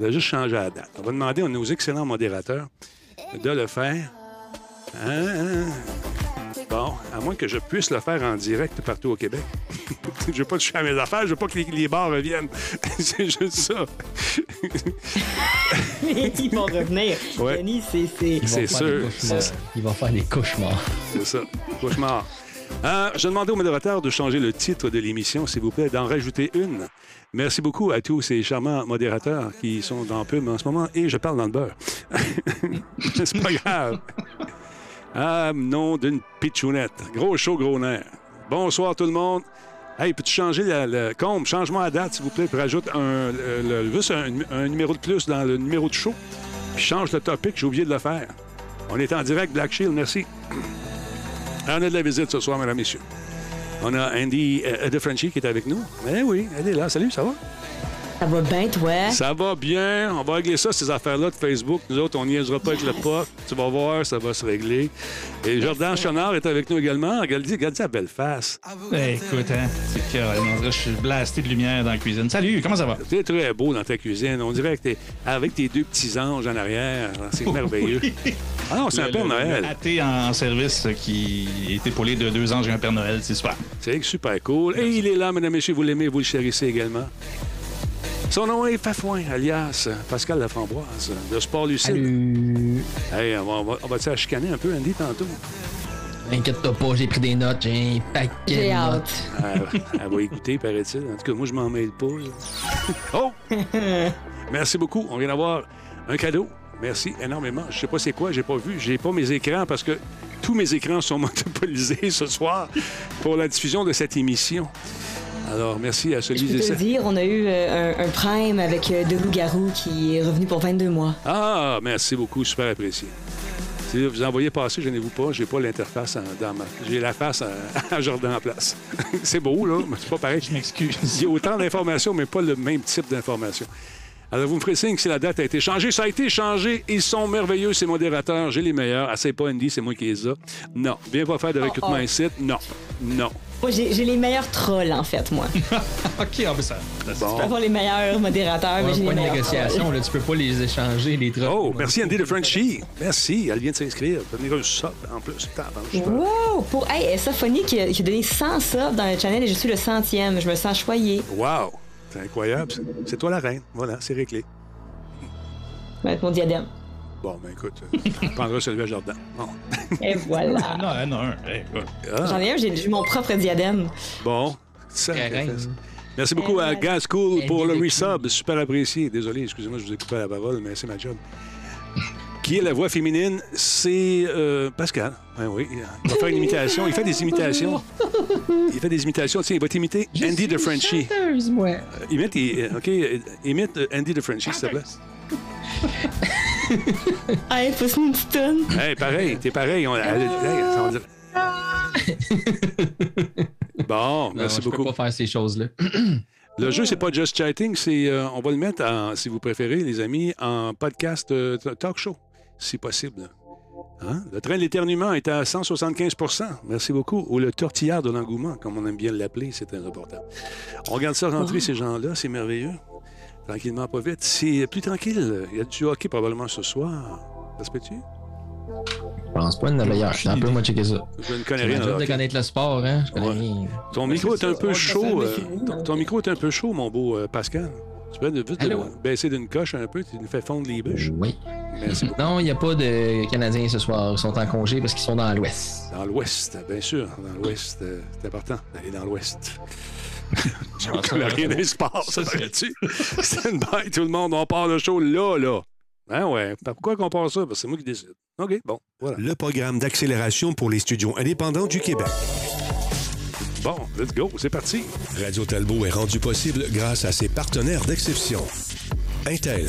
Vous allez juste changer la date. On va demander à nos excellents modérateurs de le faire. Hein? Bon, à moins que je puisse le faire en direct partout au Québec. je veux pas toucher à mes affaires, je veux pas que les, les bars reviennent. c'est juste ça. Ils vont revenir. Ouais. Denis, c'est. c'est- Ils vont C'est faire sûr. des cauchemars. Ils vont faire des cauchemars. C'est ça. Cauchemar. Euh, je demandais au modérateur de changer le titre de l'émission, s'il vous plaît, d'en rajouter une. Merci beaucoup à tous ces charmants modérateurs qui sont dans pub en ce moment et je parle dans le beurre. C'est pas grave. Ah, nom d'une pitchounette. Gros show, gros nerf. Bonsoir tout le monde. Hey, peux-tu changer le comble? Change-moi la date, s'il vous plaît, puis rajoute un, le- le- juste un, un numéro de plus dans le numéro de show. Puis change le topic, j'ai oublié de le faire. On est en direct, Black Shield, merci. On a de la visite ce soir, mesdames, messieurs. On a Andy euh, qui est avec nous. Eh oui, elle est là. Salut, ça va? Ça va bien, toi? Ça va bien. On va régler ça, ces affaires-là de Facebook. Nous autres, on niaisera pas avec le pot. Tu vas voir, ça va se régler. Et Jordan Chenard est avec nous également. Regarde, regarde sa belle face. Eh, écoute, hein, c'est que je suis blasté de lumière dans la cuisine. Salut, comment ça va? Tu es très beau dans ta cuisine. On dirait que t'es avec tes deux petits anges en arrière. C'est merveilleux. Ah non, c'est un Père Noël. Le athée en service qui est épaulé de deux anges et un Père Noël, c'est super. C'est super cool. Et il est là, mesdames et messieurs. Vous l'aimez, vous le chérissez également. Son nom est Fafouin, alias Pascal Laframboise, de Sport Lucide. Salut. Hey, on va, on va, on va se chicaner un peu, Andy, tantôt. Inquiète-toi pas, j'ai pris des notes, j'ai un paquet J'ai de notes. Elle, elle va écouter, paraît-il. En tout cas, moi, je m'en mêle pas. là. oh! Merci beaucoup. On vient d'avoir un cadeau. Merci énormément. Je sais pas c'est quoi, j'ai pas vu. J'ai pas mes écrans parce que tous mes écrans sont monopolisés ce soir pour la diffusion de cette émission. Alors, merci à Je celui peux et te dire, on a eu euh, un, un prime avec euh, De Loup-Garou qui est revenu pour 22 mois. Ah, merci beaucoup, super apprécié. Si vous envoyez passer, je n'ai vous pas, j'ai pas l'interface en- dans ma. J'ai la face à, à Jordan en place. c'est beau, là, mais c'est pas pareil. Je m'excuse. Il y a autant d'informations, mais pas le même type d'informations. Alors, vous me ferez signe si la date a été changée. Ça a été changé. Ils sont merveilleux, ces modérateurs. J'ai les meilleurs. Assez pas Andy, c'est moi qui les ai. Non. Viens pas faire de recrutement oh. ici. Non. Non. Moi, j'ai les meilleurs trolls, en fait, moi. OK, on peut ça. ça, c'est Bon. peux avoir les meilleurs modérateurs, mais j'ai les pas de meilleurs négociation, trolls. là, tu peux pas les échanger, les trucs. Oh, merci Andy de Frenchy. Merci. Elle vient de s'inscrire. Elle va venir un sub en plus. Wow! Pour hey, Sophonie qui, a- qui a donné 100 subs dans le channel et je suis le centième. Je me sens choyée. Wow. C'est incroyable. ça. C'est toi la reine. Voilà, c'est réglé. Avec mon diadème. Bon, ben écoute, euh, on prendra celui à Jordan. Bon. Et voilà. Non, non, non. écoute. Ah, J'en ai un, j'ai j'ai mon propre diadème. bon. Ça. Merci beaucoup à Gas Cool pour le resub. Super apprécié. Désolé, excusez-moi, je vous ai coupé la parole, mais c'est ma job. Qui est la voix féminine? C'est euh, Pascal. Ben oui, il va faire une imitation. Il fait des imitations. Il fait des imitations. Tiens, il va t'imiter Andy de Frenchy. moi. Euh, Imite, OK, imite Andy de Frenchy, s'il te plaît. Hey, pousse-nous une petite tonne. Hey, pareil, t'es pareil. On, dire- Bon, merci je beaucoup. peux pas faire ces choses-là. Le jeu, c'est pas just chatting, c'est euh, on va le mettre, en, si vous préférez, les amis, en podcast euh, talk show, si possible. Hein? Le train de l'éternuement est à 175% Merci beaucoup. Ou le tortillard de l'engouement, comme on aime bien l'appeler, c'est un reportage. On regarde ça rentrer, ces gens-là, c'est merveilleux. Tranquillement, pas vite. C'est plus tranquille. Il y a du hockey probablement ce soir. Ça se peut-tu? Je pense pas une meilleure. Un peu, moi, checker ça. Je ne connais rien. job de connaître le sport, hein. Je connais Ouais. rien. Ton micro est un peu chaud. euh, ton micro est un peu chaud, mon beau euh, Pascal. Tu peux vite le baisser d'une coche un peu, tu nous fais fondre les bûches. Oui. Merci beaucoup. Non, il n'y a pas de Canadiens ce soir. Ils sont en congé parce qu'ils sont dans l'Ouest. Dans l'Ouest, bien sûr. Dans l'Ouest, euh, c'est important d'aller dans l'Ouest. Il n'y a rien de sport, ça, tu Stand by, tout le monde, on part le show là, là. Hein, ouais. Pourquoi qu'on part ça? Parce que c'est moi qui décide. OK, bon, voilà. Le programme d'accélération pour les studios indépendants du Québec. Bon, let's go, c'est parti. Radio Talbot est rendu possible grâce à ses partenaires d'exception. Intel.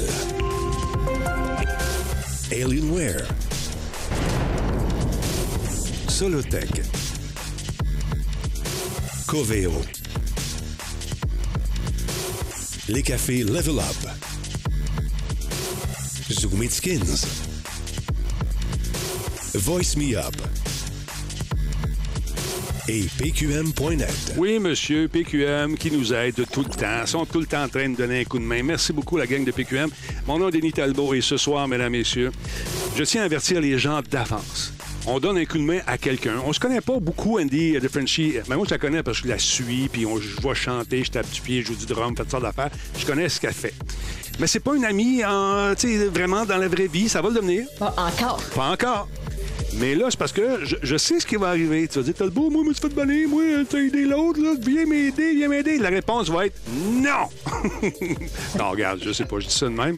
Alienware. Solotech. Coveo. Les cafés Level Up. Zoom It Skins. Voice Me Up. Et pqm.net. Oui, monsieur, PQM qui nous aide tout le temps. Ils sont tout le temps en train de donner un coup de main. Merci beaucoup, la gang de PQM. Mon nom est Denis Talbot et ce soir, mesdames, messieurs, je tiens à avertir les gens d'avance. On donne un coup de main à quelqu'un. On se connaît pas beaucoup, Andy de Frenchie. Mais moi, je la connais parce que je la suis, puis on, je vois chanter, je tape du pied, je joue du drum, fais toutes sortes d'affaires. Je connais ce qu'elle fait. Mais c'est pas une amie, en, tu sais, vraiment dans la vraie vie. Ça va le devenir? Pas encore. Pas encore. Mais là, c'est parce que je, je sais ce qui va arriver. Tu vas dire, t'as le beau, moi, me suis fait bannir, moi, t'as aidé l'autre, là, viens m'aider, viens m'aider. La réponse va être non. non, regarde, je sais pas, je dis ça de même.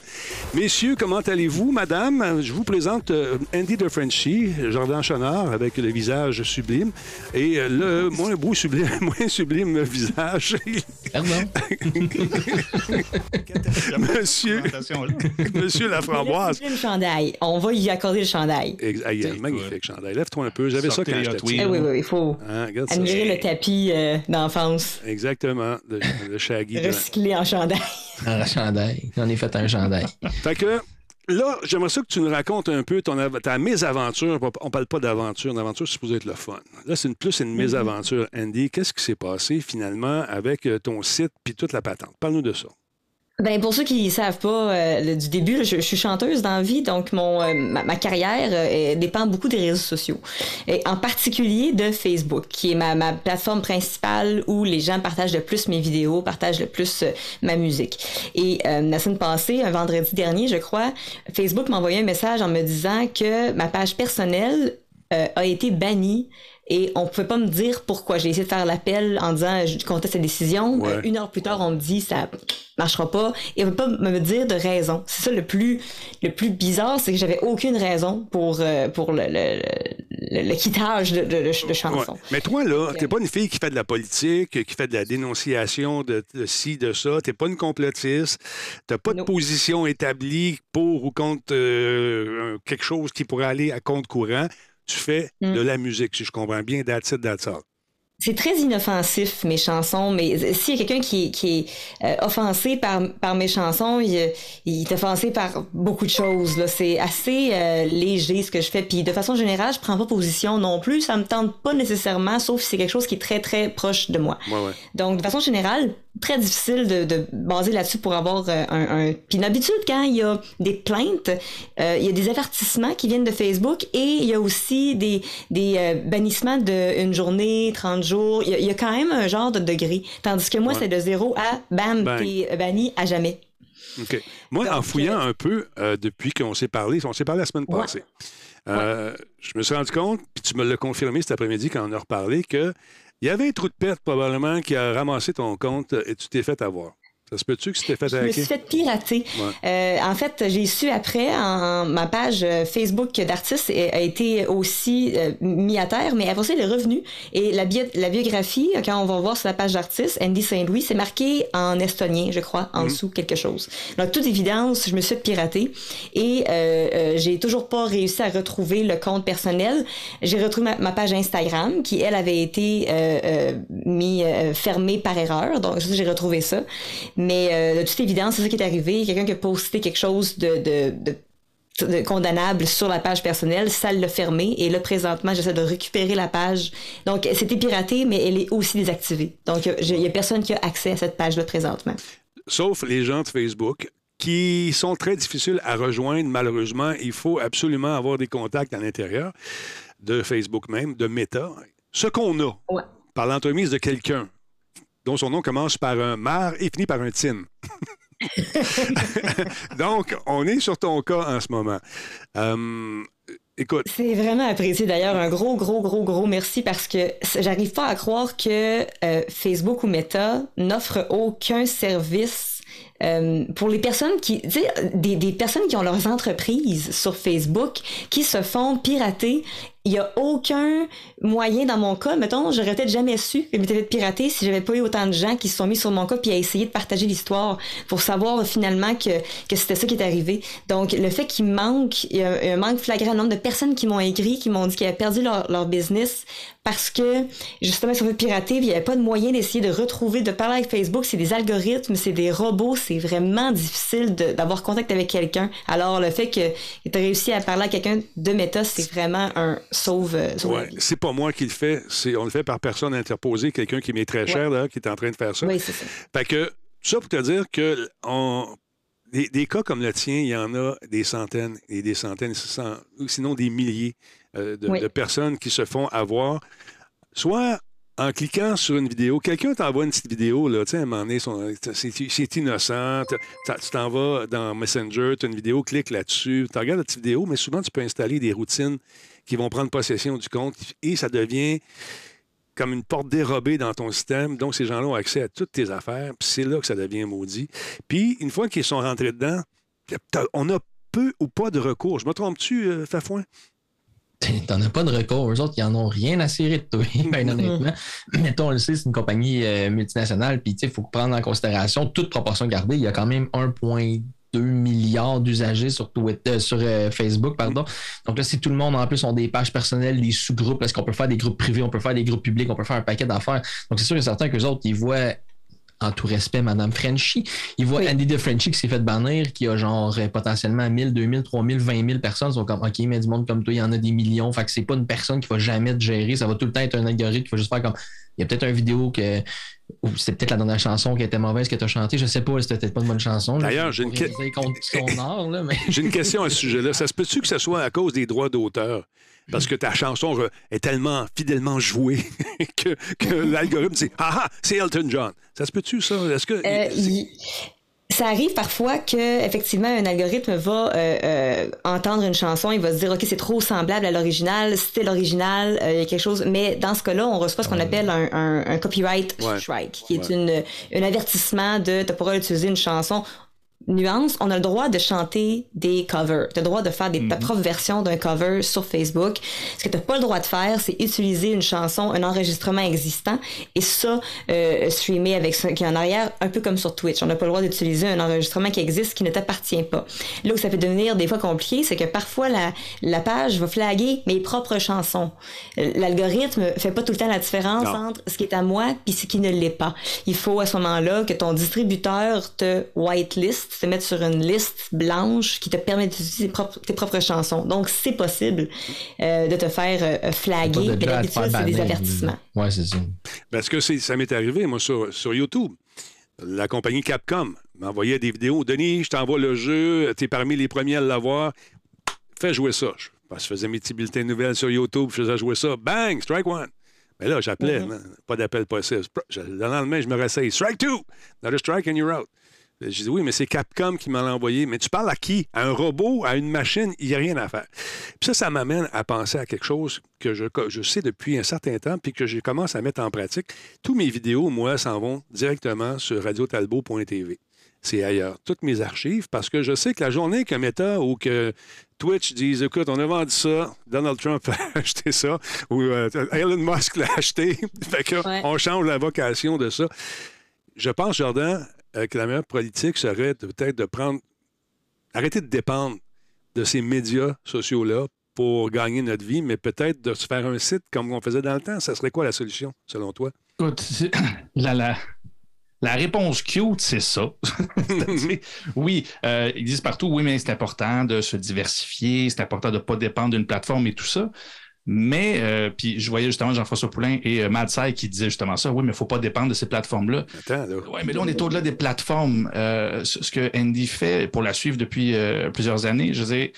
Messieurs, comment allez-vous, madame? Je vous présente euh, Andy de Frenchy, Jordan Chonard, avec le visage sublime, et euh, le moins beau sublime, moins sublime visage. Pardon? Monsieur. Monsieur Laframboise. Le chandail. On va y accorder le chandail. Ex- Aïe, Écoute. Magnifique chandail. Lève-toi un peu. J'avais ça quand j'étais petit. Eh oui, oui, oui, il faut Hein, ça. le tapis euh, d'enfance Exactement, le, le shaggy. de- recyclé en chandail. Un chandail. J'en ai fait un chandail. Fait que là, j'aimerais ça que tu nous racontes un peu ton, av- ta mésaventure. On parle pas d'aventure. Une aventure, c'est supposé être le fun. Là, c'est une, plus une mésaventure. Andy, qu'est-ce qui s'est passé finalement avec euh, ton site puis toute la patente? Parle-nous de ça. Ben pour ceux qui savent pas euh, du début, je, suis chanteuse dans la vie, donc mon euh, ma, carrière euh, dépend beaucoup des réseaux sociaux, et en particulier de Facebook, qui est ma, plateforme principale où les gens partagent le plus mes vidéos, partagent le plus ma musique. Et la semaine passée, un vendredi dernier, je crois, Facebook m'a envoyé un message en me disant que ma page personnelle a été bannie et on pouvait pas me dire pourquoi. J'ai essayé de faire l'appel en disant je conteste la décision. Ouais. Euh, une heure plus tard, on me dit ça marchera pas et on peut pas me dire de raison. C'est ça le plus le plus bizarre, c'est que j'avais aucune raison pour euh, pour le, le, le, le quittage de, de, de, de chanson. Ouais. Mais toi, là, t'es pas une fille qui fait de la politique, qui fait de la dénonciation de, de ci, de ça. T'es pas une complotiste. T'as pas de position établie pour ou contre euh, quelque chose qui pourrait aller à compte courant. Tu fais Mm. de la musique, si je comprends bien, that's it, that's all. C'est très inoffensif, mes chansons, mais s'il y a quelqu'un qui, qui est euh, offensé par, par mes chansons, il, il est offensé par beaucoup de choses. C'est assez euh, léger ce que je fais. Puis de façon générale, je prends pas position non plus. Ça me tente pas nécessairement, sauf si c'est quelque chose qui est très, très proche de moi. Ouais, ouais. Donc, de façon générale, très difficile de, de baser là-dessus pour avoir euh, un, un... Puis d'habitude, quand il y a des plaintes, euh, il y a des avertissements qui viennent de Facebook et il y a aussi des, des euh, bannissements de une journée, 30 jours. Il y, a, il y a quand même un genre de degré. Tandis que moi, Ouais. c'est de zéro à bam, Bang. t'es banni à jamais. OK. Moi, en fouillant un peu euh, depuis qu'on s'est parlé, on s'est parlé la semaine Ouais. passée, euh, je me suis rendu compte, puis tu me l'as confirmé cet après-midi quand on a reparlé, qu'il y avait un trou de perte probablement qui a ramassé ton compte et tu t'es fait avoir. Ça se peut-tu que t'es fait Je me suis hacker? fait pirater. Ouais. Euh, en fait, j'ai su après, en, ma page euh, Facebook d'artiste a été aussi euh, mis à terre, mais après ça, elle est revenue. Et la, bio- la biographie, quand on va voir sur la page d'artiste, Andy Saint-Louis, c'est marqué en estonien, je crois, en dessous quelque chose. Donc, toute évidence, je me suis fait pirater et euh, euh, j'ai toujours pas réussi à retrouver le compte personnel. J'ai retrouvé ma, ma page Instagram qui, elle, avait été euh, euh, mis euh, fermée par erreur. Donc, j'ai retrouvé ça. Mais euh, de toute évidence, c'est ça qui est arrivé. Quelqu'un qui a posté quelque chose de, de, de, de condamnable sur la page personnelle, ça l'a fermé. Et là, présentement, j'essaie de récupérer la page. Donc, c'était piraté, mais elle est aussi désactivée. Donc, il y a personne qui a accès à cette page-là présentement. Sauf les gens de Facebook qui sont très difficiles à rejoindre, malheureusement. Il faut absolument avoir des contacts à l'intérieur de Facebook même, de Meta. Ce qu'on a, Ouais. par l'entremise de quelqu'un dont son nom commence par un mar et finit par un tin. Donc, on est sur ton cas en ce moment. Euh, écoute, C'est vraiment apprécié. D'ailleurs, un gros, gros, gros, gros merci parce que j'arrive pas à croire que euh, Facebook ou Meta n'offre aucun service euh, pour les personnes qui, des, des personnes qui ont leurs entreprises sur Facebook qui se font pirater. Il y a aucun moyen dans mon cas, mettons, j'aurais peut-être jamais su que je m'étais fait pirater si j'avais pas eu autant de gens qui se sont mis sur mon cas puis à essayer de partager l'histoire pour savoir finalement que, que c'était ça qui est arrivé. Donc, le fait qu'il manque, il y a un manque flagrant, un nombre de personnes qui m'ont écrit, qui m'ont dit qu'ils avaient perdu leur business parce que, justement, ils sont fait pirater, il n'y avait pas de moyen d'essayer de retrouver, de parler avec Facebook. C'est des algorithmes, c'est des robots, c'est vraiment difficile d'avoir contact avec quelqu'un. Alors, le fait que tu réussi à parler à quelqu'un de Meta, c'est vraiment un sauve, euh, sauve Ouais, c'est pas moi qui le fais, on le fait par personne interposée, quelqu'un qui m'est très cher, là, qui est en train de faire ça. Oui, c'est ça. Fait que, tout ça pour te dire que on, des, des cas comme le tien, il y en a des centaines et des centaines, sinon des milliers euh, de, Oui. de personnes qui se font avoir, soit en cliquant sur une vidéo. Quelqu'un t'envoie une petite vidéo, là, tu sais, à un moment donné, c'est innocent, tu t'en vas dans Messenger, tu as une vidéo, clique là-dessus, tu regardes la petite vidéo, mais souvent, tu peux installer des routines qui vont prendre possession du compte et ça devient comme une porte dérobée dans ton système. Donc, ces gens-là ont accès à toutes tes affaires. Puis c'est là que ça devient maudit. Puis, une fois qu'ils sont rentrés dedans, on a peu ou pas de recours. Je me trompe-tu, euh, Fafouin? T'en as pas de recours. Eux autres, ils en ont rien à cirer de toi, ben honnêtement. Mettons, on le sait, c'est une compagnie euh, multinationale, puis il faut prendre en considération, toute proportion gardée, il y a quand même 1,2 milliard d'usagers sur, Twitter, sur euh, Facebook. pardon. Donc là, si tout le monde, en plus, ont des pages personnelles, des sous-groupes, est-ce qu'on peut faire des groupes privés, on peut faire des groupes publics, on peut faire un paquet d'affaires? Donc c'est sûr et certain qu'eux autres, ils voient en tout respect, Madame Frenchy. Il voit Oui. Andy de Frenchy qui s'est fait bannir, qui a genre euh, potentiellement 1000, 2000, 3000, 20 000 personnes. Ils sont comme, OK, mais du monde comme toi, il y en a des millions. Fait que c'est pas une personne qui va jamais te gérer. Ça va tout le temps être un algorithme qui va juste faire comme, il y a peut-être une vidéo que, ou c'est peut-être la dernière chanson qui était mauvaise que tu as chantée. Je sais pas, c'était peut-être pas une bonne chanson. D'ailleurs, j'ai une que- mais. Une question à ce sujet-là. Ça se peut-tu que ce soit à cause des droits d'auteur? Parce que ta chanson est tellement fidèlement jouée que, que l'algorithme dit Ah ah, c'est Elton John. Ça se peut-tu, ça? Est-ce que. Euh, Ça arrive parfois que effectivement un algorithme va euh, euh, entendre une chanson, il va se dire ok c'est trop semblable à l'original, c'était l'original, il y a quelque chose. Mais dans ce cas-là, on reçoit ce qu'on appelle un, un- un copyright Ouais. strike, qui est une, un avertissement de tu pourras utiliser une chanson. Nuance, on a le droit de chanter des covers. Tu as le droit de faire des, ta propre version d'un cover sur Facebook. Ce que tu n'as pas le droit de faire, c'est utiliser une chanson, un enregistrement existant, et ça, euh, streamer avec ce qui est en arrière, un peu comme sur Twitch. On n'a pas le droit d'utiliser un enregistrement qui existe, qui ne t'appartient pas. Là où ça peut devenir des fois compliqué, c'est que parfois la, la page va flaguer mes propres chansons. L'algorithme fait pas tout le temps la différence Non. entre ce qui est à moi puis ce qui ne l'est pas. Il faut à ce moment-là que ton distributeur te whitelist, te mette sur une liste blanche qui te permet d'utiliser tes propres, tes propres chansons. Donc, c'est possible euh, de te faire euh, flaguer. De te d'habitude, c'est des avertissements. Ouais, c'est ça. Parce que c'est- ça m'est arrivé, moi, sur, sur YouTube. La compagnie Capcom m'envoyait des vidéos. Denis, je t'envoie le jeu, t'es parmi les premiers à l'avoir. Fais jouer ça. Je, que je faisais mes petits bulletins de nouvelles sur YouTube, je faisais jouer ça. Bang, strike one. Mais là, j'appelais, Mhm. man, pas d'appel possible. Le lendemain, je me réessaye. Strike two! Another strike and you're out. J'ai dit oui, mais c'est Capcom qui m'a envoyé. Mais tu parles à qui? À un robot, à une machine, il n'y a rien à faire. Puis ça, ça m'amène à penser à quelque chose que je, je sais depuis un certain temps, puis que je commence à mettre en pratique. Tous mes vidéos, moi, s'en vont directement sur radiotalbo.tv. C'est ailleurs. Toutes mes archives, parce que je sais que la journée que Meta ou que Twitch disent écoute, on a vendu ça, Donald Trump a acheté ça, ou euh, Elon Musk l'a acheté, fait que Ouais. on change la vocation de ça. Je pense, Jordan, euh, que la meilleure politique serait peut-être de prendre. arrêter de dépendre de ces médias sociaux-là pour gagner notre vie, mais peut-être de se faire un site comme on faisait dans le temps. Ça serait quoi la solution, selon toi? Écoute, la, la, la réponse cute, c'est ça. Oui, euh, ils disent partout, oui, mais c'est important de se diversifier, c'est important de ne pas dépendre d'une plateforme et tout ça. Mais, euh, puis je voyais justement Jean-François Poulain et euh, Mad Sai qui disaient justement ça, oui, mais il ne faut pas dépendre de ces plateformes-là. Oui, mais là, on est au-delà des plateformes. Euh, ce que Andy fait pour la suivre depuis euh, plusieurs années, je veux dire,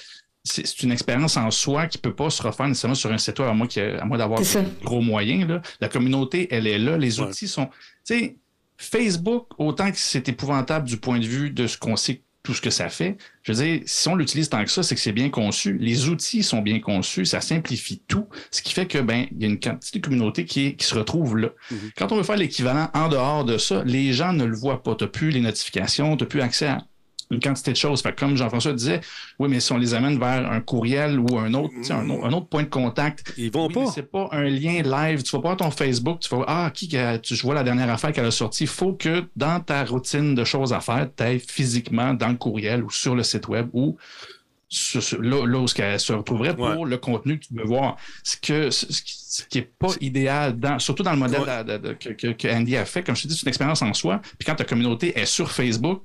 c'est une expérience en soi qui ne peut pas se refaire nécessairement sur un site web, à moins, moins d'avoir C'est ça. de gros moyens. Là. La communauté, elle est là. Les Ouais. outils sont. Tu sais, Facebook, autant que c'est épouvantable du point de vue de ce qu'on sait, tout ce que ça fait, je veux dire, si on l'utilise tant que ça, c'est que c'est bien conçu. Les outils sont bien conçus, ça simplifie tout, ce qui fait que, ben, il y a une quantité de communauté qui, est- qui se retrouve là. Quand on veut faire l'équivalent en dehors de ça, les gens ne le voient pas. Tu n'as plus les notifications, tu n'as plus accès à une quantité de choses. Fait que comme Jean-François disait, oui, mais si on les amène vers un courriel ou un autre, sais, un, autre- un autre point de contact, Ils vont oui, pas. c'est pas un lien live. Tu vas pas voir ton Facebook, tu vas ah, qui, tu, vois la dernière affaire qu'elle a sortie. Il faut que dans ta routine de choses à faire, tu ailles physiquement dans le courriel ou sur le site web ou sur- sur- là, là où ce qu'elle se retrouverait pour Ouais. le contenu que tu veux voir. Ce, que, ce, ce qui- ce qui est pas idéal, dans, surtout dans le modèle Ouais. de- de- de- que, que- que Andy a fait. Comme je te dis, c'est une expérience en soi. Puis quand ta communauté est sur Facebook,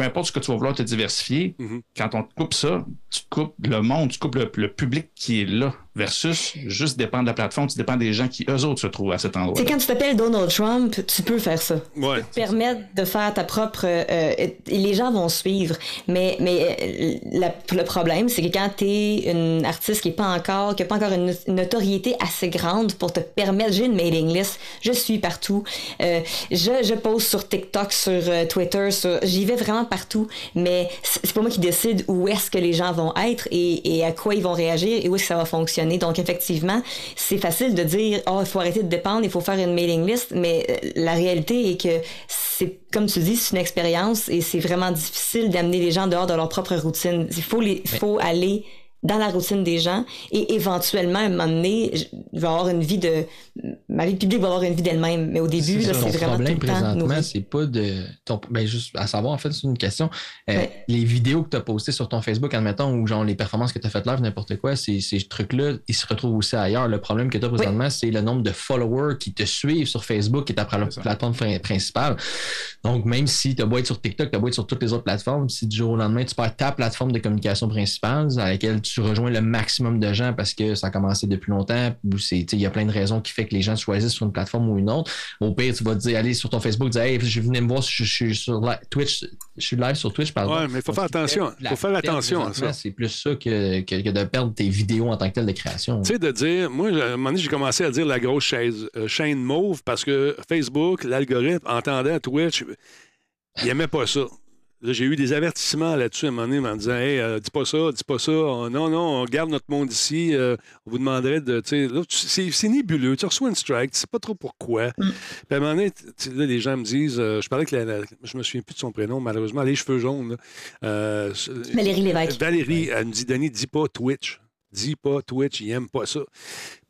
peu importe ce que tu vas vouloir te diversifier, Mhm. quand on te coupe ça, tu coupes le monde, tu coupes le, le public qui est là versus juste dépendre de la plateforme, tu dépends des gens qui, eux autres, se trouvent à cet endroit. C'est quand tu t'appelles Donald Trump, tu peux faire ça. Ouais. te permettre de faire ta propre. euh, et les gens vont suivre. Mais, mais euh, la- le problème, c'est que quand tu es une artiste qui n'est pas encore, qui n'a pas encore une, notoriété assez grande pour te permettre, j'ai une mailing list, je suis partout. Euh, je, je poste sur TikTok, sur Twitter, sur, j'y vais vraiment partout. Mais c'est c'est pas moi qui décide où est-ce que les gens vont être et, et à quoi ils vont réagir et où est-ce que ça va fonctionner. Donc, effectivement, c'est facile de dire, oh, il faut arrêter de dépendre, il faut faire une mailing list, mais euh, la réalité est que c'est, comme tu dis, c'est une expérience et c'est vraiment difficile d'amener les gens dehors de leur propre routine. Il faut les, faut aller dans la routine des gens et éventuellement, à un moment donné, je vais avoir une vie de, ma vie publique va avoir une vie d'elle-même. Mais au début, c'est vraiment tout problème le temps présentement, c'est pas de. Ton, ben juste à savoir, en fait, c'est une question. Euh, Ouais. Les vidéos que tu as postées sur ton Facebook, admettons, ou genre les performances que tu as faites live, n'importe quoi, ces, ces trucs-là, ils se retrouvent aussi ailleurs. Le problème que tu as présentement, c'est le nombre de followers qui te suivent sur Facebook, qui est ta plateforme prin- principale. Donc, même si tu as beau être sur TikTok, tu as beau être sur toutes les autres plateformes, si du jour au lendemain, tu perds ta plateforme de communication principale à laquelle tu rejoins le maximum de gens parce que ça a commencé depuis longtemps, ou tu il y a plein de raisons qui fait que les gens choisissent sur une plateforme ou une autre. Au pire, tu vas te dire, allez sur ton Facebook, dire, hey, je venais me voir, je, je suis sur Twitch, je suis live sur Twitch, pardon. Ouais, mais il faut faire attention. la faut faire attention à ça. C'est plus ça que, que, que de perdre tes vidéos en tant que telles de création. Tu sais, de dire, moi, à un moment donné, j'ai commencé à dire la grosse chaise, euh, chaîne mauve parce que Facebook, l'algorithme, entendait Twitch, il aimait pas ça. J'ai eu des avertissements là-dessus à un moment donné en disant Hey, euh, dis pas ça, dis pas ça. Oh, non, non, on garde notre monde ici. euh, on vous demanderait de. C'est nébuleux. Tu reçois une strike, tu sais pas trop pourquoi. Puis à un moment donné, là, les gens me disent euh, Je parlais avec la, la- Je me souviens plus de son prénom, malheureusement, les cheveux jaunes. là. Valérie Lévesque. Valérie, elle me dit Denis, dis pas Twitch. Dis pas Twitch, il aime pas ça.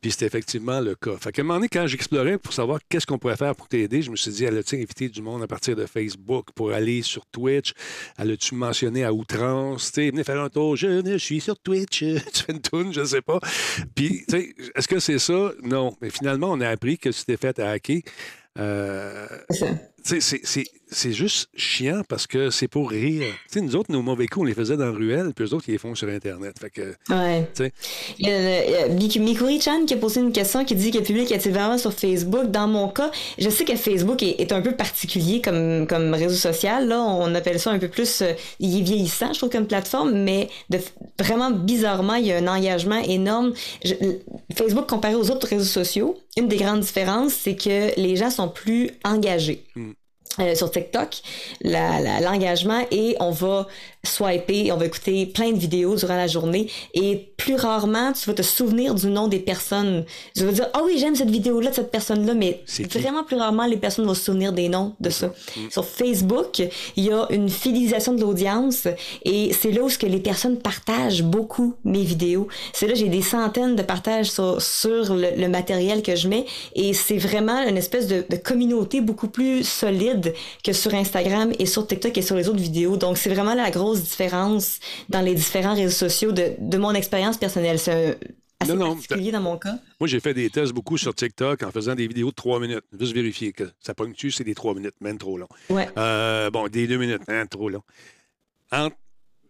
Puis c'était effectivement le cas. Fait qu'à un moment donné, quand j'explorais pour savoir qu'est-ce qu'on pourrait faire pour t'aider, je me suis dit, elle a-tu invité du monde à partir de Facebook pour aller sur Twitch? Elle a-tu mentionné à outrance? Tu sais, venez faire un tour, je, je suis sur Twitch, tu fais une toune, je sais pas. Puis, tu sais, est-ce que c'est ça? Non. Mais finalement, on a appris que tu t'es fait hacker. Euh, C'est juste chiant parce que c'est pour rire. Nous autres, nos mauvais coups, on les faisait dans la ruelle, puis eux autres, ils les font sur Internet. Fait que, Ouais. Il y a, euh, il y a Mik- Mikuri-chan qui a posé une question qui dit que le public est vraiment sur Facebook. Dans mon cas, je sais que Facebook est, est un peu particulier comme, comme réseau social. Là, on appelle ça un peu plus... euh, il est vieillissant, je trouve, comme plateforme, mais de, vraiment bizarrement, il y a un engagement énorme. Je- Facebook, comparé aux autres réseaux sociaux, une des grandes différences, c'est que les gens sont plus engagés. Euh, sur TikTok, l'engagement et on va swiper, on va écouter plein de vidéos durant la journée et plus rarement tu vas te souvenir du nom des personnes. Tu vas dire ah oui j'aime cette vidéo là de cette personne là mais vraiment plus rarement les personnes vont se souvenir des noms de ça. Sur Facebook il y a une fidélisation de l'audience et c'est là où ce que les personnes partagent beaucoup mes vidéos. C'est là j'ai des centaines de partages sur, sur le, le matériel que je mets et c'est vraiment une espèce de, de communauté beaucoup plus solide que sur Instagram et sur TikTok et sur les autres vidéos. Donc c'est vraiment la grosse différence dans les différents réseaux sociaux de, de mon expérience personnelle. C'est assez Non, non, particulier dans mon cas. moi, j'ai fait des tests beaucoup sur TikTok en faisant des vidéos de 3 minutes. Juste vérifier que ça pogne-tu, c'est des 3 minutes, même trop long. Ouais. Euh, bon, des 2 minutes, hein, trop long. Entre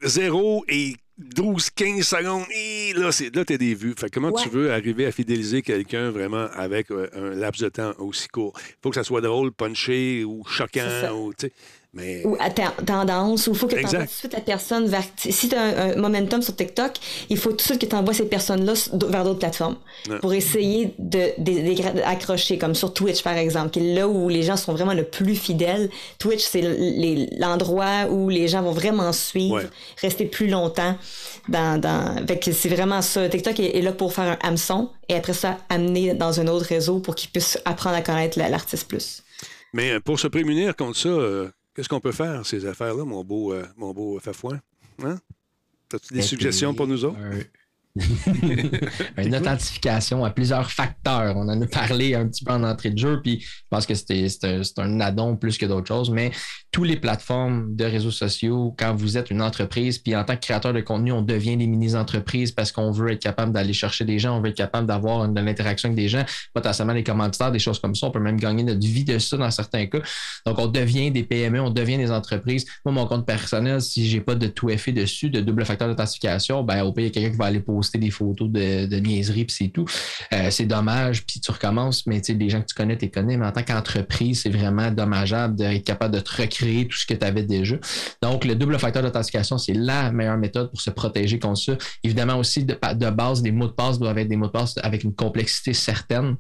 0 et 12, 15 secondes, et là, c'est, là, t'as des vues. Fait comment Ouais. tu veux arriver à fidéliser quelqu'un vraiment avec euh, un laps de temps aussi court? Il faut que ça soit drôle, punché ou choquant. Ou, tu sais, mais ou à ten- tendance, ou il faut que tu envoies tout de suite la personne vers. Si tu as un, un momentum sur TikTok, il faut tout de suite que tu envoies ces personnes-là vers d'autres plateformes Ouais. pour essayer de, comme sur Twitch par exemple, qui est là où les gens sont vraiment le plus fidèles. Twitch, c'est l'endroit où les gens vont vraiment suivre, Ouais. rester plus longtemps. Dans, dans... C'est vraiment ça. TikTok est, est là pour faire un hameçon et après ça, amener dans un autre réseau pour qu'ils puissent apprendre à connaître la- l'artiste plus. Mais euh, pour se prémunir contre ça, euh, qu'est-ce qu'on peut faire, ces affaires-là, mon beau, euh, mon beau Fafouin? Hein? As-tu des Fait suggestions pour nous autres? une authentification à plusieurs facteurs. On en a parlé un petit peu en entrée de jeu, puis je pense que c'est un addon plus que d'autres choses, mais tous les plateformes de réseaux sociaux, quand vous êtes une entreprise, puis en tant que créateur de contenu, on devient des mini-entreprises parce qu'on veut être capable d'aller chercher des gens, on veut être capable d'avoir de l'interaction avec des gens, potentiellement des commentaires, des choses comme ça. On peut même gagner notre vie de ça dans certains cas. Donc, on devient des PME, on devient des entreprises. Moi, mon compte personnel, si j'ai pas de tout effet dessus, de double facteur d'authentification, ben, au pire, il y a quelqu'un qui va aller poster des photos de, de niaiseries, puis c'est tout. Euh, c'est dommage, puis tu recommences, mais les gens que tu connais, tu connais, mais en tant qu'entreprise, c'est vraiment dommageable d'être capable de te recréer tout ce que tu avais déjà. Donc, le double facteur d'authentification, c'est la meilleure méthode pour se protéger contre ça. Évidemment aussi, de, de base, les mots de passe doivent être des mots de passe avec une complexité certaine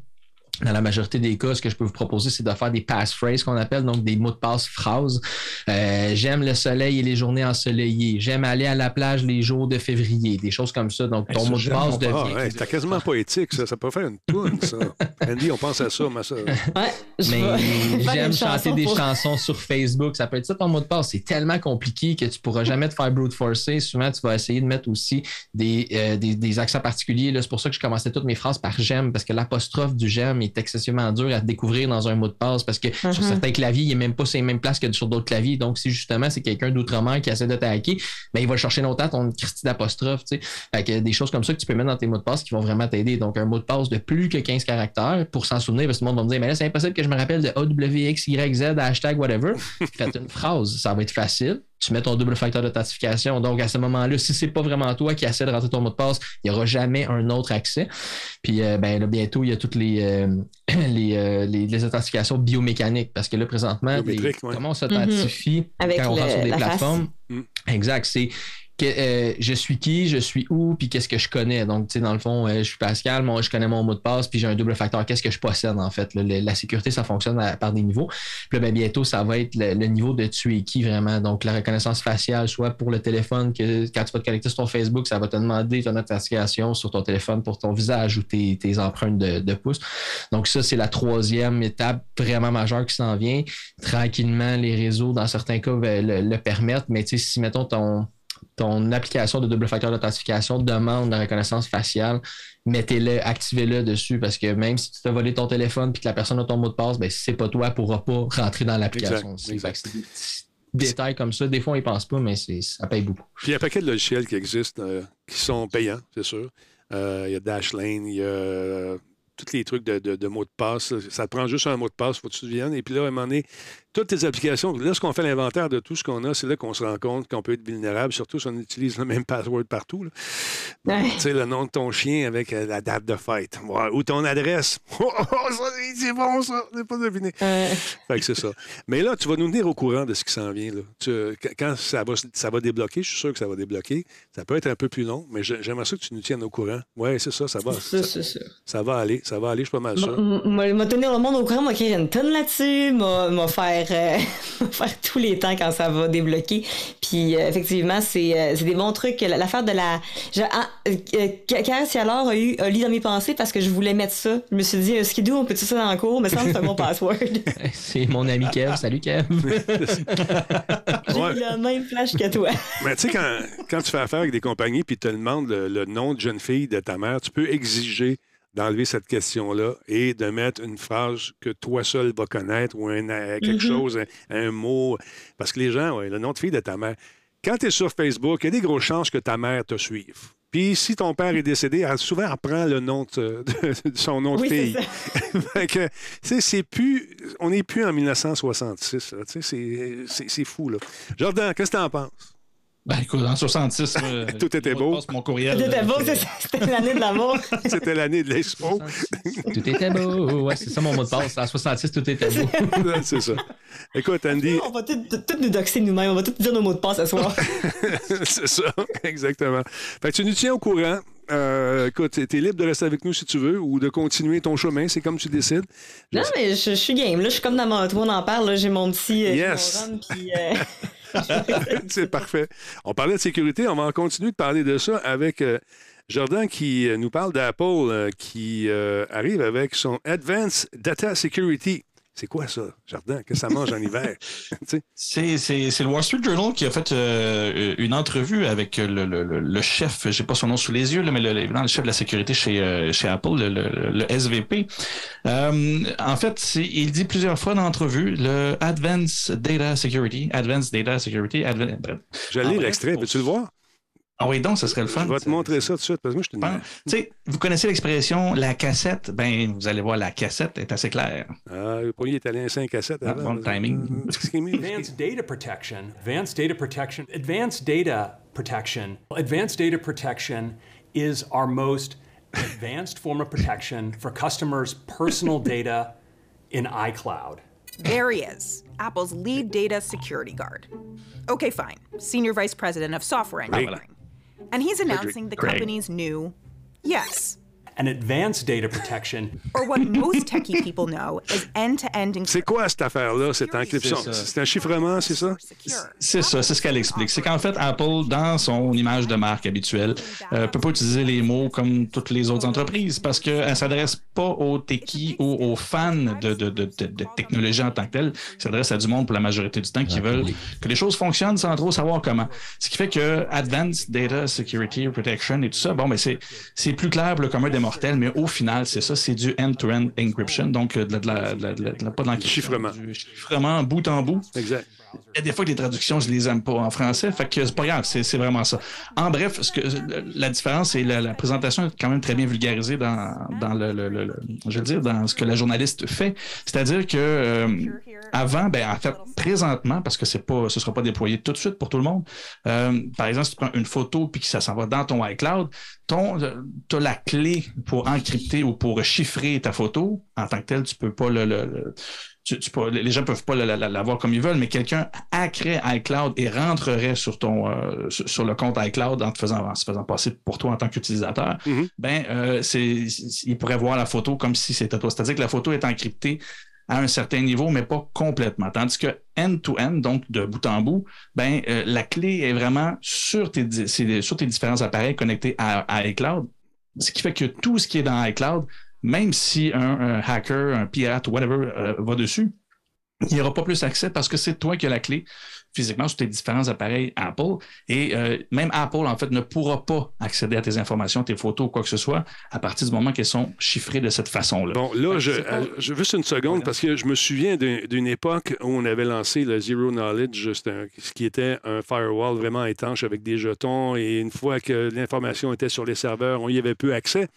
dans la majorité des cas, ce que je peux vous proposer, c'est de faire des passphrases qu'on appelle, donc des mots de passe phrases. Euh, j'aime le soleil et les journées ensoleillées. J'aime aller à la plage les jours de février. Des choses comme ça. Donc, ton mot de passe devient. Ah, T'as quasiment poétique, ça. Ça peut faire une toune, ça. Andy, on pense à ça, mais ça. Ouais, mais j'aime chanter des chansons sur Facebook. Ça peut être ça ton mot de passe. C'est tellement compliqué que tu pourras jamais te faire brute forcer. Souvent, tu vas essayer de mettre aussi des, euh, des, des accents particuliers. C'est pour ça que je commençais toutes mes phrases par j'aime, parce que l'apostrophe du j'aime est excessivement dur à découvrir dans un mot de passe parce que sur Mhm. certains claviers, il n'est même pas sur les mêmes places que sur d'autres claviers. Donc, si justement c'est quelqu'un d'outre-mer qui essaie de t'attaquer, ben, il va chercher longtemps ton Christie d'apostrophe. tu sais. Des choses comme ça que tu peux mettre dans tes mots de passe qui vont vraiment t'aider. Donc, un mot de passe de plus que 15 caractères pour s'en souvenir, parce que tout le monde va me dire, mais là, c'est impossible que je me rappelle de AWXYZ, hashtag whatever. Faites une phrase, ça va être facile tu mets ton double facteur d'authentification. Donc, à ce moment-là, si c'est pas vraiment toi qui essaie de rentrer ton mot de passe, il n'y aura jamais un autre accès. Puis, euh, ben, là, bientôt, il y a toutes les, euh, les, euh, les, les, authentifications biomécaniques. Parce que là, présentement, les, ouais. comment on s'authentifie Avec quand on rentre le, sur des la plateformes? Mm. Exact. C'est euh, je suis qui, je suis où, puis qu'est-ce que je connais. Donc, tu sais, dans le fond, euh, je suis Pascal, moi, je connais mon mot de passe, puis j'ai un double facteur. Qu'est-ce que je possède, en fait? La sécurité, ça fonctionne à, par des niveaux. Puis là, ben, bientôt, ça va être le, niveau de tu es qui, vraiment. Donc, la reconnaissance faciale, soit pour le téléphone, que quand tu vas te connecter sur ton Facebook, ça va te demander ton authentification sur ton téléphone pour ton visage ou tes, tes empreintes de, de pouce. Donc, ça, c'est la troisième étape vraiment majeure qui s'en vient. Tranquillement, les réseaux, dans certains cas, ben, le, le permettent, mais tu sais, si, mettons, ton ton application de double facteur d'authentification demande la reconnaissance faciale, mettez-le, activez-le dessus parce que même si tu t'as volé ton téléphone et que la personne a ton mot de passe, ben, si c'est pas toi, elle ne pourra pas rentrer dans l'application. C'est des petits détails comme ça. Des fois, on n'y pense pas, mais ça paye beaucoup. Puis il y a un paquet de logiciels qui existent euh, qui sont payants, c'est sûr. Euh, il y a Dashlane, il y a euh, tous les trucs de, de, de, mots de passe. Ça te prend juste un mot de passe, il faut que tu te souviennes. Et puis là, à un moment donné, toutes tes applications, lorsqu'on fait l'inventaire de tout ce qu'on a, c'est là qu'on se rend compte qu'on peut être vulnérable, surtout si on utilise le même password partout. Ouais. Tu sais, le nom de ton chien avec euh, la date de fête. Ou ton adresse. Oh, oh, ça, c'est bon, ça. C'est pas deviné. Fait que c'est ça. Mais là, tu vas nous tenir au courant de ce qui s'en vient. Là. Tu, quand ça va, ça va débloquer, je suis sûr que ça va débloquer. Ça peut être un peu plus long, mais j'aimerais ça que tu nous tiennes au courant. Oui, c'est ça, ça va. Ça, ça, ça, ça, va aller, ça va aller, je suis pas mal sûr. M'a tenir le monde au courant, m'a créer une tonne là-dessus, m'a faire, euh, faire tous les temps quand ça va débloquer. Puis euh, effectivement, c'est euh, des bons trucs. L'affaire de la. Ah, Cass alors a eu a lu dans mes pensées parce que je voulais mettre ça. Je me suis dit, Skidoo, on peut tout ça dans le cours, mais ça me fait mon password. c'est mon ami Kev. Salut Kev. J'ai ouais. le même flash que toi. Mais tu sais, quand, quand tu fais affaire avec des compagnies puis tu te demandes le, le, nom de jeune fille de ta mère, tu peux exiger d'enlever cette question-là et de mettre une phrase que toi seul vas connaître ou un, quelque mm -hmm. chose, un, un, mot. Parce que les gens, ouais, le nom de fille de ta mère. Quand tu es sur Facebook, il y a des grosses chances que ta mère te suive. Puis si ton père est décédé, elle, souvent elle prend le nom de, de, de son nom de fille. c'est plus, on n'est plus en 1966. C'est fou. Là. Jordan, qu'est-ce que tu en penses? Ben écoute, en 66, euh, tout était beau. Mon courriel. Tout était beau, c'était l'année de l'amour. c'était l'année de l'expo. tout était beau. Ouais, c'est ça mon mot de passe. En 66, tout était beau. c'est ça. Écoute, Andy. On va tout, tout nous doxer nous-mêmes. On va tout dire nos mots de passe ce soir. c'est ça, exactement. Fait que tu nous tiens au courant. Euh, écoute, tu es libre de rester avec nous si tu veux ou de continuer ton chemin. C'est comme tu décides. Non, mais je, je, suis game. Là, je suis comme dans mon. Tout le monde en parle. J'ai mon petit. Yes. Mon run, puis, euh... c'est parfait. On parlait de sécurité, on va en continuer de parler de ça avec euh, Jordan qui euh, nous parle d'Apple euh, qui arrive avec son Advanced Data Security C'est quoi ça, jardin? que ça mange en hiver? c'est, le Wall Street Journal qui a fait euh, une entrevue avec le, le, le chef, j'ai pas son nom sous les yeux, mais le, le, chef de la sécurité chez, euh, chez Apple, le, SVP. Euh, en fait, il dit plusieurs fois dans l'entrevue le Advanced Data Security, Advanced Data Security, Advanced... Je lis l'extrait, peux-tu le voir? Ah oui, donc, ce serait le fun. Je vais te montrer ça tout de suite, parce que moi, je te Tu sais, vous connaissez l'expression la cassette? Ben, vous allez voir, la cassette est assez claire. Ah, le premier italien 5 cassettes. Ah, bon timing. Advanced data protection. Advanced data protection. Advanced data protection. Advanced data protection is our most advanced form of protection for customers' personal data in iCloud. There he is, Apple's lead data security guard. Okay, fine. Senior Vice President of Software Engineering. And he's announcing the company's new, yes, and advanced data protection. or what most techie people know is end-to-end encryption. C'est quoi cette affaire-là, cette encryption? C'est un chiffrement, c'est ça? C'est ça, c'est ce qu'elle explique. C'est qu'en fait, Apple, dans son image de marque habituelle, euh, peut pas utiliser les mots comme toutes les autres entreprises parce qu'elle s'adresse pas aux techies ou aux fans de, de, de, de, technologie en tant que telle. Elle s'adresse à du monde pour la majorité du temps qui veulent que les choses fonctionnent sans trop savoir comment. Ce qui fait que Advanced Data Security Protection et tout ça, bon, mais c'est plus clair pour le commun des mortel, mais au final, c'est ça, c'est du end-to-end encryption, donc de, la, de, la, pas de chiffrement. Du chiffrement bout en bout. Exact. Il y a des fois que les traductions, je les aime pas en français, fait que c'est pas grave, c'est vraiment ça. En bref, ce que, la différence, c'est la, la, présentation est quand même très bien vulgarisée dans, dans le, le, je veux dire, dans ce que la journaliste fait. C'est-à-dire que euh, avant, ben en fait, présentement, parce que c'est pas, ce sera pas déployé tout de suite pour tout le monde. Euh, par exemple, si tu prends une photo puis que ça s'en va dans ton iCloud, tu as la clé pour encrypter ou pour chiffrer ta photo. En tant que tel, tu peux pas le les gens peuvent pas l'avoir comme ils veulent, mais quelqu'un hackerait iCloud et rentrerait sur ton euh, sur le compte iCloud en te faisant, se faisant passer pour toi en tant qu'utilisateur, mm-hmm. ben euh, c'est il pourrait voir la photo comme si c'était toi. C'est-à-dire que la photo est encryptée à un certain niveau, mais pas complètement. Tandis que end-to-end, donc de bout en bout, ben euh, la clé est vraiment sur tes, sur tes différents appareils connectés à, iCloud. Ce qui fait que tout ce qui est dans iCloud même si un, hacker, un pirate, whatever, euh, va dessus, il n'y aura pas plus accès parce que c'est toi qui as la clé physiquement sur tes différents appareils Apple. Et euh, même Apple, en fait, ne pourra pas accéder à tes informations, tes photos, quoi que ce soit, à partir du moment qu'elles sont chiffrées de cette façon-là. Bon, là, je, euh, je, juste une seconde, parce que je me souviens d'une époque où on avait lancé le Zero Knowledge, ce qui était un firewall vraiment étanche avec des jetons, et une fois que l'information était sur les serveurs, on y avait peu accès.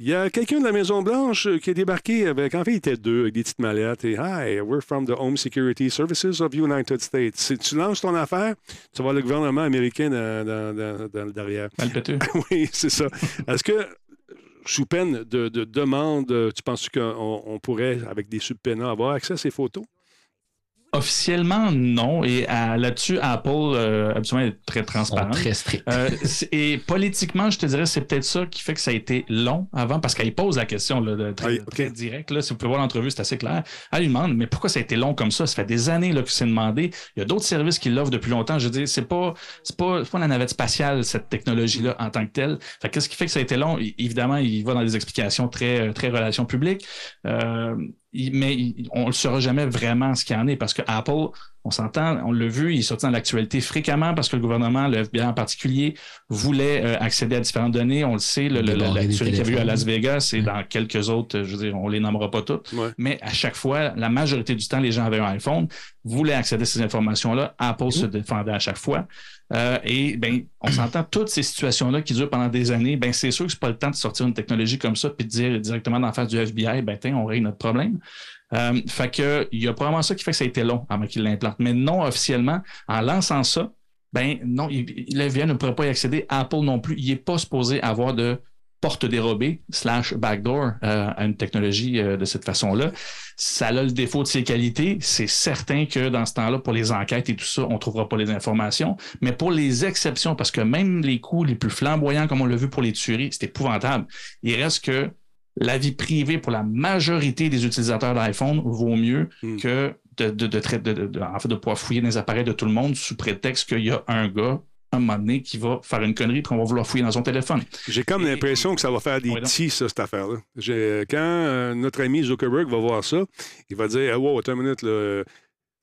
Il y a quelqu'un de la Maison-Blanche qui est débarqué avec, en fait, il était deux, avec des petites mallettes. Et Hi, we're from the Home Security Services of United States. Si tu lances ton affaire, tu vas voir le gouvernement américain dans, dans, dans, derrière. oui, c'est ça. Est-ce que, sous peine de, de demande, tu penses qu'on pourrait, avec des subpénats, avoir accès à ces photos? Officiellement, non. Et là-dessus, Apple, euh, absolument, est très transparent. Très strict. Euh, et politiquement, je te dirais, c'est peut-être ça qui fait que ça a été long avant, parce qu'elle pose la question là, de, très, direct. Là, si vous pouvez voir l'entrevue, c'est assez clair. Elle lui demande, mais pourquoi ça a été long comme ça? Ça fait des années là, que c'est demandé. Il y a d'autres services qui l'offrent depuis longtemps. Je veux dire, c'est pas, c'est pas, pas la navette spatiale, cette technologie-là, en tant que telle. Fait qu'est-ce qui fait que ça a été long? Évidemment, il va dans des explications très, très relations publiques. Euh, mais on ne saura jamais vraiment ce qu'il y en est parce que Apple, on s'entend, on l'a vu, il est sorti dans l'actualité fréquemment parce que le gouvernement, le FBI en particulier, voulait euh, accéder à différentes données. On le sait, l'actualité qu'il y a eu à Las Vegas et dans quelques autres, je veux dire, on les nommera pas toutes. Mais à chaque fois, la majorité du temps, les gens avaient un iPhone, voulaient accéder à ces informations-là. Apple se défendait à chaque fois. Euh, et ben, on s'entend toutes ces situations-là qui durent pendant des années. Ben, c'est sûr que c'est pas le temps de sortir une technologie comme ça puis de dire directement dans la face du FBI, ben, on règle notre problème. Euh, fait que il y a probablement ça qui fait que ça a été long avant qu'il l'implante. Mais non officiellement, en lançant ça, ben non, il, le FBI ne pourrait pas y accéder. Apple non plus. Il n'est pas supposé avoir de porte dérobée slash backdoor euh, à une technologie euh, de cette façon-là. Ça a le défaut de ses qualités. C'est certain que dans ce temps-là, pour les enquêtes et tout ça, on ne trouvera pas les informations. Mais pour les exceptions, parce que même les coups les plus flamboyants, comme on l'a vu pour les tueries, c'est épouvantable. Il reste que la vie privée pour la majorité des utilisateurs d'iPhone vaut mieux hmm. que de, de, de, en fait, de pouvoir fouiller dans les appareils de tout le monde sous prétexte qu'il y a un gars un moment donné qui va faire une connerie puis qu'on va vouloir fouiller dans son téléphone. J'ai comme l'impression que ça va faire des Oui, petits, ça, cette affaire-là. Quand euh, notre ami Zuckerberg va voir ça, il va dire Wow, attends une minute, là.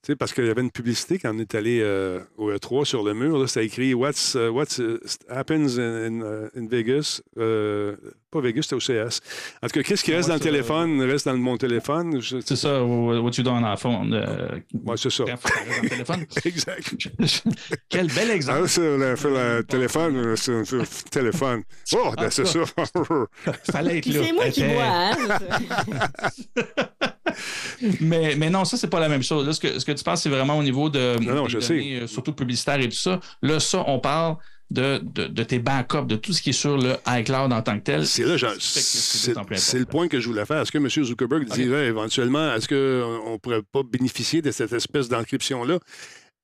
Tu sais, parce qu'il y avait une publicité quand on est allé euh, au E3 sur le mur, là, c'était écrit What's, uh, what's uh, happens in, in, uh, in Vegas. Euh, pas Vegas, c'était au CS. En tout cas, qu'est-ce qui reste dans le ça, téléphone reste dans mon téléphone. Je- C'est ça, what you do on iPhone. Euh, Ouais, c'est ça. ça dans le téléphone. Exact. Quel bel exemple. Ah, ça, le, le téléphone, euh, fait- téléphone. Oh, ben, c'est ça. Fallait être là. c'est moi qui vois, hein? mais, mais non, ça, c'est pas la même chose. Là, ce que, ce que tu parles, c'est vraiment au niveau de. Non, non, je données, euh, Surtout publicitaire et tout ça. Là, ça, on parle de, de, de tes backups, de tout ce qui est sur le iCloud en tant que tel. C'est là, c'est le point que je voulais faire. Est-ce que M. Zuckerberg dirait éventuellement, est-ce qu'on ne pourrait pas bénéficier de cette espèce d'encryption-là?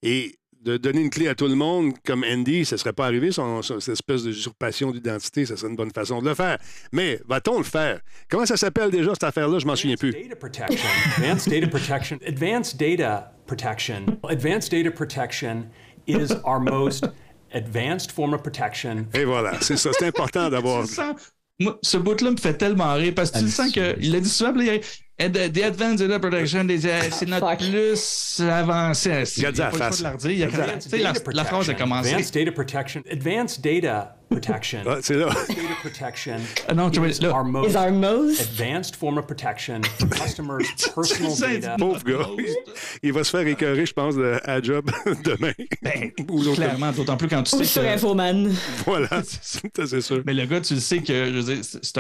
Et de donner une clé à tout le monde comme Andy, ça ne serait pas arrivé, son, son- cette espèce d'usurpation d'identité, ça serait une bonne façon de le faire. Mais va-t-on le faire? Comment ça s'appelle déjà cette affaire-là? Je m'en souviens plus. Data protection, advanced data protection, advanced data protection. Advanced data protection is our most advanced form of protection. Et voilà, c'est ça. C'est important d'avoir. Ce bout-là me fait tellement rire parce que tu le sens qu'il l'a dit souvent, y a- The Advanced Data Protection, des- euh, c'est notre fuck. plus avancé. Il a dit à pas de la a- la, phrase a protection, commencé. Advanced data protection. Advanced data protection. Ah, c'est là. Advanced data protection Ah non, tu vois, is our most Is our most? advanced form of protection for customers' personal data. Pauvre gars. Il va se faire écœurer, je pense, de, à job demain. Ben, Ou clairement, d'autant plus quand tu Ou sais sur que... Infoman. Voilà, c'est sûr. Mais le gars, tu le sais que, je veux dire, c'est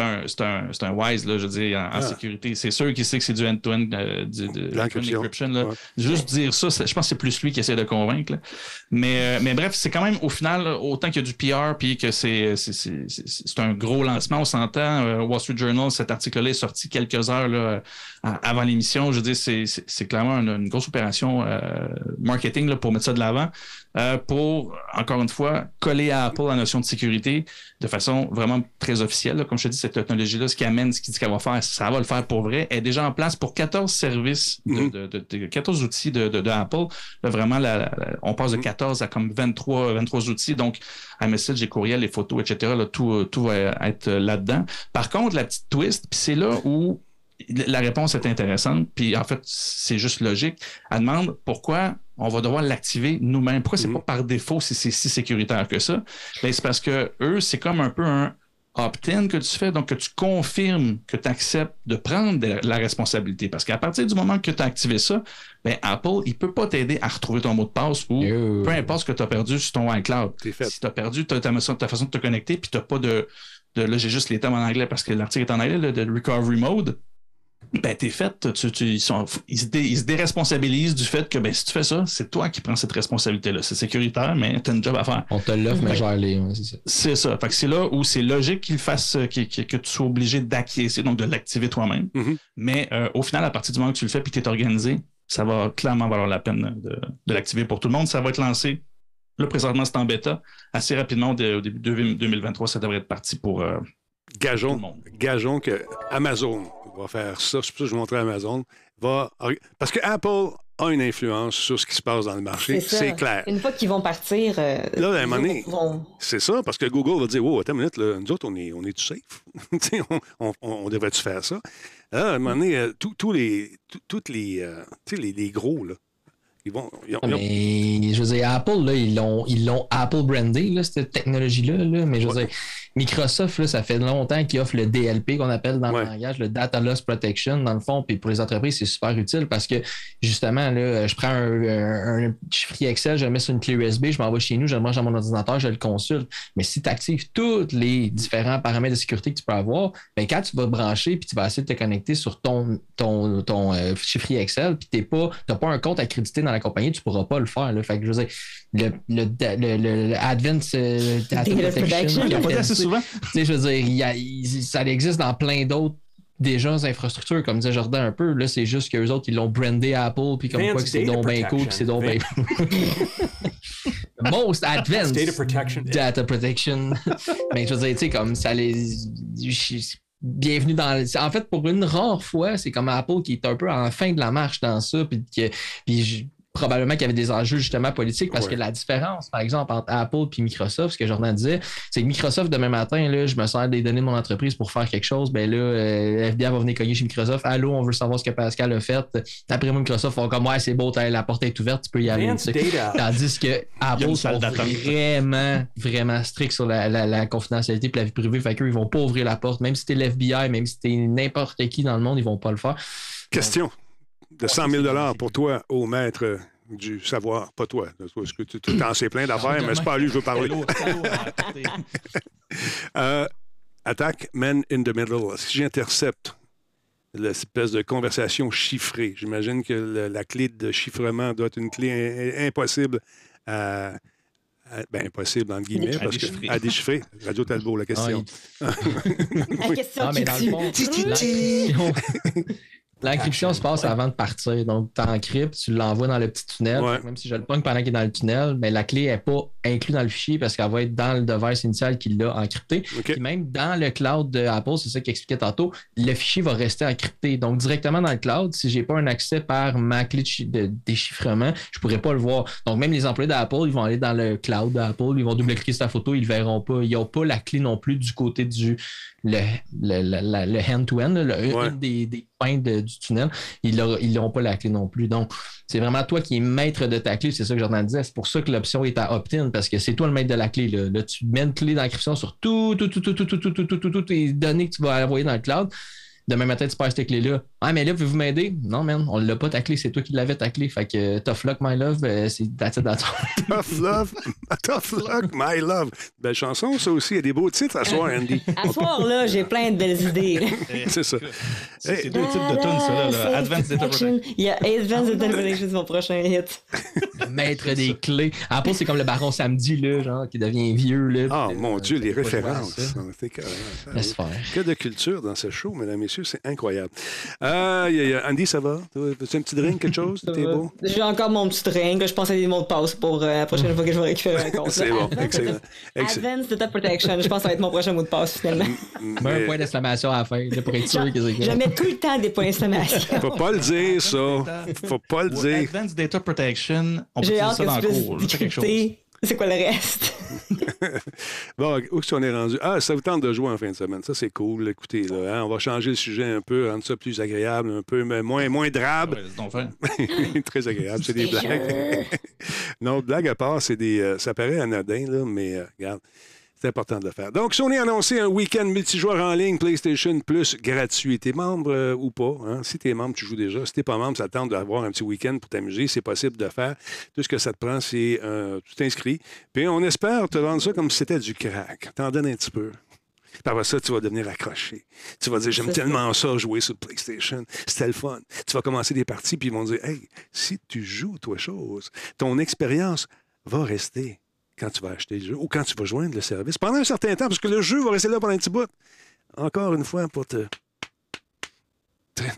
un, wise, là, je veux dire, en, en sécurité. C'est sûr qu'il sait que c'est du end-to-end, euh, du- de, encryption, là. Ouais. Juste dire ça, je pense que c'est plus lui qui essaie de convaincre. là. Mais, euh, mais bref, c'est quand même, au final, autant qu'il y a du PR, puis que c'est, un gros lancement, on s'entend. euh, Wall Street Journal, cet article-là est sorti quelques heures là, avant l'émission. Je veux dire, c'est, clairement une, une grosse opération euh, marketing là, pour mettre ça de l'avant, euh, pour, encore une fois, coller à Apple la notion de sécurité de façon vraiment très officielle. là. Comme je te dis, cette technologie-là, ce qui amène, ce qui dit qu'elle va faire, ça va le faire pour vrai, est déjà en place pour 14 services, de, Mhm. de- de- de- 14 outils de, de- de Apple. Là, vraiment, la- la- la- on passe de 14 à comme 23, 23 outils. Donc, iMessage, les courriels, les photos, etc., là, tout, euh, tout va être là-dedans. Par contre, la petite twist, puis c'est là où la réponse est intéressante, puis en fait, c'est juste logique. Elle demande pourquoi on va devoir l'activer nous-mêmes. Pourquoi c'est Mhm. pas par défaut si c'est si sécuritaire que ça? Ben, c'est parce que eux, c'est comme un peu un opt-in que tu fais, donc que tu confirmes que tu acceptes de prendre de la responsabilité. Parce qu'à partir du moment que tu as activé ça, ben Apple, il peut pas t'aider à retrouver ton mot de passe ou Yo. peu importe ce que tu as perdu sur ton iCloud. Si tu as perdu ta, ta façon ta façon de te connecter, puis tu n'as pas de, de. Là, j'ai juste les termes en anglais parce que l'article est en anglais, là, de recovery mode. Ben, t'es fait. Tu, tu- ils, sont, ils, se dé- ils se déresponsabilisent du fait que ben, si tu fais ça, c'est toi qui prends cette responsabilité-là. C'est sécuritaire, mais tu as une job à faire. On te l'offre, mais gère-les. ouais, c'est ça. C'est ça. Fait que c'est là où c'est logique qu'il fasse, euh, que tu sois obligé d'acquiescer, donc de l'activer toi-même. Mhm. Mais euh, au final, à partir du moment que tu le fais et que tu es organisé, ça va clairement valoir la peine de, de l'activer pour tout le monde. Ça va être lancé. Là, présentement, c'est en bêta. Assez rapidement, au dé- au début de 2023, ça devrait être parti pour euh, tout le Gageons, monde. gageons que Amazon va faire ça. C'est pour ça que je montrais à Amazon. Va... Parce que Apple a une influence sur ce qui se passe dans le marché. C'est clair. Une fois qu'ils vont partir. euh, Là, à un les moment donné, autres vont- C'est ça, parce que Google va dire Oh, attends une minute, là, nous autres, on est, on est safe. Tu sais, on, on, on devrait-tu faire ça? Là, à un moment donné, euh, tous tous les, tous- toutes les, euh, tu sais, les, les gros, là, ils vont. ils ont- ils ont- Mais je veux dire, Apple, là, ils l'ont, ils l'ont Apple brandé, là, cette technologie-là. Là, mais je veux Ouais. dire, Microsoft, là, ça fait longtemps qu'ils offrent le DLP qu'on appelle dans Ouais. le langage, le Data Loss Protection, dans le fond. Puis pour les entreprises, c'est super utile parce que justement, là, je prends un, un, un chiffrier Excel, je le mets sur une clé USB, je m'envoie chez nous, je le branche dans mon ordinateur, je le consulte. Mais si tu actives tous les différents paramètres de sécurité que tu peux avoir, ben, quand tu vas brancher puis tu vas essayer de te connecter sur ton, ton, ton euh, chiffrier Excel, puis tu n'as pas un compte accrédité dans la compagnie, tu ne pourras pas le faire. Là. Fait que je veux dire, le, le, le, le- le Advanced euh, Data Data Protection, Souvent. Tu sais, je veux dire, il y a- ça existe dans plein d'autres déjà infrastructures, comme disait Jordan un peu. Là, c'est juste qu'eux autres, ils l'ont brandé Apple, puis comme quoi que c'est donc bien cool, puis c'est donc bien Most Advanced Data protection. Data Protection. Mais je veux dire, tu sais, comme ça les. Bienvenue dans. le- En fait, pour une rare fois, c'est comme Apple qui est un peu en fin de la marche dans ça, puis que. Puis je- probablement qu'il y avait des enjeux justement politiques parce Ouais. que la différence, par exemple, entre Apple et Microsoft, ce que Jordan disait, c'est que Microsoft, demain matin, là, je me sers des données de mon entreprise pour faire quelque chose, ben là, euh, FBI va venir cogner chez Microsoft. Allô, on veut savoir ce que Pascal a fait. Après moi, Microsoft font comme ouais, c'est beau, la porte est ouverte, tu peux y aller. Tandis que Apple sont vraiment, vraiment stricts sur la, la- la confidentialité et la vie privée. Fait qu'eux, ils vont pas ouvrir la porte. Même si t'es l'FBI, même si t'es n'importe qui dans le monde, ils vont pas le faire. Question de 100 000 pour toi, au maître du savoir, pas toi. Parce que tu tu t'en sais plein d'affaires, mais c'est pas à lui que je veux parler. Euh, attaque man in the middle. Si j'intercepte l'espèce de conversation chiffrée, j'imagine que le- la clé de chiffrement doit être une clé in- impossible à. à- ben, impossible, entre guillemets, À parce que- déchiffrer. à déchiffrer. Radio Talbot, la Ah, question. il- La question Ah, mais dans le l'encryption se passe avant de partir. Donc, tu encryptes, tu l'envoies dans le petit tunnel. Ouais. Même si je le pogne pendant qu'il est dans le tunnel, mais la clé n'est pas inclue dans le fichier parce qu'elle va être dans le device initial qui l'a encrypté. Même dans le cloud de Apple, c'est ça qu'il expliquait tantôt, le fichier va rester encrypté. Donc, directement dans le cloud, si je n'ai pas un accès par ma clé de, chi- de déchiffrement, je ne pourrais pas le voir. Donc, même les employés d'Apple, ils vont aller dans le cloud d'Apple, ils vont double-cliquer sur la photo, ils ne verront pas. Ils n'ont pas la clé non plus du côté du le, le, le- hand-to-hand, le- Ouais. une des, des points de- du tunnel. Ils n'auront pas la clé non plus. Donc, c'est vraiment toi qui es maître de ta clé. C'est ça que Jordan disait. C'est pour ça que l'option est à opt-in, parce que c'est toi le maître de la clé. Là, tu mets une clé d'encryption sur tout, tout, tout, tout, tout, tout, tout, tout, tout, toutes les données que tu vas envoyer dans le cloud. Demain matin, tu perds cette clé-là. Ah, mais là, pouvez-vous m'aider? Non, man, on l'a pas ta clé, c'est toi qui l'avais ta clé. Fait que euh, tough luck, my love, euh, c'est that's it, that's. Tough love, tough luck, my love. Belle chanson, ça aussi. Il y a des beaux titres à soir, Andy. À soir, là, j'ai plein de belles idées. C'est ça. C'est deux types de tunes, ça, là. là. Advanced Data Protection. Il y a Advanced Data Protection, c'est mon prochain hit. Maître des clés. Apple, c'est comme le baron samedi, là, genre, qui devient vieux. Là, Ah, mon euh, Dieu, les à références. Que de culture dans ce show, mesdames, messieurs, c'est incroyable. Euh, y a- Andy, ça va? Tu un petit drink, quelque chose? T'es beau? J'ai encore mon petit drink. Je pense à des mots de passe pour euh, la prochaine fois que je vais récupérer un compte. C'est bon, Advanced excellent. Advanced Data Protection. Je pense que ça va être mon prochain mot de passe finalement. Mets un Mais point d'exclamation à la fin, pour être sûr que c'est Je mets tout le temps des points d'exclamation. faut pas le dire, ça. Faut pas le dire. Advanced Data Protection, on peut hâte ça dans le cours. quelque chose. C'est quoi le reste? Bon, où est-ce qu'on est rendu? Ah, ça vous tente de jouer en fin de semaine. Ça, c'est cool. Écoutez, là, hein, on va changer le sujet un peu, rendre ça plus agréable, un peu mais moins, moins drabe. Ouais. Très agréable. C'est des blagues. non, blague à part, c'est des. euh, ça paraît anodin, là, mais euh, regarde. C'est important de le faire. Donc, Sony a annoncé un week-end multijoueur en ligne PlayStation Plus gratuit. T'es membre euh, ou pas? hein? Si t'es membre, tu joues déjà. Si t'es pas membre, ça te tente d'avoir un petit week-end pour t'amuser. C'est possible de faire. Tout ce que ça te prend, c'est euh, tu t'inscris. Puis on espère te vendre ça comme si c'était du crack. T'en donnes un petit peu. Après ça, tu vas devenir accroché. Tu vas dire, j'aime tellement ça, jouer sur PlayStation. C'était le fun. Tu vas commencer des parties, puis ils vont dire, hey, si tu joues, toi, chose, ton expérience va rester quand tu vas acheter le jeu ou quand tu vas joindre le service pendant un certain temps, parce que le jeu va rester là pendant un petit bout. Encore une fois, pour te.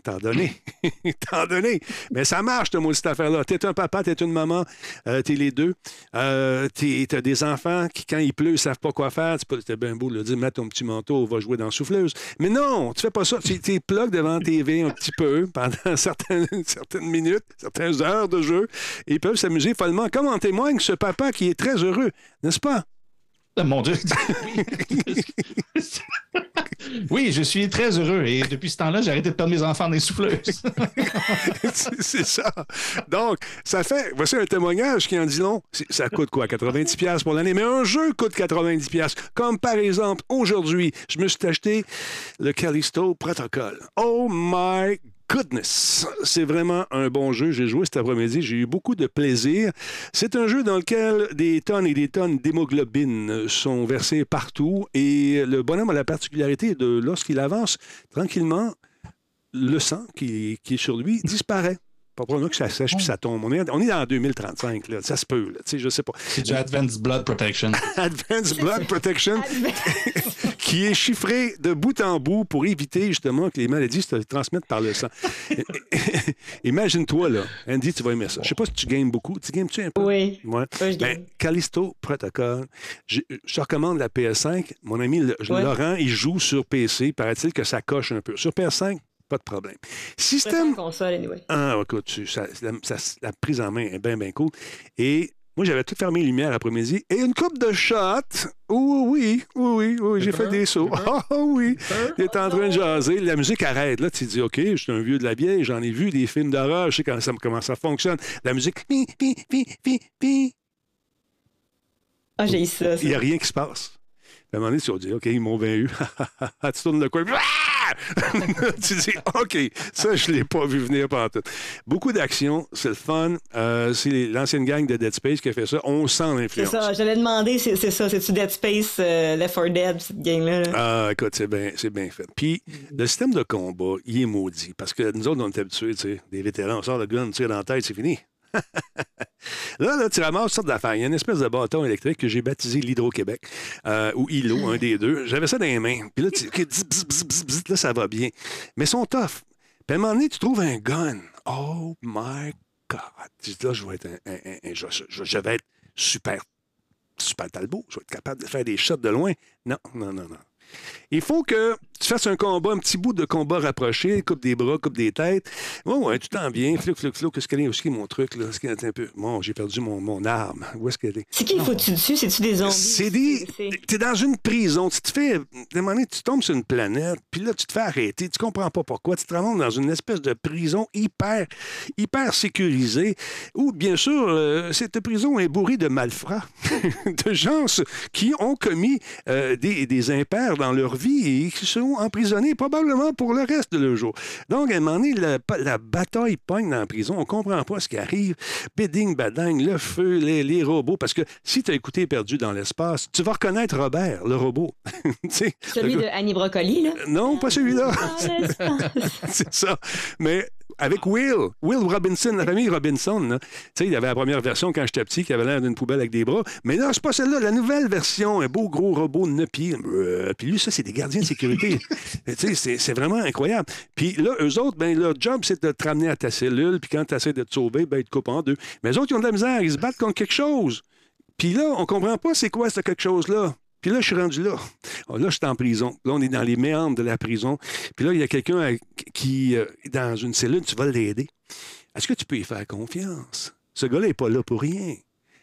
T'en donner. T'en donner. Mais ça marche, ta cette affaire-là. T'es un papa, t'es une maman, euh, t'es les deux. Euh, t'as des enfants qui, quand il pleut, ils savent pas quoi faire. C'était bien beau de leur dire, mets ton petit manteau, va jouer dans la souffleuse. Mais non, tu fais pas ça. Tu t'es devant TV un petit peu pendant certaines, certaines minutes, certaines heures de jeu. Ils peuvent s'amuser follement, comme en témoigne ce papa qui est très heureux, n'est-ce pas? Ah, Mon Dieu. oui, je suis très heureux. Et depuis ce temps-là, j'ai arrêté de perdre mes enfants dans les souffleuses. c'est ça. Donc, ça fait. Voici un témoignage qui en dit long. Ça coûte quoi? 90$ piastres pour l'année? Mais un jeu coûte 90$. piastres. Comme par exemple, aujourd'hui, je me suis acheté le Callisto Protocol. Oh my Goodness, c'est vraiment un bon jeu. J'ai joué cet après-midi, j'ai eu beaucoup de plaisir. C'est un jeu dans lequel des tonnes et des tonnes d'hémoglobine sont versées partout et le bonhomme a la particularité de, lorsqu'il avance tranquillement, le sang qui, qui est sur lui disparaît. Pas probablement que ça sèche puis ça tombe. On est, on est en 2035, là. ça se peut. Là. Tu sais, Je sais pas. C'est du Advanced Blood Protection. Advanced Blood Protection qui est chiffré de bout en bout pour éviter justement que les maladies se transmettent par le sang. Imagine-toi, là. Andy, tu vas aimer ça. Je sais pas si tu gagnes beaucoup. Tu gagnes-tu un peu? Oui. Ouais. Ben. Callisto Protocol. Je, je te recommande la PS5. Mon ami Le- Ouais. Laurent, il joue sur PC. Paraît-il que ça coche un peu. Sur PS5, Pas de problème. Système. la console, anyway. Ah, écoute, ça- la, ça- la prise en main est bien, bien cool. Et moi, j'avais tout fermé les lumières après-midi et une coupe de shots. Oh, oui, oui, oui, oui, j'ai fait des sauts. Ah, oui. Il est en train de jaser. La musique arrête. Là, tu te dis, OK, je suis un vieux de la vieille, j'en ai vu des films d'horreur, je sais comment ça, comment ça fonctionne. La musique, pi, pi, pi, pi, pi. Ah, j'ai eu ça. ça. Il n'y a rien qui se passe. À un moment donné, tu vas dire, OK, ils m'ont bien eu. tu tournes le coin. tu dis, OK, ça, je ne l'ai pas vu venir pendant tout. Beaucoup d'action, c'est le fun. Euh, c'est l'ancienne gang de Dead Space qui a fait ça. On sent C'est l'influence. ça, j'allais demander, c'est c'est ça, c'est-tu Dead Space, euh, Left 4 Dead, cette gang-là? là? Ah, écoute, c'est bien, c'est bien fait. Puis, le système de combat, il est maudit. Parce que nous autres, on est habitués, tu sais, des vétérans, on sort le gun, on tire dans la tête, c'est fini. là, là, tu ramasses sortes d'affaires. Il y a une espèce de bâton électrique que j'ai baptisé l'Hydro-Québec, euh, ou ILO, un des deux. J'avais ça dans les mains. Puis là, tu, bzz, là, ça va bien. Mais ils sont tough. Puis à un moment donné, tu trouves un gun. Oh my God. Là, je vais être je vais être super, super talbot. Je vais être capable de faire des shots de loin. Non, non, non, non. Il faut que tu fasses un combat, un petit bout de combat rapproché, coupe des bras, coupe des têtes. Bon, ouais, tu t'en viens, fluc, fluc, fluc. Qu'est-ce qu'elle est? Où est-ce qu'il est mon truc, là? Est un peu. Bon, j'ai perdu mon, mon arme. Où est-ce qu'elle est? C'est qui il faut-tu dessus? C'est-tu des zombies? C'est des. T'es dans une prison. Tu te fais. À un moment donné, tu tombes sur une planète, puis là, tu te fais arrêter. Tu comprends pas pourquoi. Tu te rends dans une espèce de prison hyper, hyper sécurisée, où, bien sûr, euh, cette prison est bourrée de malfrats, de gens qui ont commis euh, des, des impairs dans leur vie et qui sont emprisonnés probablement pour le reste de leur jour. Donc, à un moment donné, la, la bataille pogne dans la prison. On comprend pas ce qui arrive. Bidding, badang, le feu, les, les robots. Parce que si tu as écouté Perdu dans l'espace, tu vas reconnaître Robert, le robot. Celui le de Annie Brocoli, là? Non, pas celui-là. C'est ça. Mais avec Will, Will Robinson, la famille Robinson, tu sais, il y avait la première version quand j'étais petit qui avait l'air d'une poubelle avec des bras. Mais là, c'est pas celle-là. La nouvelle version, un beau gros robot de 9 pieds. Euh, Puis lui, ça, c'est des gardiens de sécurité. tu sais, c'est- c'est vraiment incroyable. Puis là, eux autres, ben, leur job, c'est de te ramener à ta cellule. Puis quand tu essaies de te sauver, ben, ils te coupent en deux. Mais eux autres, ils ont de la misère. Ils se battent contre quelque chose. Puis là, on comprend pas c'est quoi ce quelque chose-là. Puis là, je suis rendu là. Oh, là, je suis en prison. Là, on est dans les méandres de la prison. Puis là, il y a quelqu'un qui, euh, dans une cellule, tu vas l'aider. Est-ce que tu peux y faire confiance? Ce gars-là n'est pas là pour rien.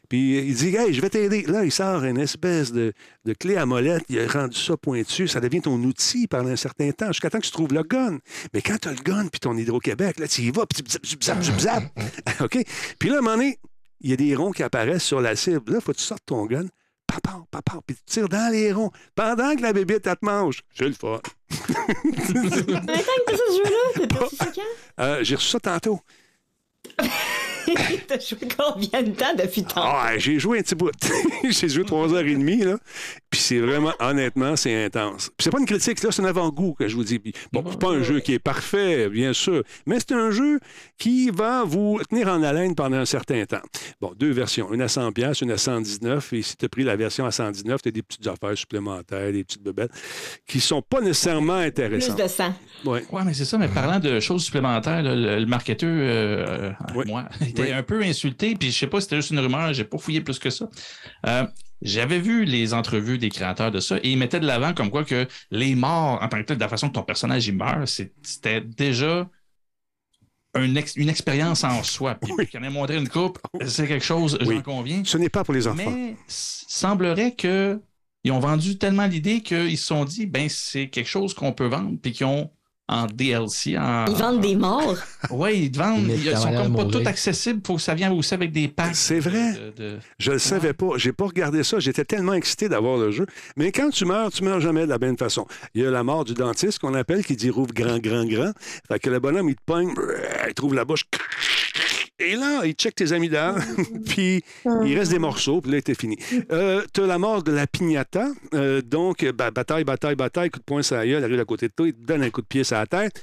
Puis euh, il dit, hey, je vais t'aider. Là, il sort une espèce de, de clé à molette. Il a rendu ça pointu. Ça devient ton outil pendant un certain temps, jusqu'à temps que tu trouves le gun. Mais quand tu as le gun, puis ton Hydro-Québec, là, tu y vas, puis tu zap, zap, zap. OK? Puis là, à un moment donné, il y a des ronds qui apparaissent sur la cible. Là, faut que tu sortes ton gun. Papa, papa, puis tu tires dans les ronds pendant que la bébête, elle te mange. J'ai le fun. De temps que t'as ce jeu-là? T'as reçu ça quand? Euh, J'ai reçu ça tantôt. T'as joué combien de temps depuis tant? Ah, j'ai joué un petit bout. j'ai joué trois heures et demie, là. Puis c'est vraiment, honnêtement, c'est intense. Puis c'est pas une critique, là, c'est un avant-goût que je vous dis. Puis bon, c'est pas un jeu qui est parfait, bien sûr, mais c'est un jeu qui va vous tenir en haleine pendant un certain temps. Bon, deux versions, une à 100 pièces, une à 119. Et si tu as pris la version à 119, tu as des petites affaires supplémentaires, des petites bebelles qui sont pas nécessairement Plus intéressantes. de sang. Ouais. Oui, mais c'est ça. Mais parlant de choses supplémentaires, là, le, le marketeur, euh, Oui. moi, Oui. un peu insulté. Puis je sais pas si c'était juste une rumeur, j'ai pas fouillé plus que ça. Euh, j'avais vu les entrevues des créateurs de ça et ils mettaient de l'avant comme quoi que les morts, en tant que tel, de la façon que ton personnage meurt, c'était déjà un ex- une expérience en soi. Puis Oui. ait montré une coupe, c'est quelque chose, Oui. j'en conviens. Ce n'est pas pour les enfants. Mais semblerait que ils ont vendu tellement l'idée qu'ils se sont dit, ben c'est quelque chose qu'on peut vendre, puis qu'ils ont en DLC. En, Ils vendent des morts. Oui, ils te vendent. Ils Ils, sont comme pas tout accessibles. Il faut que ça vienne aussi avec des packs. C'est vrai. de- de- Je le savais pas. J'ai pas regardé ça. J'étais tellement excité d'avoir le jeu. Mais quand tu meurs, tu meurs jamais de la même façon. Il y a la mort du dentiste qu'on appelle qui dit rouvre grand, grand, grand. Fait que le bonhomme, il te pogne, il trouve la bouche. Et là, il check tes amygdales, puis il reste des morceaux, puis là, t'es fini. Euh, tu as la mort de la pignata. Euh, donc, bah, bataille, bataille, bataille, coup de poing sur la gueule, arrive à côté de toi, il te donne un coup de pied sur la tête.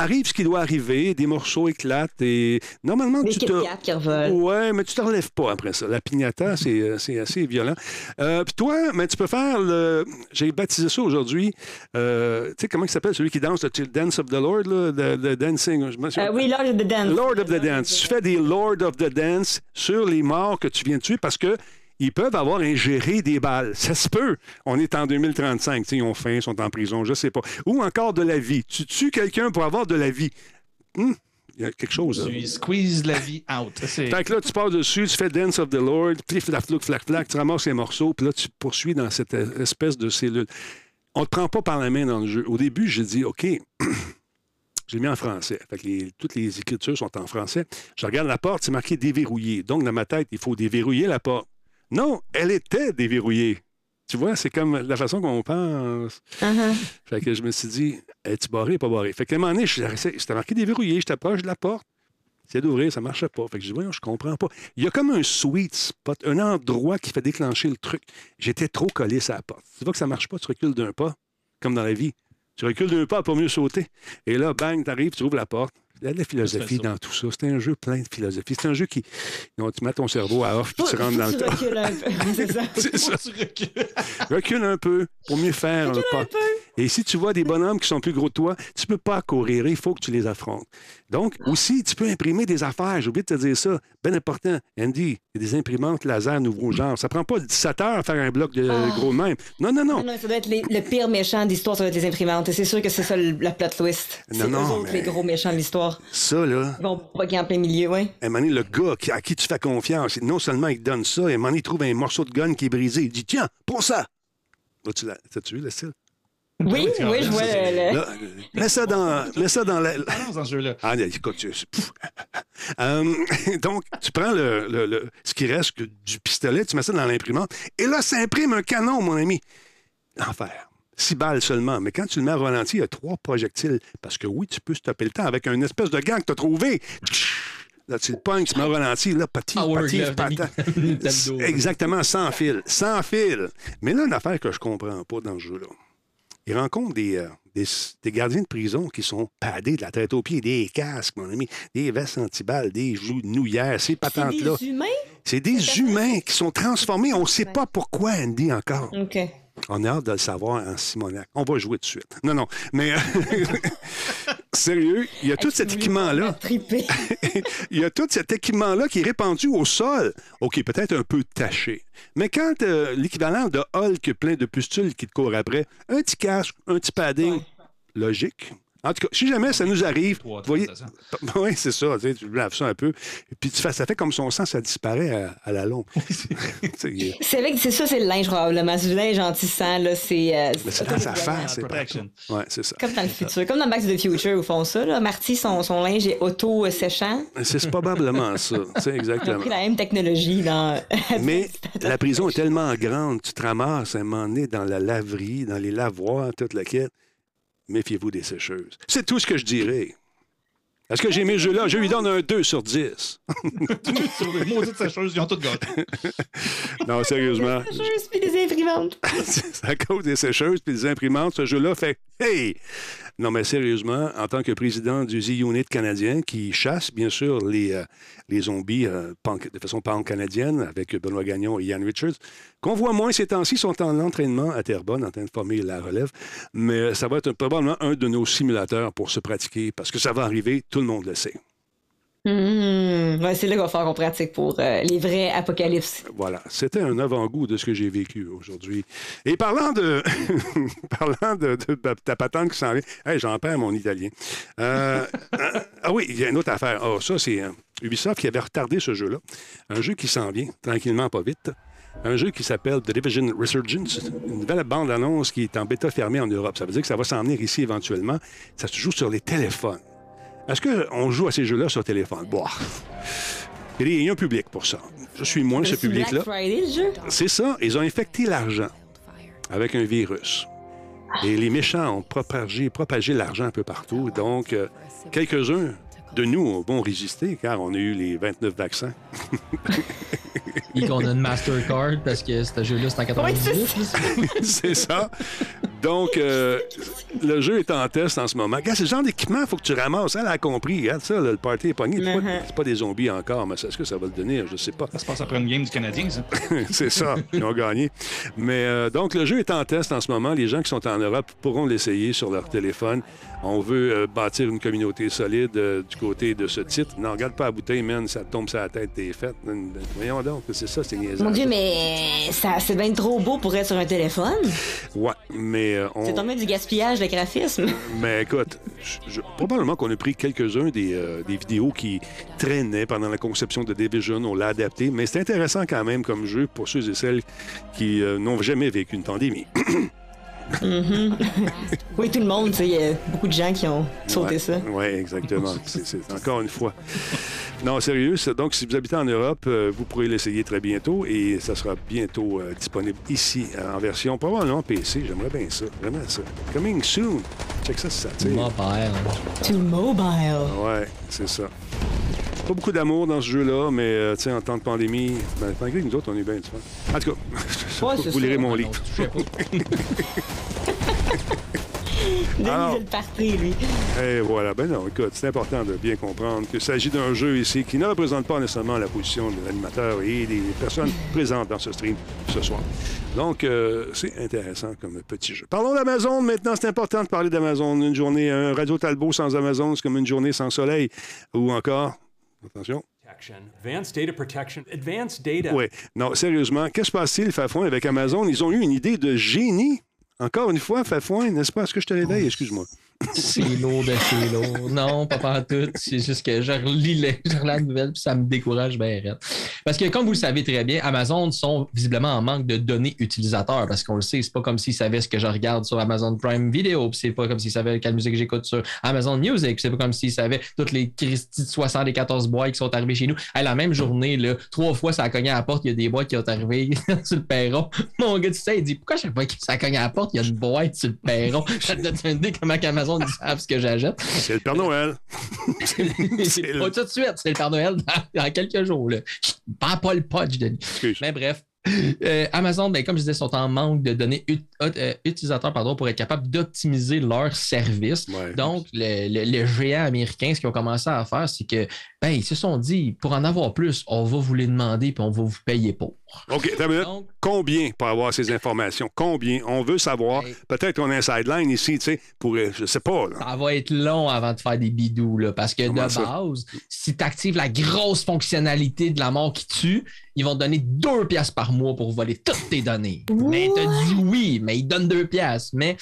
Arrive ce qui doit arriver, des morceaux éclatent et normalement, Des tu te... Qui. Ouais, mais tu te relèves pas après ça. La pignata, c'est, euh, c'est assez violent. Euh, Puis toi, mais tu peux faire le. J'ai baptisé ça aujourd'hui. Euh, tu sais comment il s'appelle? Celui qui danse le Dance of the Lord, là, dancing. Je me souviens- Euh, oui, Lord of the Dance. Lord of the Dance. Tu fais des Lord of the Dance sur les morts que tu viens de tuer parce que ils peuvent avoir ingéré des balles. Ça se peut. On est en 2035. T'sais, ils ont faim, ils sont en prison, je sais pas. Ou encore de la vie. Tu tues quelqu'un pour avoir de la vie. Hum, Il y a quelque chose. là. Tu squeeze la vie out. Fait que là, tu pars dessus, tu fais Dance of the Lord, plif, flaf, flac, flac, flac, tu ramasses les morceaux, puis là, tu poursuis dans cette espèce de cellule. On te prend pas par la main dans le jeu. Au début, j'ai dit, OK, j'ai mis en français. Fait que les- toutes les écritures sont en français. Je regarde la porte, c'est marqué déverrouillé. Donc, dans ma tête, il faut déverrouiller la porte. Non, elle était déverrouillée. Tu vois, c'est comme la façon qu'on pense. Uh-huh. Fait que je me suis dit, es-tu barré ou pas barré? Fait qu'à un moment donné, je c'était marqué déverrouillé, je t'approche de la porte. C'est d'ouvrir, ça marchait pas. Fait que je dis, voyons, je comprends pas. Il y a comme un sweet spot, un endroit qui fait déclencher le truc. J'étais trop collé sur la porte. Tu vois que ça marche pas, tu recules d'un pas, comme dans la vie. Tu recules d'un pas pour mieux sauter. Et là, bang, t'arrives, tu ouvres la porte. Il y a de la philosophie dans tout ça. C'était un jeu plein de philosophie. C'est un jeu qui. non, tu mets ton cerveau à off puis tu rentres dans le tu tas. recules un peu. C'est ça. C'est ça. Tu recules. Recule un peu pour mieux faire un pas. Et si tu vois des bonhommes qui sont plus gros que toi, tu peux pas courir, il faut que tu les affrontes. Donc, aussi, tu peux imprimer des affaires. J'ai oublié de te dire ça. Bien important. Andy, il y a des imprimantes laser nouveau genre. Ça prend pas 17 heures à faire un bloc de Ah. gros de même. Non, non, Non, non. non, ça doit être les- le pire méchant d'histoire, ça doit être les imprimantes. Et c'est sûr que c'est ça le- la plot twist. Non, C'est eux non, autres mais- les gros méchants de l'histoire. Ça, là, Ils vont pas en plein milieu, moment donné, le gars à qui tu fais confiance, non seulement il te donne ça, donné, il trouve un morceau de gun qui est brisé. Il dit Tiens, prends ça. Vu le style? Oui, oui, je vois le. Là, mets ça dans, mets ça dans la, Balance dans ce jeu-là. Ah, écoute, tu- pouf. Euh, donc, tu prends le, le- le- ce qui reste du pistolet, tu mets ça dans l'imprimante, et là, ça imprime un canon, mon ami. L'enfer. Six balles seulement. Mais quand tu le mets à ralenti, il y a trois projectiles. Parce que oui, tu peux stopper le temps avec une espèce de gant que tu as trouvé. Là, tu le pognes, tu mets au ralenti, là, petit, Power petit. Exactement, sans fil. Sans fil. Mais là, une affaire que je comprends pas dans ce jeu-là. Ils rencontrent des, euh, des, des gardiens de prison qui sont padés de la tête aux pieds, des casques, mon ami, des vestes antiballes, des genouillères, ces C'est patentes-là. des humains? C'est des humains qui sont transformés. On ne sait pas pourquoi, Andy, encore. OK. On a hâte de le savoir en Simonac. On va jouer tout de suite. Non, non. Mais sérieux, il y a tout cet équipement-là. Il y a tout cet équipement-là qui est répandu au sol. OK, peut-être un peu taché. Mais quand euh, l'équivalent de Hulk plein de pustules qui te court après, un petit casque, un petit padding, logique. En tout cas, si jamais ça nous arrive, vous voyez, oui, c'est ça, tu, sais, tu laves ça un peu, et puis tu fais, ça fait comme son sang, ça disparaît à, à la longue. C'est avec, c'est ça, c'est le linge probablement. C'est du linge anti-sang, là. C'est. euh, mais c'est dans sa face, c'est. Ouais, c'est ça. Comme dans le futur, comme dans Back to the Future, où font ça. Là. Marty, son, son linge est auto-séchant. C'est probablement ça, tu sais, Ils ont exactement. pris la même technologie dans. Mais la prison est tellement grande, tu te ramasses à un moment donné dans la laverie, dans les lavoirs, toute la quête. Méfiez-vous des sécheuses. C'est tout ce que je dirais. Est-ce que j'ai mis le jeu là? Je lui donne un 2 sur 10. Sur les maudites sécheuses, ils ont tout gâté. non, sérieusement. Juste puis des imprimantes. c'est à cause des sécheuses et des imprimantes, ce jeu-là fait Hey! Non, mais sérieusement, en tant que président du Z-Unit canadien qui chasse, bien sûr, les, euh, zombies euh, de façon pan-canadienne avec Benoît Gagnon et Ian Richards, qu'on voit moins ces temps-ci, sont en entraînement à Terrebonne, en train de former la relève. Mais ça va être probablement un de nos simulateurs pour se pratiquer parce que ça va arriver, tout le monde le sait. Ouais, c'est là qu'il va falloir qu'on pratique pour euh, les vrais apocalypses. Voilà, c'était un avant-goût de ce que j'ai vécu aujourd'hui. Et parlant de parlant de, de- de ta patente qui s'en vient, hey, j'en perds mon italien. Euh, euh, ah oui, il y a une autre affaire. Ah, ça, c'est euh, Ubisoft qui avait retardé ce jeu-là. Un jeu qui s'en vient, tranquillement, pas vite. Un jeu qui s'appelle The Division Resurgence, une nouvelle bande-annonce qui est en bêta fermée en Europe. Ça veut dire que ça va s'en venir ici éventuellement. Ça se joue sur les téléphones. Est-ce qu'on joue à ces jeux-là sur téléphone? Bon. Il y a un public pour ça. Je suis moins ce public-là. C'est ça, ils ont infecté l'argent avec un virus. Et les méchants ont propagé, propagé l'argent un peu partout. Donc, euh, quelques-uns de nous vont résister car on a eu les 29 vaccins. Et qu'on a une Mastercard parce que ce jeu-là, c'est en Ouais, 98. c'est ça. Donc, euh, le jeu est en test en ce moment. Regarde, c'est le genre d'équipement, il faut que tu ramasses. Elle a compris. Regarde ça, là, le party est pogné. C'est pas- Uh-huh. C'est pas des zombies encore, mais est-ce que ça va le donner? Je sais pas. Ça se passe après une game du Canadien, ça. c'est ça, ils ont gagné. Mais euh, donc, le jeu est en test en ce moment. Les gens qui sont en Europe pourront l'essayer sur leur téléphone. On veut euh, bâtir une communauté solide euh, du côté de ce titre. Non, regarde pas la bouteille, man, ça te tombe sur la tête, t'es faite. Voyons donc, c'est ça, c'est niaisant. Mon Dieu, mais ça, c'est bien trop beau pour être sur un téléphone. Ouais, mais euh, on... C'est tombé du gaspillage de graphisme. Mais écoute, je- je- probablement qu'on a pris quelques-uns des, euh, des vidéos qui traînaient pendant la conception de Division, on l'a adapté, mais c'est intéressant quand même comme jeu pour ceux et celles qui euh, n'ont jamais vécu une pandémie. Oui, tout le monde, il y a beaucoup de gens qui ont sauté ça. Oui, exactement. C'est c'est encore une fois. Non, sérieux, c'est- donc si vous habitez en Europe, euh, vous pourrez l'essayer très bientôt et ça sera bientôt euh, disponible ici euh, en version probablement PC. J'aimerais bien ça, vraiment ça. Coming soon. Check ça si ça tire. Mobile. To mobile. Ouais, c'est ça. Pas beaucoup d'amour dans ce jeu-là, mais euh, tu sais, en temps de pandémie, ben, malgré que nous autres, on est bien du fun. En tout cas, Ouais, vous lirez mon livre. Denis le parti, lui. Et voilà. Ben non, écoute, c'est important de bien comprendre qu'il s'agit d'un jeu ici qui ne représente pas nécessairement la position de l'animateur et des personnes présentes dans ce stream ce soir. Donc, euh, c'est intéressant comme petit jeu. Parlons d'Amazon maintenant. C'est important de parler d'Amazon. Une journée, un Radio Talbot sans Amazon, c'est comme une journée sans soleil. Ou encore, attention, Advanced data protection, advanced data. Oui. Non, sérieusement, qu'est-ce qui se passe-t-il, Fafouin, avec Amazon? Ils ont eu une idée de génie. Encore une fois, Fafouin, n'est-ce pas? Est-ce que je te réveille? Excuse-moi. C'est lourd de lourd. Non, pas en tout. C'est juste que je relis, le- je la nouvelle puis ça me décourage bien. Parce que comme vous le savez très bien, Amazon sont visiblement en manque de données utilisateurs parce qu'on le sait, c'est pas comme s'ils savaient ce que je regarde sur Amazon Prime Video, puis c'est pas comme s'ils savaient quelle musique j'écoute sur Amazon Music, c'est pas comme s'ils savaient toutes les Christy de 74 boîtes qui sont arrivées chez nous. Hey, la même journée, trois fois ça a cogné à la porte, il y a des boîtes qui sont arrivées sur le perron. Mon gars, tu sais, il dit pourquoi chaque fois que ça cogne à la porte, il y a une boîte sur le perron. Ça te donne une idée comment Amazon ils savent ce que j'achète. C'est le Père Noël. C'est le- Pas tout de suite, c'est le Père Noël dans, dans quelques jours. Là. Pas pas le punch, Denis. Excuse. Mais bref. Euh, Amazon, ben, comme je disais, sont en manque de données ut- euh, utilisateurs pardon, pour être capable d'optimiser leur service. Ouais. Donc, le, le- le géant américain, ce qu'ils ont commencé à faire, c'est que ben, ils se sont dit, pour en avoir plus, on va vous les demander puis on va vous payer pour. OK. Donc, Combien pour avoir ces informations? Combien? On veut savoir. Hey. Peut-être qu'on a un sideline ici, tu sais, pour, euh, je sais pas. là. ça va être long avant de faire des bidous, là, parce que Comment de ça? base, si tu actives la grosse fonctionnalité de la mort qui tue, ils vont te donner deux pièces par mois pour voler toutes tes données. Mais ils te dit oui, mais ils donnent deux pièces. Mais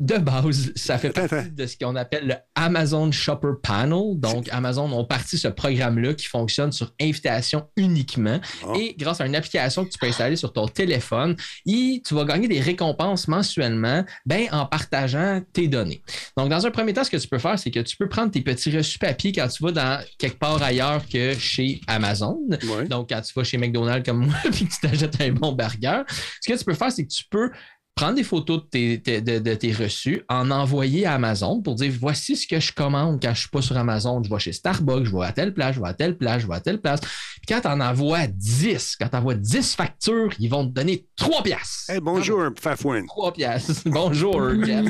de base, ça fait partie de ce qu'on appelle le Amazon Shopper Panel. Donc, Amazon ont parti ce programme-là qui fonctionne sur invitation uniquement. Et grâce à une application que tu peux installer sur ton téléphone, et tu vas gagner des récompenses mensuellement ben, en partageant tes données. Donc, dans un premier temps, ce que tu peux faire, c'est que tu peux prendre tes petits reçus papier quand tu vas dans quelque part ailleurs que chez Amazon. Ouais. Donc, quand tu vas chez McDonald's comme moi puis que tu t'achètes un bon burger, ce que tu peux faire, c'est que tu peux prendre des photos de tes, tes- de, de tes reçus, en envoyer à Amazon pour dire voici ce que je commande quand je suis pas sur Amazon. Je vais chez Starbucks, je vais à telle place, je vais à telle place, je vais à telle place. Puis quand tu en envoies 10, quand tu envoies 10 factures, ils vont te donner 3 piastres. Hey, bonjour, Fafouin. 3 piastres. Bonjour, Jeff.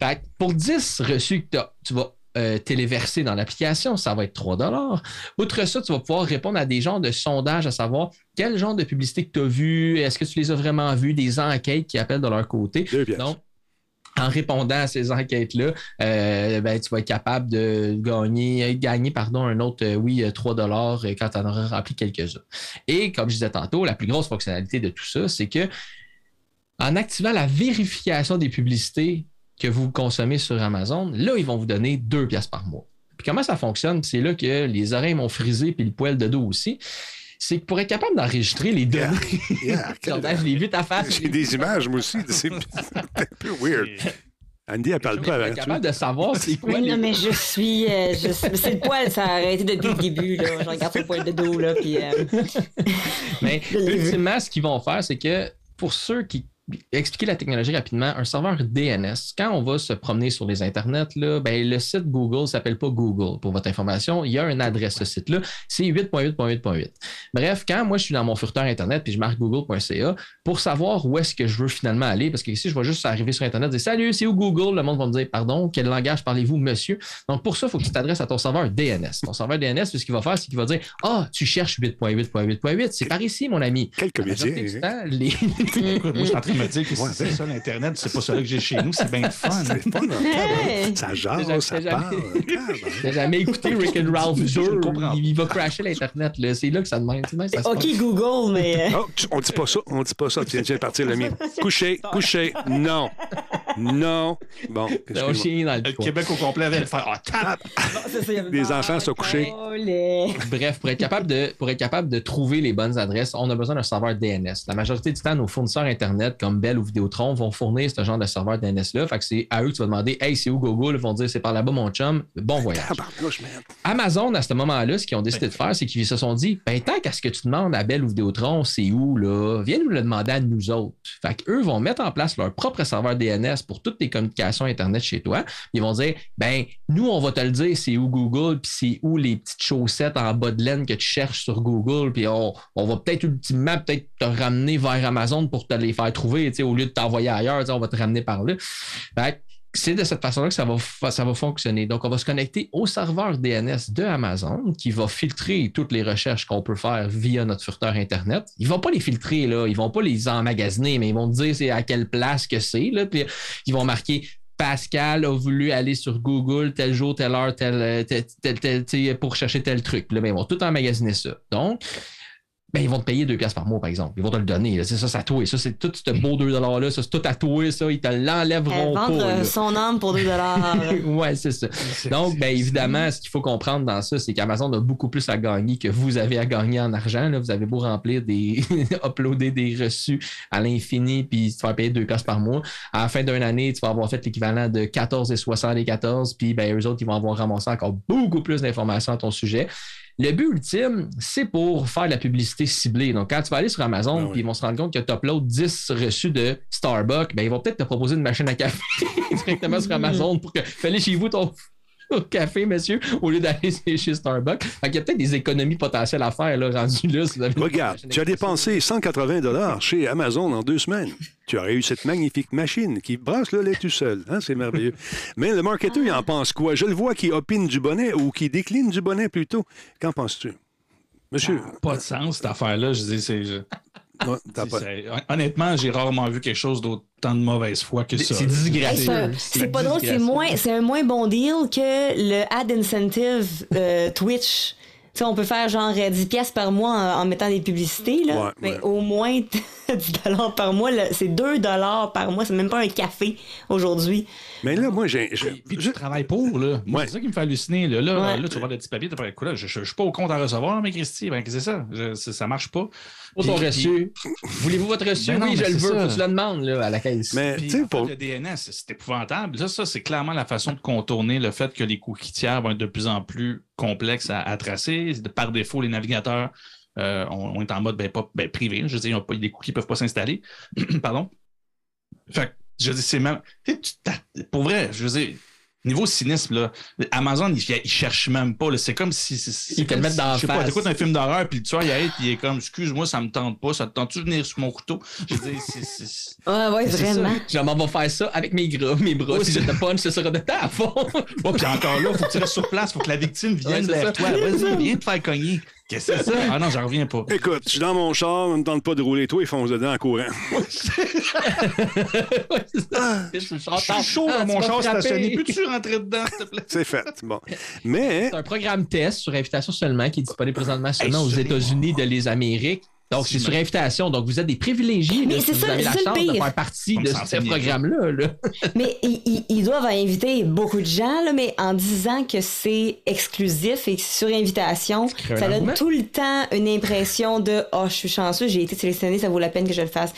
Fait que pour 10 reçus que t'as, tu vas euh, téléverser dans l'application, ça va être 3 Outre ça, tu vas pouvoir répondre à des genres de sondages, à savoir quel genre de publicité que tu as vu, est-ce que tu les as vraiment vus, des enquêtes qui appellent de leur côté. Donc, en répondant à ces enquêtes-là, euh, ben, tu vas être capable de gagner, gagner pardon, un autre, euh, oui, euh, 3 dollars euh, quand tu en auras rempli quelques-uns. Et comme je disais tantôt, la plus grosse fonctionnalité de tout ça, c'est que en activant la vérification des publicités que vous consommez sur Amazon, là, ils vont vous donner 2 pièces par mois. Puis comment ça fonctionne? C'est là que les oreilles m'ont frisé puis le poil de dos aussi. C'est que pour être capable d'enregistrer les données. Yeah, Jordan, je l'ai vu ta face. J'ai des images, moi aussi. C'est un peu weird. Andy, elle parle pas être avant. capable de savoir c'est quoi Oui, les- non, mais je suis. euh, suis- C'est le poil, ça a arrêté depuis le début, là. Je regarde son poil de dos, là, puis. euh, Mais ultimement, ce qu'ils vont faire, c'est que pour ceux qui expliquer la technologie rapidement. Un serveur DNS, quand on va se promener sur les internets, là, ben, le site Google ne s'appelle pas Google. Pour votre information, il y a une adresse, ce site-là. C'est 8.8.8.8. Bref, quand moi, je suis dans mon furteur Internet puis je marque google.ca, pour savoir où est-ce que je veux finalement aller, parce que ici, je vais juste arriver sur Internet et dire Salut, c'est où Google? Le monde va me dire Pardon, quel langage parlez-vous, monsieur? Donc, pour ça, il faut que tu t'adresses à ton serveur DNS. Ton serveur DNS, ce qu'il va faire, c'est qu'il va dire Ah, tu cherches 8.8.8.8. C'est par ici, mon ami. Quel comédien. Les... Moi, je suis en train de me dire que c'est ça, l'Internet, c'est pas ça que j'ai chez nous, c'est bien fun. C'est pas Hey! Ça jase, ça jamais- parle. J'ai jamais écouté Rick and Ralph comprends. Il, il va crasher l'Internet. C'est là que ça demande. De ça OK. Google, mais. euh, Oh, tu- on dit pas ça, on dit pas ça. Tiens, tiens, partir le mien. Coucher, coucher. Non. Non. Bon, le. Québec au complet avait le faire. Ah, y avait- Les enfants sont couchés. Bref, pour être, capable de, pour être capable de trouver les bonnes adresses, on a besoin d'un serveur DNS. La majorité du temps, nos fournisseurs Internet comme Bell ou Vidéotron vont fournir ce genre de serveur DNS-là. Fait que c'est à eux que tu vas demander Hey, c'est où Google? Ils vont dire c'est par là-bas, mon chum. Bon voyage. Amazon, à ce moment-là, ce qu'ils ont décidé de faire, c'est qu'ils se sont dit ben, tant qu'à ce que tu demandes à Bell ou Vidéotron, c'est où, là, viens nous le demander à nous autres. Fait qu'eux vont mettre en place leur propre serveur DNS pour toutes tes communications Internet chez toi. Ils vont dire ben, nous, on va te le dire, c'est où Google, puis c'est où les petites chaussettes en bas de laine que tu cherches sur Google, puis on, on va peut-être ultimement peut-être te ramener vers Amazon pour te les faire trouver, au lieu de t'envoyer ailleurs, on va te ramener par là. C'est de cette façon-là que ça va, ça va fonctionner. Donc, on va se connecter au serveur DNS de Amazon qui va filtrer toutes les recherches qu'on peut faire via notre furteur Internet. Ils ne vont pas les filtrer, là. ils ne vont pas les emmagasiner, mais ils vont te dire c'est à quelle place que c'est. Puis ils vont marquer Pascal a voulu aller sur Google tel jour, telle heure, tel, euh, tel, tel- pour chercher tel truc. Là, ben, ils vont tout emmagasiner ça. Donc, ben, ils vont te payer 2 piastres par mois, par exemple. Ils vont te le donner. là. C'est ça, c'est à toi. Ça, c'est tout ce beau 2 $-là. Ça, c'est tout à toi. Ça, ils te l'enlèveront Euh, pas. vendre euh, son âme pour 2 dollars. ouais, c'est ça. Donc, ben, évidemment, ce qu'il faut comprendre dans ça, c'est qu'Amazon a beaucoup plus à gagner que vous avez à gagner en argent. Là. Vous avez beau remplir des. uploader des reçus à l'infini puis te faire payer 2 piastres par mois. À la fin d'une année, tu vas avoir fait l'équivalent de 14,74 puis ben, eux autres, ils vont avoir ramassé encore beaucoup plus d'informations à ton sujet. Le but ultime, c'est pour faire de la publicité ciblée. Donc, quand tu vas aller sur Amazon, Ah oui. puis ils vont se rendre compte que tu uploads 10 reçus de Starbucks, ben, ils vont peut-être te proposer une machine à café directement sur Amazon pour que fallait chez vous ton café, monsieur, au lieu d'aller chez Starbucks. Fait qu'il y a peut-être des économies potentielles à faire, là, rendu là. si vous avez une Regarde, tu as dépensé 180 dollars chez Amazon en deux semaines. Tu aurais eu cette magnifique machine qui brasse le lait tout seul. Hein? C'est merveilleux. Mais le marketeur, il en pense quoi? Je le vois qui opine du bonnet ou qui décline du bonnet plutôt. Qu'en penses-tu? Monsieur, Pas de sens, cette affaire-là. Je dis, c'est. Honnêtement, j'ai rarement vu quelque chose d'autant de mauvaise foi que ça. C'est disgracieux. c'est pas drôle, c'est moins, c'est un moins bon deal que le ad incentive euh, Twitch. Tu sais, on peut faire genre euh, 10 pièces par mois en, en mettant des publicités, là. Ouais, mais ouais. au moins 10 dollars par mois, là, c'est 2 dollars par mois. C'est même pas un café aujourd'hui. Mais là, moi, j'ai. Puis, tu travailles pour, là. Moi, Ouais. c'est ça qui me fait halluciner. Là, là, Ouais. là tu vas voir le petit papier, tu vas faire, écoute, là, je, je, je suis pas au compte à recevoir, mais Christy, ben, qu'est-ce que c'est ça? Je- ça? Marche pas. Pour ton reçu. Voulez-vous votre reçu? Ben non, oui, je le veux. ça. Faut que tu le demandes là, à la caisse. Mais, Puis, tu sais, en fait, pour. le DNS, c'est épouvantable. Ça, ça c'est clairement la façon de contourner le fait que les cookies tiers vont être de plus en plus complexes à, à tracer. De- Par défaut, les navigateurs, euh, on, on est en mode ben, pas, ben, privé. Je veux dire, pas- les cookies ne peuvent pas s'installer. Pardon? Fait que, je veux dire, c'est même. tu sais, tu t'as- Pour vrai, je veux dire. Niveau cynisme, là, Amazon, il, il cherche même pas. C'est comme si. Ils te le mettent si- dans la Je sais pas, face. t'écoutes un film d'horreur, puis le tueur, il arrive, puis il est comme, excuse-moi, ça me tente pas, ça te tente-tu de venir sur mon couteau? Je veux dire, c'est- c'est. Ouais, vraiment. Je m'en vais faire ça avec mes gras, mes bras. si je te punch, ce sera de ta à fond. Oh, puis encore là, faut que tu restes sur place, faut que la victime vienne Ouais, vers ça. toi. Vas-y, viens te faire cogner. Qu'est-ce que c'est ça? Ah non, j'en reviens pas. Écoute, je suis dans mon char, on me tente pas de rouler. Toi, ils foncent dedans en courant. Ça. Je suis chaud Ah, dans tu mon char stationné. Peux-tu rentrer dedans, s'il te plaît? C'est fait. Bon. Mais, C'est un programme test sur invitation seulement qui est disponible présentement seulement aux États-Unis de les Amériques. Donc, c'est sur invitation. Donc, vous êtes des privilégiés. Mais c'est si ça, vous avez la chance de faire partie de me ce programme-là. là. Mais ils, doivent inviter beaucoup de gens, là, mais en disant que c'est exclusif et que c'est sur invitation, ça donne tout le temps une impression de Oh, je suis chanceux, j'ai été sélectionné, ça vaut la peine que je le fasse.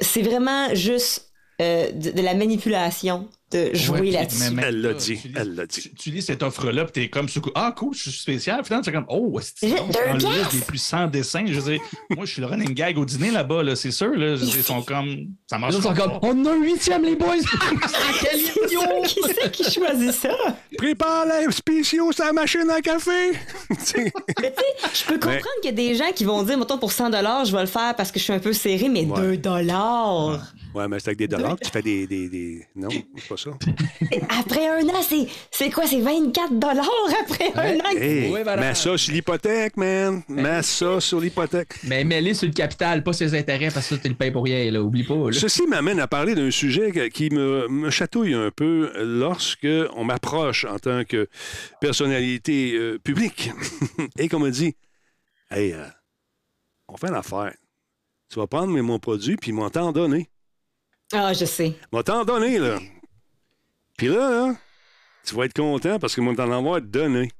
C'est vraiment juste euh, de, de la manipulation de jouer Ouais, là-dessus. Elle l'a dit, tu lis- elle l'a dit. Tu, tu lis cette offre-là, puis t'es comme Ah, cool, je suis spécial. Finalement, c'est comme Oh, c'est piastres. liste des plus sans dessins? Je veux dire, moi, je suis le running gag au dîner là-bas, là, c'est sûr. Là, Je ils sont comme. Ça marche Les autres sont comme, on a un huitième, les boys! Quel idiot! qui c'est qui choisit ça? Prépare les spéciaux sur la machine à café! Mais tu sais, je peux comprendre qu'il y a des gens qui vont dire, mettons, pour 100 je vais le faire parce que je suis un peu serré, mais Ouais. 2 dollars. Ouais, mais c'est avec des dollars que tu fais des. des, des... Non, c'est pas ça. Après un an, c'est, c'est quoi? C'est 24 après un an? Hey, Ouais, voilà. mets ça sur l'hypothèque, man. Mets ça sur l'hypothèque. Mais mets-les sur le capital, pas ses intérêts, parce que ça, tu le payes pour rien, là. Oublie pas, là. Ceci m'amène à parler d'un sujet qui me, me chatouille un peu lorsque on m'approche en tant que personnalité euh, publique et qu'on me dit Hey, euh, on fait une affaire. Tu vas prendre mes- mon produit puis m'ont t'en donné. Ah, je sais. M'ont t'en donné, là. Puis là, là, tu vas être content parce qu'ils m'ont t'en avoir donné.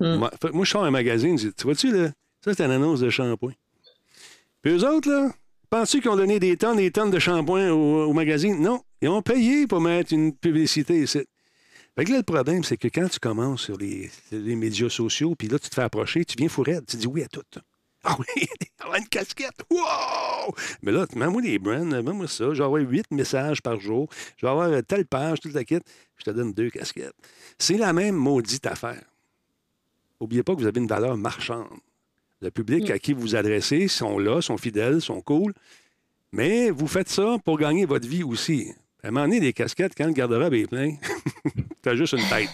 Hmm. Moi, que moi, je sors un magazine, je dis, tu vois-tu, là, ça, c'est une annonce de shampoing. Puis eux autres, là, penses-tu qu'ils ont donné des tonnes et des tonnes de shampoing au, au magazine? Non. Ils ont payé pour mettre une publicité ici. Fait que là, le problème, c'est que quand tu commences sur les, médias sociaux, puis là, tu te fais approcher, tu viens fourrer, tu dis oui à tout. Ah oui, avoir une casquette. Wow! Mais là, mets-moi des brands, mets-moi ça. Je vais avoir huit messages par jour. Je vais avoir euh, telle page, toute la kit. Je te donne deux casquettes. C'est la même maudite affaire. N'oubliez pas que vous avez une valeur marchande. Le public à qui vous vous adressez sont là, sont fidèles, sont cool. Mais vous faites ça pour gagner votre vie aussi. À un moment donné, des casquettes, quand le garde-robe est plein, t'as juste une tête.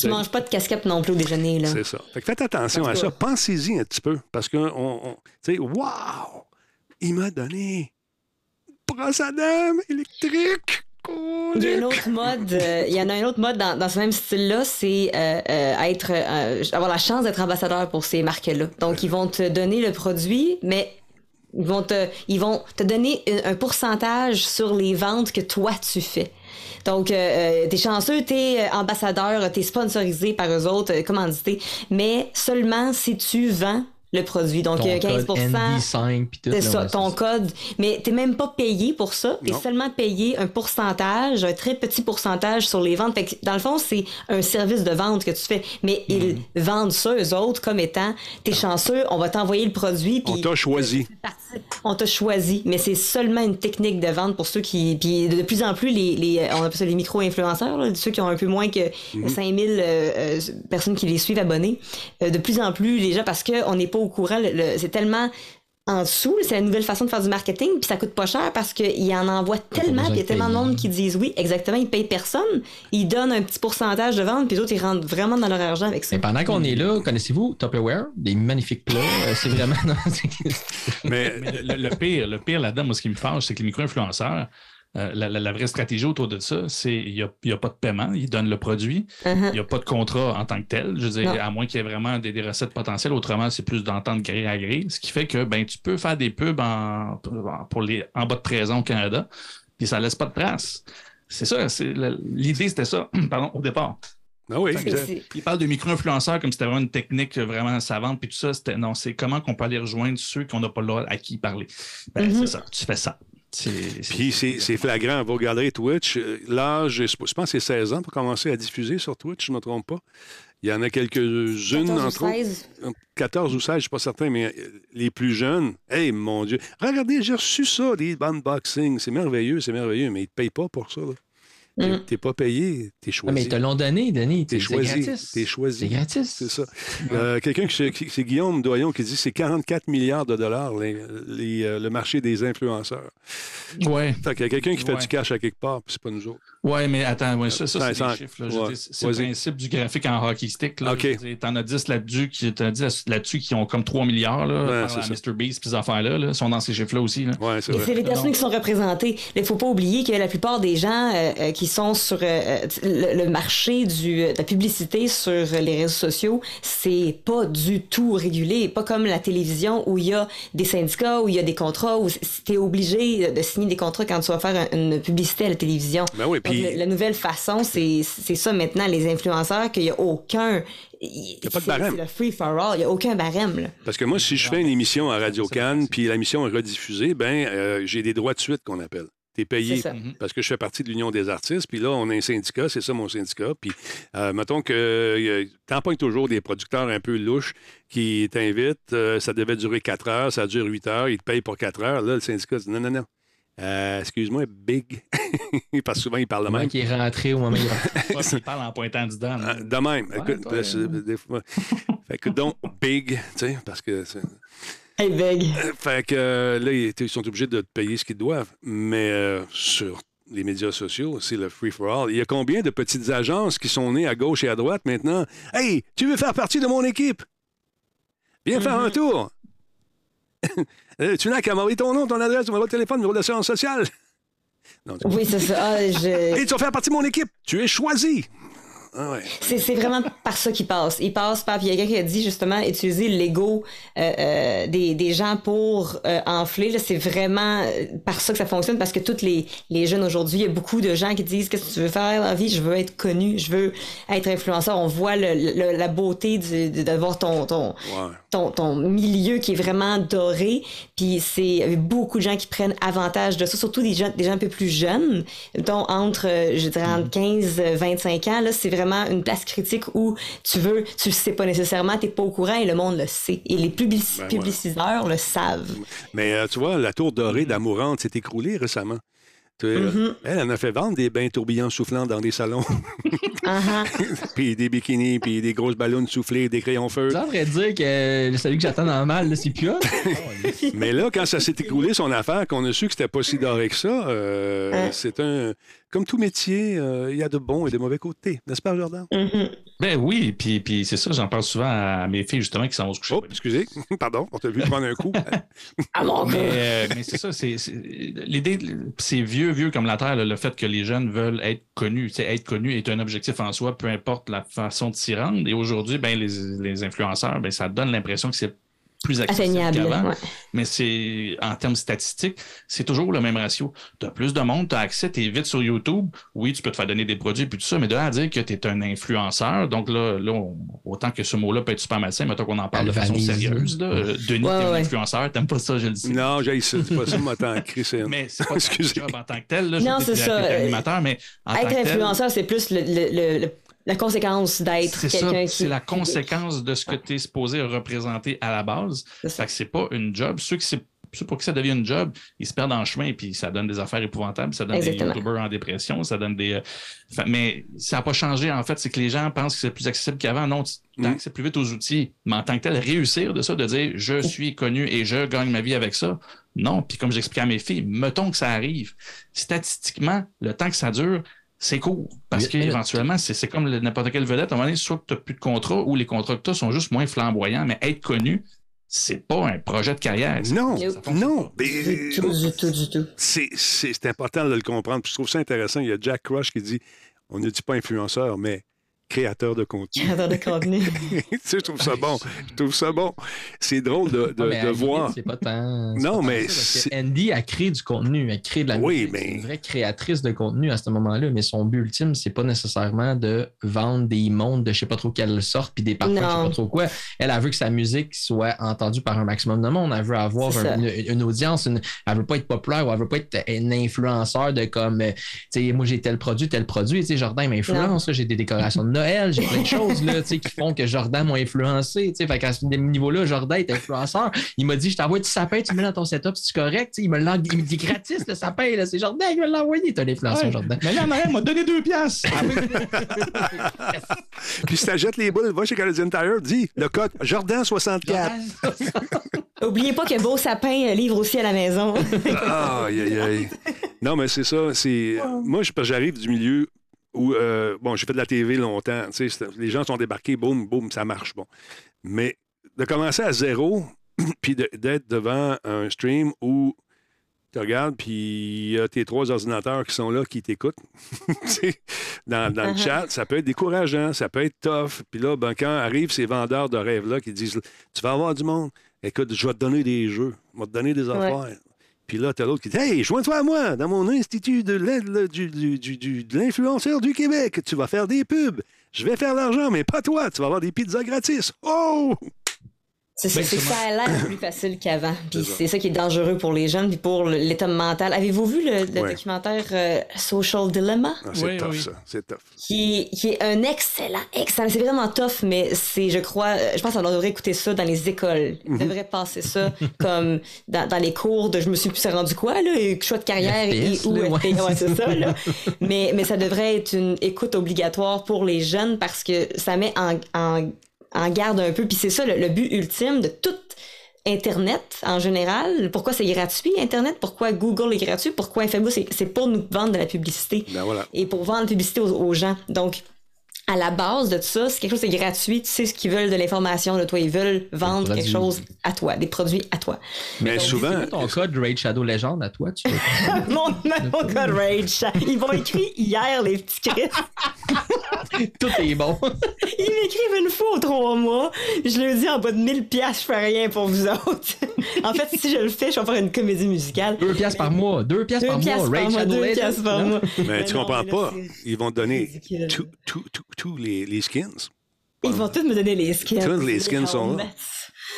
Tu manges pas de casquette non plus au déjeuner, là. C'est ça. Fait que faites attention à ça. Pensez-y un petit peu. Parce que, on, on- tu sais, wow! Il m'a donné brosse à dents électrique. Il y a un autre mode, euh, il y en a un autre mode dans, dans ce même style-là, c'est euh, euh, être, avoir la chance d'être ambassadeur pour ces marques-là. Donc, ils vont te donner le produit, mais ils vont te, ils vont te donner un, un pourcentage sur les ventes que toi tu fais. Donc, euh, euh, t'es chanceux, t'es euh, ambassadeur, t'es sponsorisé par eux autres, euh, commandité, mais seulement si tu vends le produit. Donc, Ton euh, 15 code ND5 puis tout. c'est ça, ouais, ton ça. code. Mais t'es même pas payé pour ça. T'es Non. seulement payé un pourcentage, un très petit pourcentage sur les ventes. Fait que, dans le fond, c'est un service de vente que tu fais. Mais Mhm. ils vendent ça, eux autres, comme étant, t'es chanceux, on va t'envoyer le produit. On t'a choisi. on t'a choisi, mais c'est seulement une technique de vente pour ceux qui. Puis de plus en plus, les, les on appelle ça les micro-influenceurs, là, ceux qui ont un peu moins que Mhm. 5000 euh, euh, personnes qui les suivent abonnés. Euh, de plus en plus, les gens, parce qu'on n'est pas au courant, c'est tellement en dessous, c'est la nouvelle façon de faire du marketing, puis ça coûte pas cher parce qu'ils en envoient tellement, puis il y a tellement de monde qui disent oui, exactement, ils payent personne, ils donnent un petit pourcentage de vente, puis les autres, ils rentrent vraiment dans leur argent avec ça. Mais pendant qu'on est là, connaissez-vous Tupperware? Des magnifiques plats. euh, c'est vraiment. Mais Mais le, le- le pire, le pire là-dedans, moi, ce qui me fâche, c'est que les micro-influenceurs, euh, la, la- la vraie stratégie autour de ça, c'est qu'il n'y a, il y a pas de paiement, ils donnent le produit, Uh-huh. il n'y a pas de contrat en tant que tel. Je veux dire, à moins qu'il y ait vraiment des, des recettes potentielles, autrement, c'est plus d'entente gré à gré. Ce qui fait que ben, tu peux faire des pubs en, pour les, en bas de 13 ans au Canada, puis ça ne laisse pas de trace. C'est ça, l'idée, c'était ça, pardon, au départ. ah oui, Il parle de micro-influenceurs comme si c'était vraiment une technique vraiment savante, puis tout ça, c'était non, c'est comment qu'on peut aller rejoindre ceux qu'on n'a pas le droit à qui parler. Ben, Mhm. c'est ça, tu fais ça. C'est- Puis c'est flagrant. Vous regarderez Twitch. euh, L'âge, je pense que c'est 16 ans pour commencer à diffuser sur Twitch, je ne me trompe pas. Il y en a quelques-unes, 14 ou entre autres. 16. 14 ou 16, je ne suis pas certain, mais euh, les plus jeunes, hey, mon Dieu. Regardez, j'ai reçu ça, des unboxings. C'est merveilleux, c'est merveilleux, mais ils ne te payent pas pour ça. là. T'es- Mm. T'es pas payé, t'es Ah, choisi. mais ils te l'ont donné, Denis. T'es choisi. T'es choisi. C'est gratis. C'est ça. Euh, Quelqu'un c'est Guillaume Doyon qui dit que c'est 44 milliards de dollars les- les, euh, le marché des influenceurs. Ouais. Fait qu'il y a quelqu'un qui fait Ouais. du cash à quelque part, puis c'est pas nous autres. Ouais, mais attends, ouais, ça, c'est des chiffres. là. Ouais. C'est le principe du graphique en hockey stick. Là. T'en as 10 là-dessus qui, t'en as 10 là-dessus qui ont comme 3 milliards là, Ouais, par. Mr. Beast puis ces affaires-là là, sont dans ces chiffres-là aussi. Là. Ouais, c'est Et vrai. c'est les personnes qui sont représentées. Il ne faut pas oublier que la plupart des gens euh, euh, qui sont sur euh, le, le marché du, de la publicité sur les réseaux sociaux, c'est pas du tout régulé. Pas comme la télévision où il y a des syndicats, où il y a des contrats, où tu es obligé de signer des contrats quand tu vas faire un- une publicité à la télévision. Ben oui, Donc, puis- le- la nouvelle façon, c'est c'est ça maintenant, les influenceurs, qu'il n'y a aucun. Il y a pas de barème. C'est le free for all. Il n'y a aucun barème. Là. Parce que moi, si je fais une émission à Radio Cannes, puis la mission est rediffusée, ben euh, j'ai des droits de suite qu'on appelle. tu es payé ça. parce que je fais partie de l'Union des artistes. Puis là, on a un syndicat, c'est ça mon syndicat. Puis euh, mettons que euh, t'empoignes toujours des producteurs un peu louches qui t'invitent. euh, ça devait durer 4 heures, ça dure 8 heures, ils te payent pour 4 heures. Là, le syndicat dit non, non, non. Euh, excuse-moi, big. parce que souvent, ils parlent de Le même. qui est rentré au moment où il il parle en pointant du dent. Euh, De même. Ouais, Écoute, toi, des fois- fait que donc, big, tu sais, parce que. c'est- Hey, big. Fait que euh, là, ils sont obligés de te payer ce qu'ils doivent. Mais euh, sur les médias sociaux, c'est le free-for-all. Il y a combien de petites agences qui sont nées à gauche et à droite maintenant? Hey, tu veux faire partie de mon équipe? Viens faire un tour. Euh, tu n'as qu'à m'envoyer ton nom, ton adresse, ton numéro de téléphone, numéro d'assurance sociale. Non, Oui, c'est ça. Ah, je- Et tu vas faire partie de mon équipe. Tu es choisi. Ah ouais. C'est vraiment par ça qu'il passe. Il passe par. Puis il y a quelqu'un qui a dit justement utiliser l'ego euh, euh, des, des gens pour euh, enfler. C'est vraiment par ça que ça fonctionne parce que tous les, les jeunes aujourd'hui, il y a beaucoup de gens qui disent Qu'est-ce que tu veux faire dans la vie? Je veux être connu, je veux être influenceur. On voit le, le- la beauté du- de, d'avoir ton, ton, Ouais. Ton, ton milieu qui est vraiment doré. Puis c'est il y a beaucoup de gens qui prennent avantage de ça, surtout des gens, des gens un peu plus jeunes, dont entre, euh, je dirais, entre 15 euh, 25 ans. Là, c'est vraiment une place critique où tu veux, tu le sais pas nécessairement, t'es pas au courant et le monde le sait. Et les publici- Ben ouais. publiciseurs le savent. Mais euh, tu vois, la tour dorée d'Amourante s'est écroulée récemment. Euh, Mm-hmm. Elle en a fait vendre des bains tourbillons soufflants dans des salons, ah. puis des bikinis, puis des grosses ballons soufflés, des crayons feu. De dire que celui que j'attends dans le mal, c'est plus? Mais là, quand ça s'est écroulé, son affaire, qu'on a su que c'était pas si doré que ça, euh, Hein? c'est un. Comme tout métier, euh, il y a de bons et de mauvais côtés. N'est-ce pas, Jordan? Mhm. Ben oui, puis, puis c'est ça, j'en parle souvent à mes filles justement qui s'en vont se coucher. Oh, excusez. Pardon, on t'a vu prendre un coup. Mon Mais, euh, mais c'est ça, c'est, c'est- l'idée, c'est vieux, vieux comme la Terre, là, le fait que les jeunes veulent être connus. Tu sais, être connu est un objectif en soi, peu importe la façon de s'y rendre. Et aujourd'hui, ben, les, les influenceurs, ben, ça donne l'impression que c'est plus accessible qu'avant. ouais. Mais c'est en termes statistiques, c'est toujours le même ratio. Tu as plus de monde, tu as accès, tu es vite sur YouTube. Oui, tu peux te faire donner des produits puis tout ça, mais de là à dire que tu es un influenceur, donc là, là on- autant que ce mot-là peut être super malsain, mais qu'on en parle de façon sérieuse. Là. Euh, Denis, Ouais, t'es un ouais. influenceur, t'aimes pas ça, je le sais. non, j'ai ça. C'est pas ça, moi, tant Christian. Mais c'est pas job en tant que tel. Là, Non, je sais c'est que ça. t'es animateur, mais en tant Être que tel, influenceur, c'est plus le, le- le- le- la conséquence d'être c'est quelqu'un qui. c'est la conséquence de ce que tu es supposé représenter à la base. C'est ça. Fait que c'est pas une job. Ceux qui c'est pour qui ça devient une job, ils se perdent en chemin puis ça donne des affaires épouvantables, ça donne Exactement. des youtubeurs en dépression, ça donne des. euh, mais ça n'a pas changé en fait, c'est que les gens pensent que c'est plus accessible qu'avant. Non, tu Mm. accès plus vite aux outils. Mais en tant que tel, réussir de ça, de dire je suis connu et je gagne ma vie avec ça. Non, puis comme j'expliquais à mes filles, mettons que ça arrive. Statistiquement, le temps que ça dure, c'est court. Parce Huit minutes. qu'éventuellement, c'est c'est comme le- n'importe quelle vedette. À un moment donné, soit que tu n'as plus de contrat ou les contrats que tu as sont juste moins flamboyants, mais être connu, c'est pas un projet de carrière. Non, non. Du tout, du tout, du tout. c'est, c'est- c'est important de le comprendre. Puis je trouve ça intéressant. Il y a Jack Crush qui dit on ne dit pas influenceur, mais créateur de contenu. Créateur de contenu. tu sais, je trouve ça bon. Je trouve ça bon. C'est drôle de, de- Ouais, de la voir. C'est pas tant. Non, pas mais ça, Andy a créé du contenu, elle crée de la Oui, musique. mais- C'est une vraie créatrice de contenu à ce moment-là, mais son but ultime, c'est pas nécessairement de vendre des mondes de je sais pas trop quelle sorte puis des parfums, je sais pas trop quoi. Elle, elle veut que sa musique soit entendue par un maximum de monde. Elle veut avoir un- une, une audience. Une, elle veut pas être populaire ou elle veut pas être un influenceur de comme, euh, tu sais, moi j'ai tel produit, tel produit. Tu sais, Jordan m'influence. J'ai des décorations de Noël, j'ai plein de choses là, tu sais, qui font que Jordan m'a influencé. tu sais. Fait qu'à ce niveau-là, Jordan est influenceur. Il m'a dit, je t'envoie du sapin, tu le mets dans ton setup, c'est correct. Il me l'a il me dit gratis le sapin. là. C'est Jordan qui me l'a envoyé. T'es un influenceur, Ouais. Jordan. Mais là, arrière, m'a donné deux piastres. Puis si t'achètes les boules, va chez Canadian Tire, dis le code Jordan64. Oubliez pas que Beau Sapin euh, livre aussi à la maison. Aïe, aïe, aïe. Non, mais c'est ça. C'est... Moi, j'arrive du milieu où, euh, bon, j'ai fait de la TV longtemps. tu sais, Les gens sont débarqués, boum, boum, ça marche. Bon. Mais de commencer à zéro, puis de- d'être devant un stream où tu regardes, puis il y a tes trois ordinateurs qui sont là, qui t'écoutent tu sais, dans, dans le Uh-huh. chat, ça peut être décourageant, ça peut être tough. Puis là, ben, quand arrivent ces vendeurs de rêves-là qui disent Tu vas avoir du monde, écoute, je vais te donner des jeux, je vais te donner des affaires. Puis là, t'as l'autre qui dit Hey, joins-toi à moi dans mon institut de l'influenceur du Québec. Tu vas faire des pubs. Je vais faire l'argent, mais pas toi. Tu vas avoir des pizzas gratis. Oh! C'est ça, c'est que ça a l'air plus facile qu'avant. Puis c'est ça qui est dangereux pour les jeunes, puis pour l'état mental. Avez-vous vu le, le Ouais. documentaire euh, Social Dilemma? Ah, c'est Oui, tough, oui. ça. C'est tough. Qui, qui est un excellent, excellent. C'est vraiment tough, mais c'est, je crois, euh, je pense qu'on devrait écouter ça dans les écoles. On devrait passer ça comme dans, dans les cours de je me suis plus rendu quoi, là, et choix de carrière et FPS, où là, ouais. Ouais, c'est ça, là. mais, mais ça devrait être une écoute obligatoire pour les jeunes parce que ça met en, en, en garde un peu. Puis c'est ça le, le but ultime de tout Internet en général. Pourquoi c'est gratuit, Internet? Pourquoi Google est gratuit? Pourquoi Facebook? C'est, c'est pour nous vendre de la publicité Ben voilà. et pour vendre la publicité aux, aux gens. Donc, à la base de tout ça, c'est quelque chose de gratuit. Tu sais ce qu'ils veulent de l'information de toi. Ils veulent vendre quelque chose à toi, des produits à toi. Mais souvent, ton code Raid Shadow Legend à toi? Tu veux? mon, mon code Rage. Ils m'ont écrit hier, les petits Chris. Tout est bon. Ils m'écrivent une fois aux trois mois. Je leur dis en bas de 1000 piastres, je fais rien pour vous autres. en fait, si je le fais, je vais faire une comédie musicale. Deux piastres par mois. Deux piastres Deux par piastres mois. mois, Shadow deux Legend. mais tu comprends pas. Ils vont te donner ridicule. tous tous- tous- les, les skins. Ils vont tous me donner les skins. Tous les skins sont là.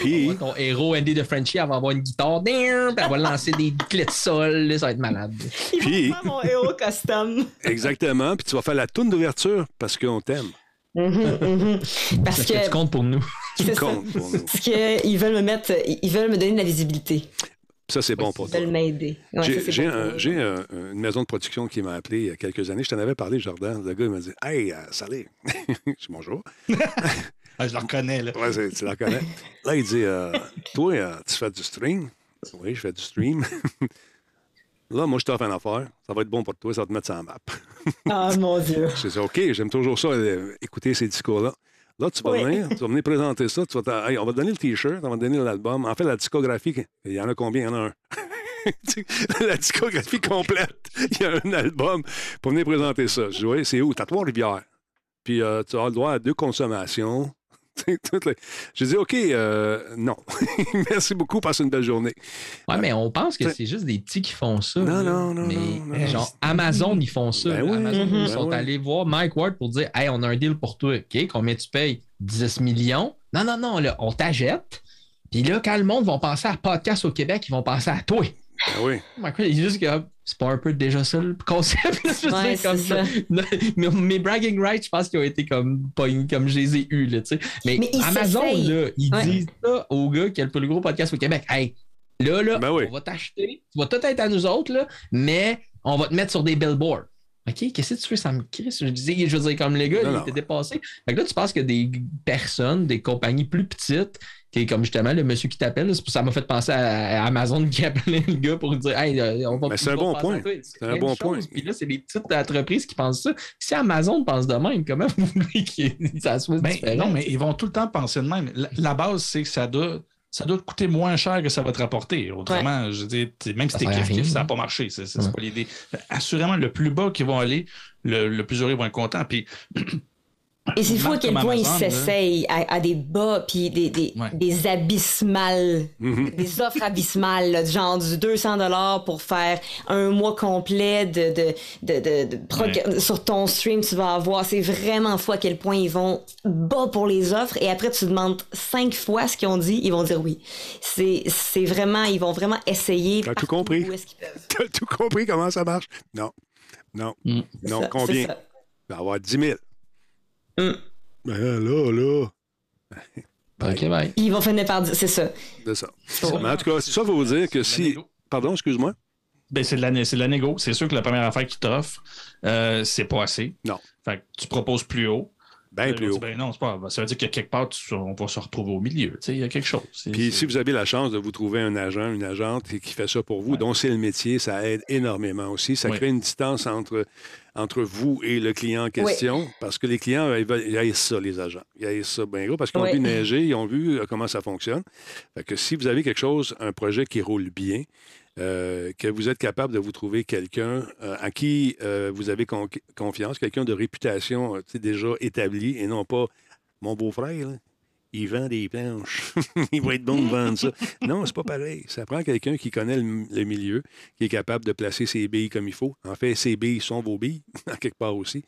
Puis, ton héros Andy de Frenchie, elle va avoir une guitare, puis elle va lancer des clés de sol, là, ça va être malade. Ils Puis- vont faire mon héros custom. exactement. Puis tu vas faire la toune d'ouverture parce qu'on t'aime. Mhm, mhm. Parce Parce que tu que comptes pour nous. Tu ça. comptes pour nous. parce que ils veulent me mettre, ils veulent me donner de la visibilité. Ça, c'est bon pour toi. m'aider. Ouais, J'ai c'est j'ai bon un- pour- j'ai un- une maison de production qui m'a appelé il y a quelques années. Je t'en avais parlé, Jordan. Le gars, il m'a dit Hey, euh, salut. je dis bonjour. Ah, je le reconnais, là. Ouais, c'est- tu la connais. Là, il dit euh, Toi, euh, tu fais du stream Oui, je fais du stream. Là, moi, je t'offre une affaire. Ça va être bon pour toi, ça va te mettre sur la map. Ah mon dieu. Je dis OK, j'aime toujours ça, euh, écouter ces discours-là. Là, tu vas Oui. venir, tu vas venir présenter ça. Tu vas t'a- Hey, on va te donner le T-shirt, on va te donner l'album. En fait, la discographie, il y en a combien? Il y en a un. la discographie complète. Il y a un album pour venir présenter ça. Je dis, oui, c'est où? T'as Trois-Rivières. Puis euh, tu as le droit à deux consommations. Les- J'ai dit, OK, euh, non. Merci beaucoup, passe une belle journée. Ouais, mais on pense que c'est juste des petits qui font ça. Non, là. non, non, Mais non, non. genre, Amazon, ils font ça. Ben oui, Amazon, ben ils sont allés voir Mike Ward pour dire Hey, on a un deal pour toi. OK, combien tu payes? 10 millions. Non, non, non, là, on t'achète. Puis là, quand le monde va penser à podcast au Québec, ils vont penser à toi. Ben oui. Mike Ward, il est juste que c'est pas un peu déjà ça le concept. Je Ouais, dire, comme c'est ça. mes, mes bragging rights, je pense qu'ils ont été comme, comme je les ai eus. Là, tu sais. mais, Mais ils Amazon, là, ils Ouais. disent ça au gars qui a le plus gros podcast au Québec. Hey, là, là, Ben oui. on va t'acheter. Tu vas tout être à nous autres, là, mais on va te mettre sur des billboards. OK, qu'est-ce que tu fais, ça me crisse? Je disais, je veux dire, comme les gars, Non, il non. était dépassé. Fait que là, tu penses que des personnes, des compagnies plus petites, est comme justement le monsieur qui t'appelle, ça m'a fait penser à, Amazon qui appelait le gars pour dire Hey, euh, on va Mais c'est un bon point. C'est un bon point. Puis là, c'est les petites entreprises qui pensent ça. Si Amazon pense de même, comment vous voulez que ça soit Ben, différent? non, mais ils vont tout le temps penser de même. La, la base, c'est que ça doit, ça doit te coûter moins cher que ça va te rapporter. Autrement, je veux dire, t'sais, même si t'es kiff, ça n'a pas marché. C'est c'est Ouais. pas l'idée. Assurément, le plus bas qu'ils vont aller, le, le plus heureux ils vont être contents. Puis, Et c'est fou à quel point ils Amazon, s'essayent à, à des bas puis des, des, Ouais. des abysmales, Mhm. des offres abysmales, là, genre du 200 dollars pour faire un mois complet de, de, de, de- de prog- sur ton stream, tu vas avoir. C'est vraiment fou à quel point ils vont bas pour les offres et après tu demandes cinq fois ce qu'ils ont dit, ils vont dire oui. C'est c'est vraiment, ils vont vraiment essayer. T'as tout compris. Où est-ce qu'ils peuvent. T'as tout compris comment ça marche? Non. Non. Mm. Non, Ça, combien? Il va y avoir 10 000. Mm. Ben là, là, OK, bye. Ils vont finir par dire, c'est ça. c'est ça. Mais en tout cas, ça veut vous dire que si. Pardon, excuse-moi. ben, c'est de la, c'est de la négo. C'est sûr que la première affaire qu'ils t'offrent, euh, c'est pas assez. Non. Fait que tu proposes plus haut. Bien Là, plus haut. Ben non, c'est pas. Ça veut dire que quelque part, tu- on va se retrouver au milieu. Tu sais, Il y a quelque chose. Puis si vous avez la chance de vous trouver un agent, une agente qui fait ça pour vous, Ouais. dont c'est le métier, ça aide énormément aussi. Ça crée une distance entre, entre vous et le client en question, parce que les clients, ils, veulent- ils ça, les agents. Ils haïssent ça bien gros, parce qu'ils ont vu neiger, ils ont vu euh, comment ça fonctionne. Fait que si vous avez quelque chose, un projet qui roule bien, euh, que vous êtes capable de vous trouver quelqu'un euh, à qui euh, vous avez con- confiance, quelqu'un de réputation déjà établi et non pas mon beau-frère, il vend des planches. il va être bon de vendre ça. Non, c'est pas pareil. Ça prend quelqu'un qui connaît le, le milieu, qui est capable de placer ses billes comme il faut. En fait, ses billes sont vos billes, en quelque part aussi.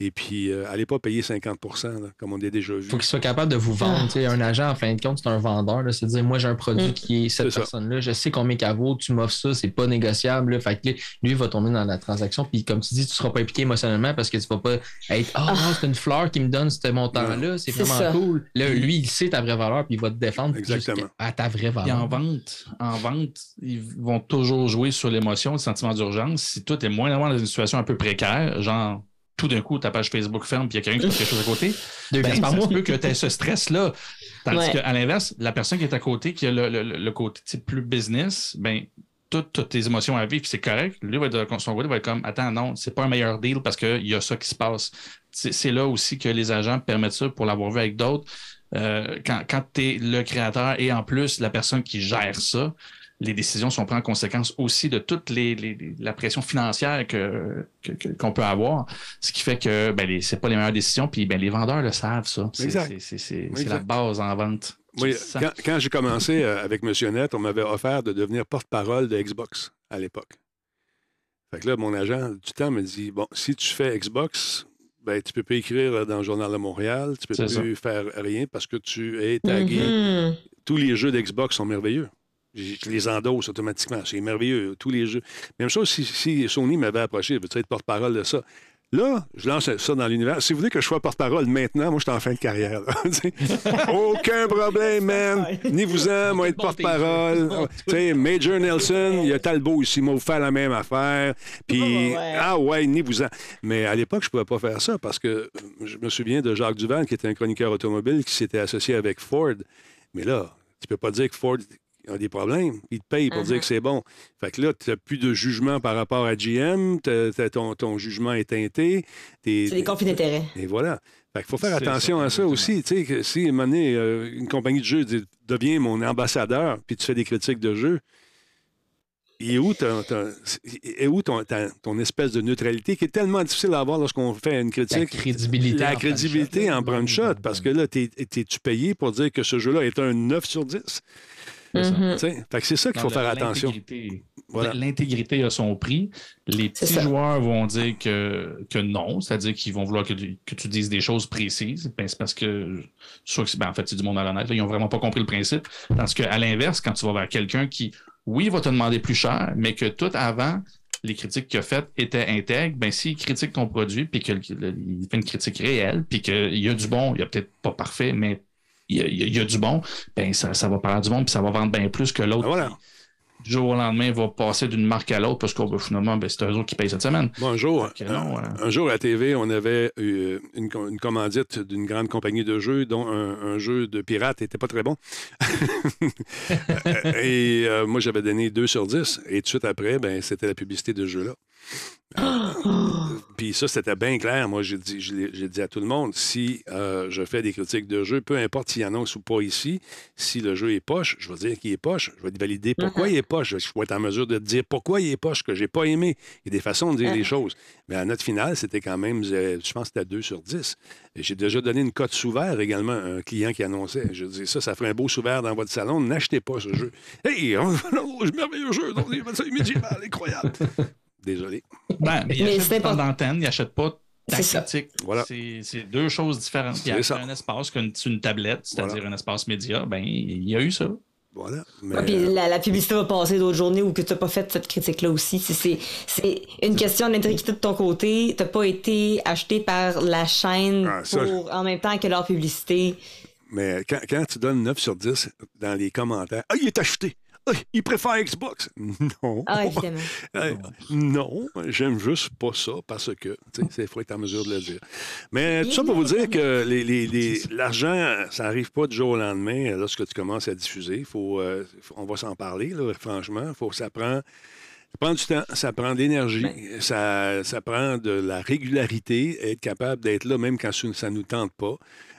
Et puis, euh, allez pas payer 50 là, comme on a déjà vu. Il faut qu'il soit capable de vous vendre. Ah. Un agent, en fin de compte, c'est un vendeur. C'est dire, moi, j'ai un produit Mm. qui est cette personne-là. Je sais combien qu'elle vaut. Tu m'offres ça, c'est pas négociable. là. Fait que lui, il va tomber dans la transaction. Puis, comme tu dis, tu seras pas impliqué émotionnellement parce que tu vas pas être Ah, non, c'est une fleur qui me donne ce montant-là. C'est C'est vraiment ça. cool. Là, lui, il sait ta vraie valeur. Puis, il va te défendre. À ta vraie Puis en valeur. vente, en vente, ils vont toujours jouer sur l'émotion, le sentiment d'urgence. Si toi, tu es moins dans une situation un peu précaire, genre tout d'un coup, ta page Facebook ferme puis il y a quelqu'un qui fait quelque chose à côté, Deux ben, ça se peut que tu aies ce stress-là. Tandis Ouais. qu'à l'inverse, la personne qui est à côté, qui a le, le- le côté plus business, ben toutes, toutes tes émotions à vivre, puis c'est correct. Lui va être, son côté va être comme Attends, non, c'est pas un meilleur deal parce qu'il y a ça qui se passe. C'est c'est là aussi que les agents permettent ça pour l'avoir vu avec d'autres. Euh, quand quand tu es le créateur et en plus la personne qui gère ça, les décisions sont prises en conséquence aussi de toute les, les- les- la pression financière que, que- que- qu'on peut avoir. Ce qui fait que ben, les- c'est pas les meilleures décisions, puis ben, les vendeurs le savent, ça. C'est, la base en vente. Oui, quand, quand j'ai commencé euh, avec M. Net, on m'avait offert de devenir porte-parole de Xbox à l'époque. Fait que là, mon agent du temps me dit Bon, si tu fais Xbox, ben, tu peux pas écrire dans le Journal de Montréal, tu peux plus faire rien parce que tu es tagué. Mhm. Tous les jeux d'Xbox sont merveilleux. Je les endosse automatiquement. C'est merveilleux, tous les jeux. Même chose si, si Sony m'avait approché, veux-tu être porte-parole de ça? Là, je lance ça dans l'univers. Si vous voulez que je sois porte-parole maintenant, moi, je suis en fin de carrière. Aucun problème, man. Ni vous en, moi, être porte-parole. Major Nelson, il y a Talbot ici, moi, vous faire la même affaire. Puis, ouais. ah ouais, ni vous en. Mais à l'époque, je ne pouvais pas faire ça parce que euh, je me souviens de Jacques Duval, qui était un chroniqueur automobile, qui s'était associé avec Ford. Mais là, tu peux pas dire que Ford a des problèmes. Il te paye pour dire que c'est bon. Fait que là, tu n'as plus de jugement par rapport à GM. Ton, ton jugement est teinté. C'est des conflits d'intérêts. et voilà. Fait qu'il faut faire attention ça, à ça aussi. Tu sais, que si à un moment donné, euh, une compagnie de jeu dit deviens mon ambassadeur, puis tu fais des critiques de jeu, et où, ton- est où ton, ton espèce de neutralité qui est tellement difficile à avoir lorsqu'on fait une La critique? crédibilité. La en crédibilité en shot parce que là, t'es- t'es-tu payé pour dire que ce jeu-là est un 9 sur 10? C'est ça. Mhm. C'est ça qu'il faut faire attention. l'intégrité- Voilà. A son prix. Les petits joueurs vont dire que, que non, c'est-à-dire qu'ils vont vouloir que tu, que tu dises des choses précises. Ben, c'est parce que, soit que c'est- ben, en fait, c'est du monde à l'honnête. Ils n'ont vraiment pas compris le principe. Tandis qu'à l'inverse, quand tu vas vers quelqu'un qui, oui, va te demander plus cher, mais que tout avant, les critiques qu'il a faites étaient intègres, ben, s'il critique ton produit, puis qu'il il fait une critique réelle, puis qu'il y a du bon, il y a peut-être pas parfait, mais il y a, y y du bon, ben, ça, ça va parler du bon, puis ça va vendre bien plus que l'autre. Voilà. qui, du jour au lendemain, va passer d'une marque à l'autre parce que ben, finalement, ben, c'est eux autres qui payent cette semaine. Un jour, non, un, euh, un jour à TV, on avait eu une, une commandite d'une grande compagnie de jeux dont un, un jeu de pirate n'était pas très bon. et euh, moi, j'avais donné 2 sur 10. Et tout de suite après, ben, c'était la publicité de ce jeu-là. Puis ça, c'était bien clair. Moi, j'ai dit, j'ai à tout le monde, si euh, je fais des critiques de jeu, peu importe s'il annonce ou pas ici, si le jeu est poche, je vais dire qu'il est poche. Je vais te valider pourquoi il est poche. Je vais être en mesure de te dire pourquoi il est poche, que j'ai pas aimé. Il y a des façons de dire les choses. Mais à notre finale, c'était quand même, euh, je pense que c'était 2 sur 10. Et J'ai déjà donné une cote sous verre également à un client qui annonçait. Je dis ça, ça ferait un beau sous verre dans votre salon. N'achetez pas ce jeu. Hey, non, merveilleux jeu. Non, c'est médiéval, incroyable. Désolé. ben, il Mais achète c'est du temps pas- d'antenne, il n'achète pas ta C'est ça. critique. Voilà. C'est deux choses différentes. Il y C'est a ça. un espace qu'une une tablette, c'est-à-dire Voilà. un espace média, ben, il y a eu ça. Voilà. Mais, Ah, puis la, la publicité va passer d'autres journées où que tu n'as pas fait cette critique-là aussi. C'est- une question d'intégrité de ton côté. Tu n'as pas été acheté par la chaîne Ah, ça, pour, en même temps que leur publicité. mais quand, quand tu donnes 9 sur 10 dans les commentaires, ah, il est acheté. Ah, il préfère Xbox. Non. Ah, évidemment. Euh, non, j'aime juste pas ça parce que, tu sais, il faut être en mesure de le dire. Mais tout ça pour vous dire que les- les- les- l'argent, ça n'arrive pas du jour au lendemain euh, lorsque tu commences à diffuser. Faut, euh, faut- on va s'en parler, là, franchement. Faut, ça, prend, ça prend du temps, ça prend de l'énergie, ça, ça prend de la régularité, être capable d'être là même quand ça ne nous tente pas.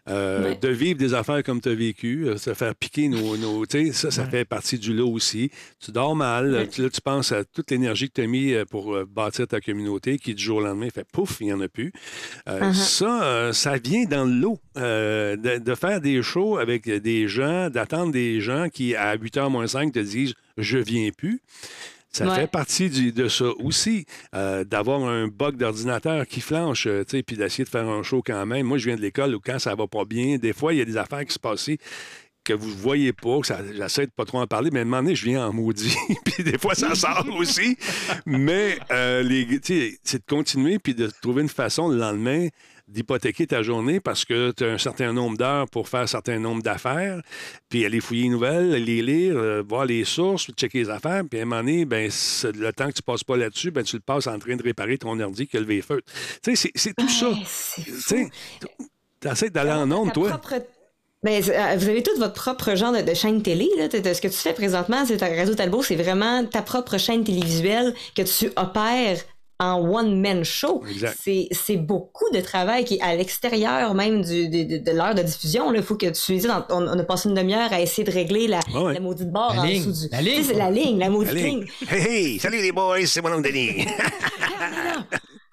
Euh, Ouais. De vivre des affaires comme tu as vécu, euh, se faire piquer nos. nos tu sais, ça, ça fait partie du lot aussi. Tu dors mal, Ouais. tu- là, tu penses à toute l'énergie que tu as mis euh, pour euh, bâtir ta communauté, qui du jour au lendemain fait pouf, il n'y en a plus. Euh, Uh-huh. Ça, ça vient dans le lot. De, de faire des shows avec des gens, d'attendre des gens qui, à 8h moins 5, te disent Je viens plus. Ça Ouais. fait partie du- de ça aussi, euh, d'avoir un bug d'ordinateur qui flanche, euh, tu sais, puis d'essayer de faire un show quand même. Moi, je viens de l'école où quand ça va pas bien, des fois, il y a des affaires qui se passent que vous ne voyez pas, que ça- j'essaie de pas trop en parler, mais à un moment donné, je viens en maudit, puis des fois, ça sort aussi. Mais euh, les- tu sais, c'est de continuer, puis de trouver une façon le lendemain d'hypothéquer ta journée parce que tu as un certain nombre d'heures pour faire un certain nombre d'affaires, puis aller fouiller les nouvelles, les lire, euh, voir les sources, checker les affaires, puis à un moment donné, ben, le temps que tu passes pas là-dessus, ben, tu le passes en train de réparer ton ordi qui a levé feu. Tu sais, c'est- tout ça. Tu essaies d'aller en onde, toi. propre- c'est- euh, vous avez tout votre propre genre de, de chaîne télé. Là. Ce que tu fais présentement, c'est ta Radio Talbot, c'est vraiment ta propre chaîne télévisuelle que tu opères en one-man show. C'est c'est beaucoup de travail qui est à l'extérieur même du, de, de- de l'heure de diffusion. Il faut que tu dans- on, on a passé une demi-heure à essayer de régler la, Ouais, ouais. la maudite barre La en ligne, dessous du. la ligne. La ligne, la maudite Allez. ligne. Hey, hey, salut les boys, c'est mon nom Denis.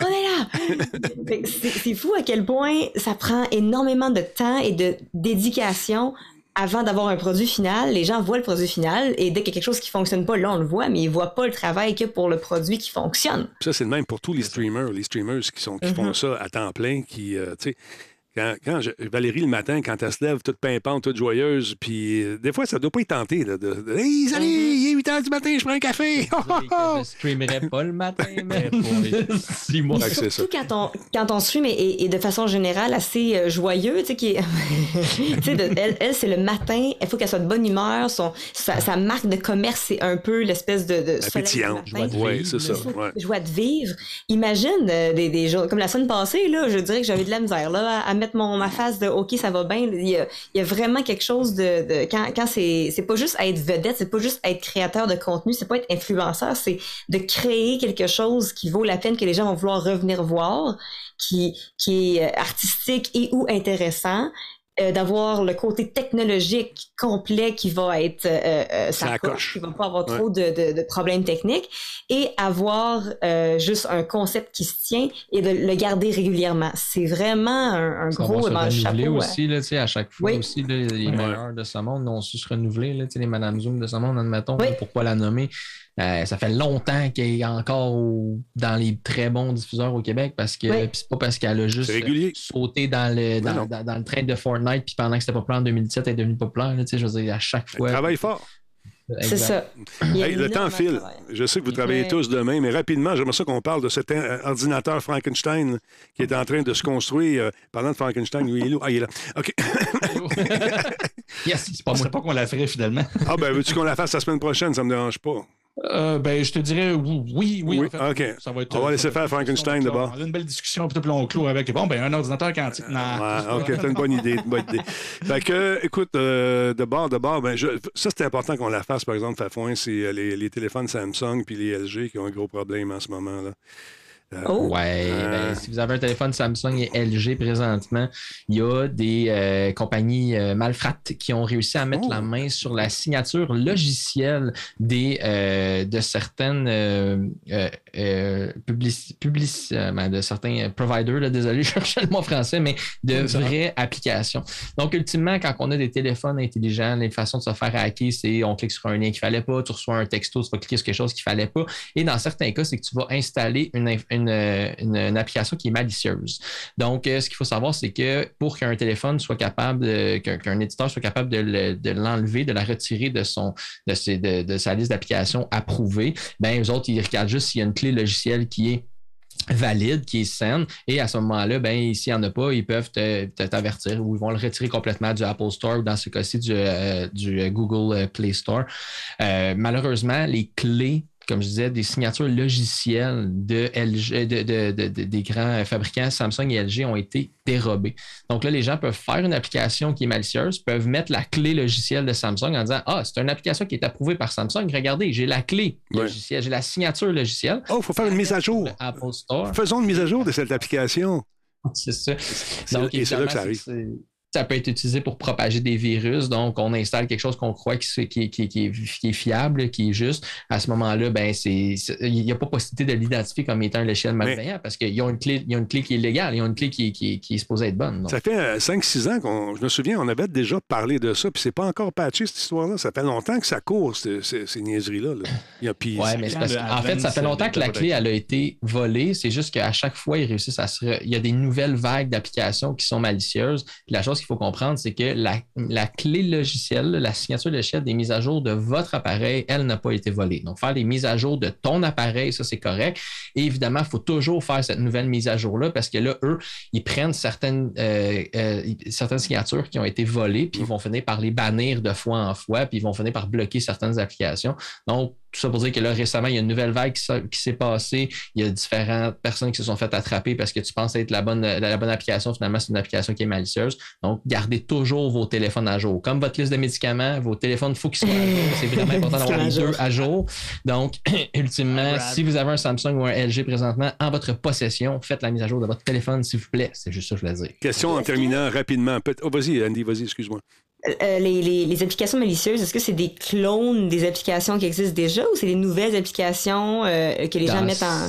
On est là! C'est fou à quel point ça prend énormément de temps et de dédication avant d'avoir un produit final. Les gens voient le produit final et dès qu'il y a quelque chose qui fonctionne pas, là, on le voit, mais ils voient pas le travail qu'il y a pour le produit qui fonctionne. Ça, c'est le même pour tous les streamers, les streamers qui, sont, qui font ça à temps plein, qui, euh, tu sais, quand, quand je- Valérie, le matin, quand elle se lève toute pimpante, toute joyeuse, puis euh, des fois, ça doit pas y tenter, là, de, de, Hey, salut, il est 8 h du matin, je prends un café! Je ne streamerai pas le matin, mais six mois. C'est ça. Surtout quand on, quand on stream est de façon générale assez euh, joyeux, tu sais, qui de- elle, elle, c'est le matin, il faut qu'elle soit de bonne humeur, son, sa, sa marque de commerce, c'est un peu l'espèce de, de soleil du pétillante. matin. Joie de c'est ça. ouais. joie de vivre. Imagine euh, des, des jours comme la semaine passée, là, je dirais que j'avais de la misère là, à, à mettre mon, ma face de OK, ça va bien. Il y a, vraiment quelque chose de. de- quand quand c'est, c'est pas juste être vedette, c'est pas juste être créateur de contenu, c'est pas être influenceur, c'est de créer quelque chose qui vaut la peine que les gens vont vouloir revenir voir, qui, qui est euh, artistique et ou intéressant. Euh, d'avoir le côté technologique complet qui va être euh, euh, Ça sa coche. coche, qui va pas avoir trop de, de- de problèmes techniques et avoir euh, juste un concept qui se tient et de le garder régulièrement. C'est vraiment un, un Ça gros va se ben, renouveler chapeau. aussi, là, tu sais, à chaque fois Oui. aussi, là, les meilleurs de ce monde ont su se renouveler, là, tu sais, les Madame Zoom de ce monde, admettons, Oui. pourquoi la nommer. Euh, ça fait longtemps qu'elle est encore au- dans les très bons diffuseurs au Québec parce que Oui. c'est pas parce qu'elle a juste sauté dans le, dans, non. dans- dans le train de Fortnite puis pendant que c'était populaire en 2017, elle est devenue populaire. là, tu sais, je veux dire, à chaque Elle fois. travaille fort. C'est ça. Hey, le temps file. travail. Je sais que vous travaillez Ouais. tous demain, mais rapidement, j'aimerais ça qu'on parle de cet ordinateur Frankenstein qui est en train de se construire. Euh, parlant de Frankenstein, lui, il est là. Ah, il est là. OK. yes, c'est Je pas moi. pensais pas qu'on la ferait finalement. Ah, ben, veux-tu qu'on la fasse la semaine prochaine? Ça me dérange pas. Euh, ben, je te dirais oui, oui. oui, en fait. Ça va être, On va ça laisser faire Frankenstein d'abord. On a une belle discussion, puis on clôt avec bon, ben, un ordinateur quantique. Non. Ouais, OK, c'est une bonne idée. Une bonne idée. Fait que, écoute, euh, de bord, de bord, ben, je- ça, c'est important qu'on la fasse, par exemple, Fafouin, c'est euh, les, les téléphones Samsung puis les LG qui ont un gros problème en ce moment. Là. Oh. Ouais, Euh. ben, si vous avez un téléphone Samsung et LG présentement, il y a des euh, compagnies euh, malfrates qui ont réussi à mettre Oh. la main sur la signature logicielle des, euh, de certaines ben, de certains providers, là, désolé, je cherchais le mot français, mais de vraies applications. Donc, ultimement, quand on a des téléphones intelligents, les façons de se faire hacker, c'est on clique sur un lien qu'il fallait pas, tu reçois un texto, tu vas cliquer sur quelque chose qu'il fallait pas. Et dans certains cas, c'est que tu vas installer une, une, euh, application qui est malicieuse. Donc, euh, ce qu'il faut savoir, c'est que pour qu'un téléphone soit capable, de- qu'un éditeur soit capable de le- de l'enlever, de, la retirer de, son, de, sa liste d'applications approuvées, ben, eux autres, ils regardent juste s'il y a une clé logicielle qui est valide, qui est saine, et à ce moment-là, ben, s'il n'y en a pas, ils peuvent t'avertir ou ils vont le retirer complètement du Apple Store ou dans ce cas-ci du, euh, Google euh, Play Store. Euh, malheureusement, les clés comme je disais, des signatures logicielles de LG, de, de- de- de- des grands fabricants Samsung et LG ont été dérobées. Donc là, les gens peuvent faire une application qui est malicieuse, peuvent mettre la clé logicielle de Samsung en disant Ah, c'est une application qui est approuvée par Samsung. Regardez, j'ai la clé logicielle, j'ai la signature logicielle. Oh, il faut faire une mise à jour. Le Apple Store. Faisons une mise à jour de cette application. C'est ça. Donc, et c'est là que ça arrive. C'est- ça peut être utilisé pour propager des virus. Donc, on installe quelque chose qu'on croit qui, qui, qui, qui, est, fiable, qui est juste. À ce moment-là, ben, il n'y a pas possibilité de l'identifier comme étant un logiciel malveillant parce qu'il y, a une clé, y a une clé qui est légale, il y a une clé qui, qui, qui est supposée être bonne. Ça fait 5-6 ans qu'on, je me souviens, on avait déjà parlé de ça, puis c'est pas encore patché cette histoire-là. Ça fait longtemps que ça court, ces, ces, niaiseries-là. Oui, mais c'est parce qu'en fait, ça fait longtemps que la clé, elle a été volée. C'est juste qu'à chaque fois, ils réussissent à se. Il y a des nouvelles vagues d'applications qui sont malicieuses. Puis la chose qu'il faut comprendre, c'est que la, clé logicielle, la signature logicielle des mises à jour de votre appareil, elle n'a pas été volée. Donc, faire des mises à jour de ton appareil, ça, c'est correct. Et évidemment, il faut toujours faire cette nouvelle mise à jour-là parce que là, eux, ils prennent certaines, euh, euh, certaines signatures qui ont été volées, puis ils vont finir par les bannir de fois en fois, puis ils vont finir par bloquer certaines applications. Donc, tout ça pour dire que là, récemment, il y a une nouvelle vague qui, s'est passée. Il y a différentes personnes qui se sont fait attraper parce que tu penses être la bonne, la, bonne application. Finalement, c'est une application qui est malicieuse. Donc, gardez toujours vos téléphones à jour. Comme votre liste de médicaments, vos téléphones, il faut qu'ils soient à jour. C'est vraiment important d'avoir les deux à jour. Donc, ultimement, si vous avez un Samsung ou un LG présentement en votre possession, faites la mise à jour de votre téléphone, s'il vous plaît. C'est juste ça que je voulais dire. Question en terminant rapidement. Oh, vas-y, Andy, vas-y, excuse-moi. Euh, les, applications malicieuses, est-ce que c'est des clones des applications qui existent déjà ou c'est des nouvelles applications euh, que les gens mettent en.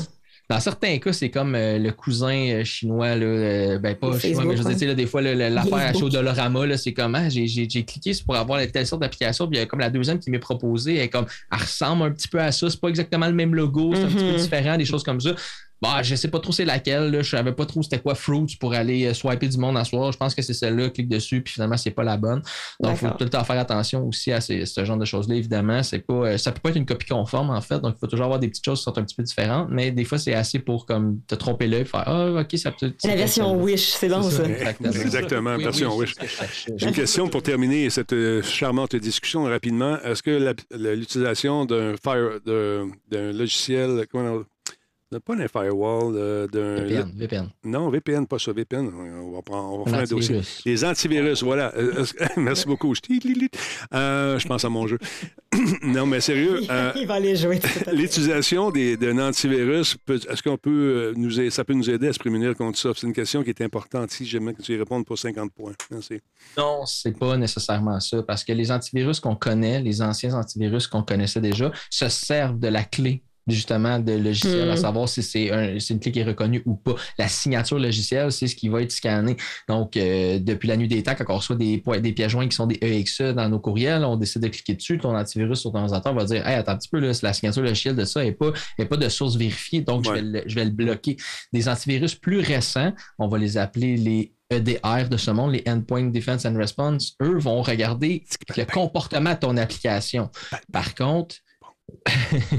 Dans certains cas, c'est comme euh, le cousin chinois, là, ben pas chinois, mais je veux dire, des fois, l'affaire à chaud Dolorama, c'est comment ah, j'ai cliqué pour avoir telle sorte d'application, puis il y a comme la deuxième qui m'est proposée, elle, comme, elle ressemble un petit peu à ça, c'est pas exactement le même logo, c'est un petit peu mm-hmm. différent, des choses comme ça. Bah, je sais pas trop c'est laquelle. Là. Je savais pas trop c'était quoi Fruits pour aller euh, swiper du monde en soir. Je pense que c'est celle-là, clique dessus, puis finalement, c'est pas la bonne. Donc, il faut tout le temps faire attention aussi à ce genre de choses-là, évidemment. C'est pas, euh, ça peut pas être une copie conforme, en fait. Donc, il faut toujours avoir des petites choses qui sont un petit peu différentes, mais des fois, c'est assez pour comme te tromper l'œil, faire Ah, ok, ça peut La version Wish, c'est long, ça. Exactement, version Wish. J'ai une question pour terminer cette euh, charmante discussion rapidement. Est-ce que l'utilisation d'un d'un logiciel, comment pas un firewall, euh, d'un. VPN, VPN. Non, VPN, pas ça, VPN. On va, prendre, on va faire un dossier. Les antivirus, voilà. Euh, merci beaucoup. Euh, je pense à mon jeu. non, mais sérieux. Il va aller jouer. L'utilisation d'un antivirus, est-ce qu'on peut nous aider, ça peut nous aider à se prémunir contre ça? C'est une question qui est importante. Si j'aimerais que tu y répondes pour 50 points. Merci. Non, c'est pas nécessairement ça, parce que les antivirus qu'on connaît, les anciens antivirus qu'on connaissait déjà, se servent de la clé justement de logiciel, à hmm. savoir si c'est une clé qui est reconnue ou pas. La signature logicielle, c'est ce qui va être scanné. Donc, euh, depuis la nuit des temps, quand on reçoit des, des pièges joints qui sont des EXE dans nos courriels, on décide de cliquer dessus, ton antivirus sur ton ordinateur va dire Hey, attends un petit peu, là, la signature logicielle de ça n'est pas, pas de source vérifiée, donc je, vais le, je vais le bloquer. Des antivirus plus récents, on va les appeler les EDR de ce monde, les Endpoint Defense and Response, eux vont regarder le comportement de ton application. Par contre,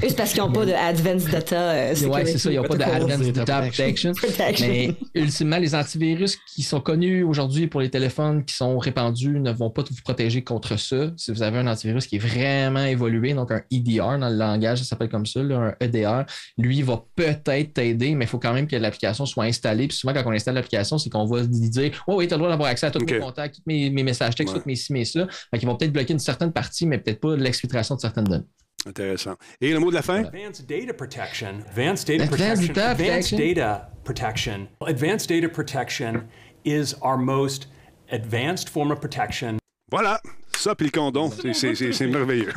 c'est parce qu'ils n'ont pas de Advanced Data euh, Oui, c'est ça, ils n'ont pas de Advanced Data Protection. Mais ultimement, les antivirus qui sont connus aujourd'hui pour les téléphones qui sont répandus ne vont pas vous protéger contre ça. Si vous avez un antivirus qui est vraiment évolué, donc un EDR dans le langage, ça s'appelle comme ça, un EDR, lui va peut-être t'aider, mais il faut quand même que l'application soit installée. Puis souvent, quand on installe l'application, c'est qu'on va lui dire Oh oui, tu as le droit d'avoir accès à tous mes contacts, tous mes, messages textes, tous mes ci, mes ça. Fait qu'ils vont peut-être bloquer une certaine partie, mais peut-être pas l'exfiltration de certaines données. Intéressant. Et le mot de la fin? Advanced data protection. Advanced data protection. Advanced data protection. Advanced data protection is our most advanced form of protection. Voilà. Ça, puis le condom, c'est merveilleux.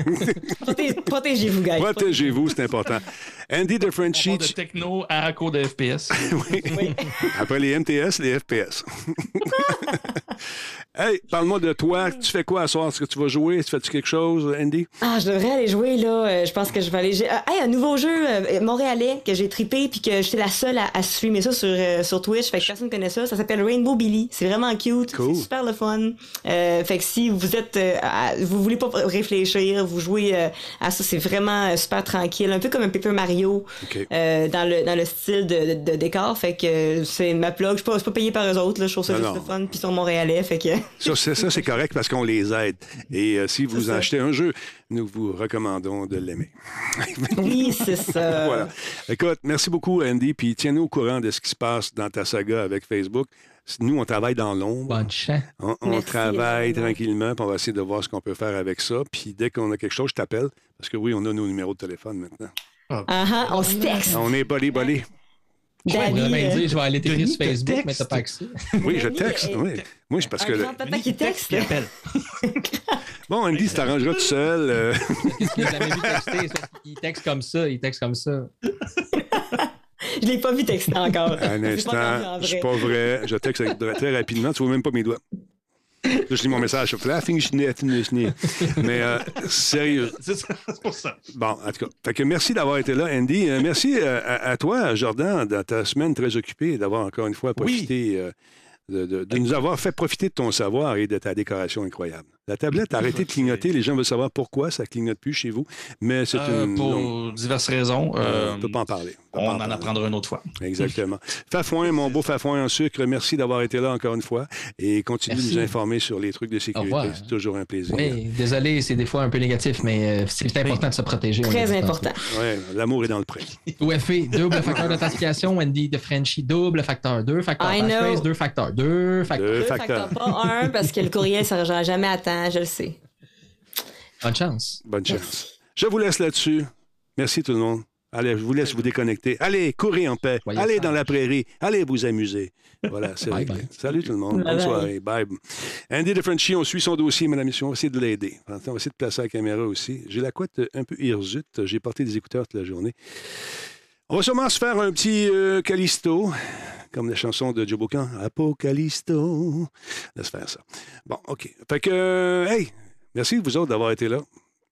Protégez-vous, gars. Protégez-vous, c'est important. Andy de Frenchie. de techno à cours de FPS. oui. Après les MTS, les FPS. hey, parle-moi de toi. Tu fais quoi à soir? Est-ce que tu vas jouer? Tu fais-tu quelque chose, Andy? Ah, je devrais aller jouer, là. Euh, je pense que je vais aller. Ah, hey, un nouveau jeu euh, montréalais que j'ai trippé puis que j'étais la seule à, à streamer ça sur, euh, sur Twitch. Fait que personne ne connaît ça. Ça s'appelle Rainbow Billy. C'est vraiment cute. C'est super le fun. fait que si vous êtes. Vous voulez pas réfléchir, vous jouez à ça, c'est vraiment super tranquille. Un peu comme un Paper Mario euh, dans, le, dans le style de, de, décor. Fait que c'est ma plug. Je ne suis pas payé par eux autres. Là. Je trouve ça juste fun. Puis ils sont montréalais. Fait que... ça, c'est correct parce qu'on les aide. Et euh, si vous achetez un jeu, nous vous recommandons de l'aimer. oui, c'est ça. voilà. Écoute, merci beaucoup, Andy. Puis tiens-nous au courant de ce qui se passe dans ta saga avec Facebook. Nous, on travaille dans l'ombre. Bonne chance. On, travaille tranquillement, puis on va essayer de voir ce qu'on peut faire avec ça. Puis dès qu'on a quelque chose, je t'appelle. Parce que oui, on a nos numéros de téléphone maintenant. Ah, uh -huh, on se texte. On est bolé, bolé. Je bien euh, dire, je vais aller t'écrire sur te Facebook, mais t'as pas accès. Oui, je texte. Oui. Moi, c'est parce que. grand-papa qui texte. qui appelle. Bon, Andy, tu t'arrangeras tout seul. euh, vu texter, qu'il texte comme ça, il texte comme ça. Je l'ai pas vu texter encore. Un instant, je suis pas vrai. Je texte très rapidement. Tu vois même pas mes doigts. Là, je lis mon message. Mais euh, sérieux. C'est pour ça. Bon, en tout cas. Fait que merci d'avoir été là, Andy. Euh, merci euh, à, à toi, Jordan, dans ta semaine très occupée, d'avoir encore une fois profité, euh, de, de- de nous avoir fait profiter de ton savoir et de ta décoration incroyable. La tablette a arrêté de clignoter. Les gens veulent savoir pourquoi ça clignote plus chez vous. Mais c'est Euh, une. pour non, diverses raisons. euh, euh, on ne peut pas en parler. pas on en parler. apprendra une autre fois. Exactement. Fafouin, mon beau Fafouin en sucre, merci d'avoir été là encore une fois et continue de nous informer sur les trucs de sécurité. C'est toujours un plaisir. Oui, désolé, c'est des fois un peu négatif, mais euh, c'est important de se protéger. on Très important. Ouais, l'amour est dans le pré. OFE, double facteur d'authentification. Wendy de Frenchy, double facteur. Deux facteurs. I know. Passphrase, deux facteurs. Deux facteurs. Deux facteurs. pas un, parce que le courriel ne s'arrangera jamais à temps, je le sais. Bonne chance. Bonne chance. Je vous laisse là-dessus. Merci tout le monde. Allez, je vous laisse vous déconnecter. Allez, courez en paix. Soyez Allez dans la prairie. Allez vous amuser. Voilà, c'est Bye réglé. bye. Salut tout le monde. Bonne Bye bye. soirée. Bye. Andy DeFrenchie, on suit son dossier, madame mission. On va essayer de l'aider. On va essayer de placer la caméra aussi. J'ai la couette un peu hirsute. J'ai porté des écouteurs toute la journée. On va sûrement se faire un petit euh, Callisto, comme la chanson de Joe Bocan. Apocalisto. Laisse faire ça. Bon, OK. Fait que, euh, hey, merci vous autres d'avoir été là.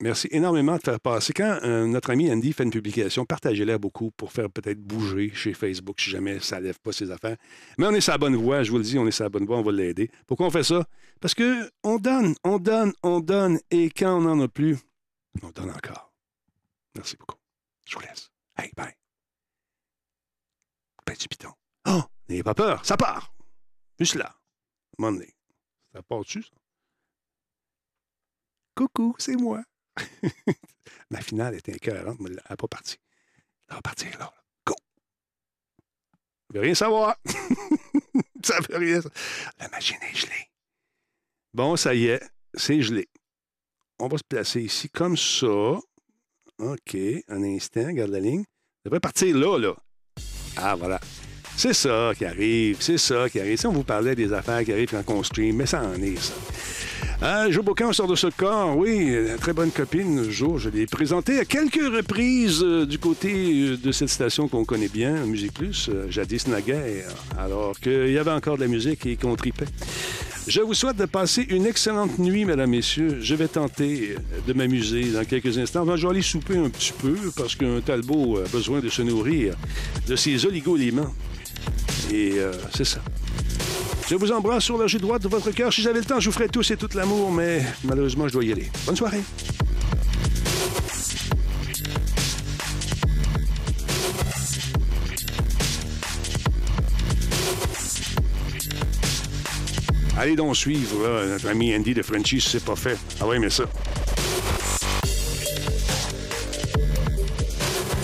Merci énormément de faire passer. Quand euh, notre ami Andy fait une publication, partagez-la beaucoup pour faire peut-être bouger chez Facebook si jamais ça lève pas ses affaires. Mais on est sur la bonne voie, je vous le dis, on est sur la bonne voie, on va l'aider. Pourquoi on fait ça? Parce que on donne, on donne, on donne, et quand on n'en a plus, on donne encore. Merci beaucoup. Je vous laisse. Hey, bye. Petit piton. Oh, n'ayez pas peur, ça part. Juste là. Donné. Ça part dessus, ça? Coucou, c'est moi. Ma finale était écœurante, mais elle n'a pas parti. Elle va partir là. Go! Je veux rien savoir. ça veut rien sa- La machine est gelée. Bon, ça y est, c'est gelé. On va se placer ici comme ça. OK, un instant, garde la ligne. Ça devrait partir là, là. Ah, voilà. C'est ça qui arrive, c'est ça qui arrive. Si on vous parlait des affaires qui arrivent quand on stream, mais ça en est, ça. Euh, Joe Bocan sort de ce corps, oui, une très bonne copine, Jo. Je l'ai présentée à quelques reprises euh, du côté euh, de cette station qu'on connaît bien, Musique Plus, euh, jadis naguère, alors qu'il y avait encore de la musique et qu'on tripait. Je vous souhaite de passer une excellente nuit, mesdames, messieurs. Je vais tenter de m'amuser dans quelques instants. Enfin, je vais aller souper un petit peu parce qu'un Talbot a besoin de se nourrir de ses oligo-éléments. Et euh, c'est ça. Je vous embrasse sur la joue droite de votre cœur. Si j'avais le temps, je vous ferais tous et tout l'amour, mais malheureusement, je dois y aller. Bonne soirée. Allez donc suivre notre ami Andy de Frenchie si c'est pas fait. Ah oui, mais ça.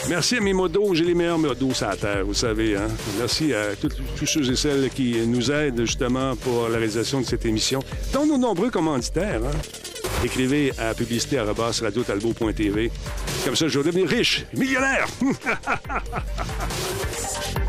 Merci à mes modos. J'ai les meilleurs modos sur la Terre, vous savez. Hein? Merci à tous tous ceux et celles qui nous aident justement pour la réalisation de cette émission, dont nos nombreux commanditaires. Hein? Écrivez à publicité.radiotalbo.tv. Comme ça, je vais devenir riche, millionnaire.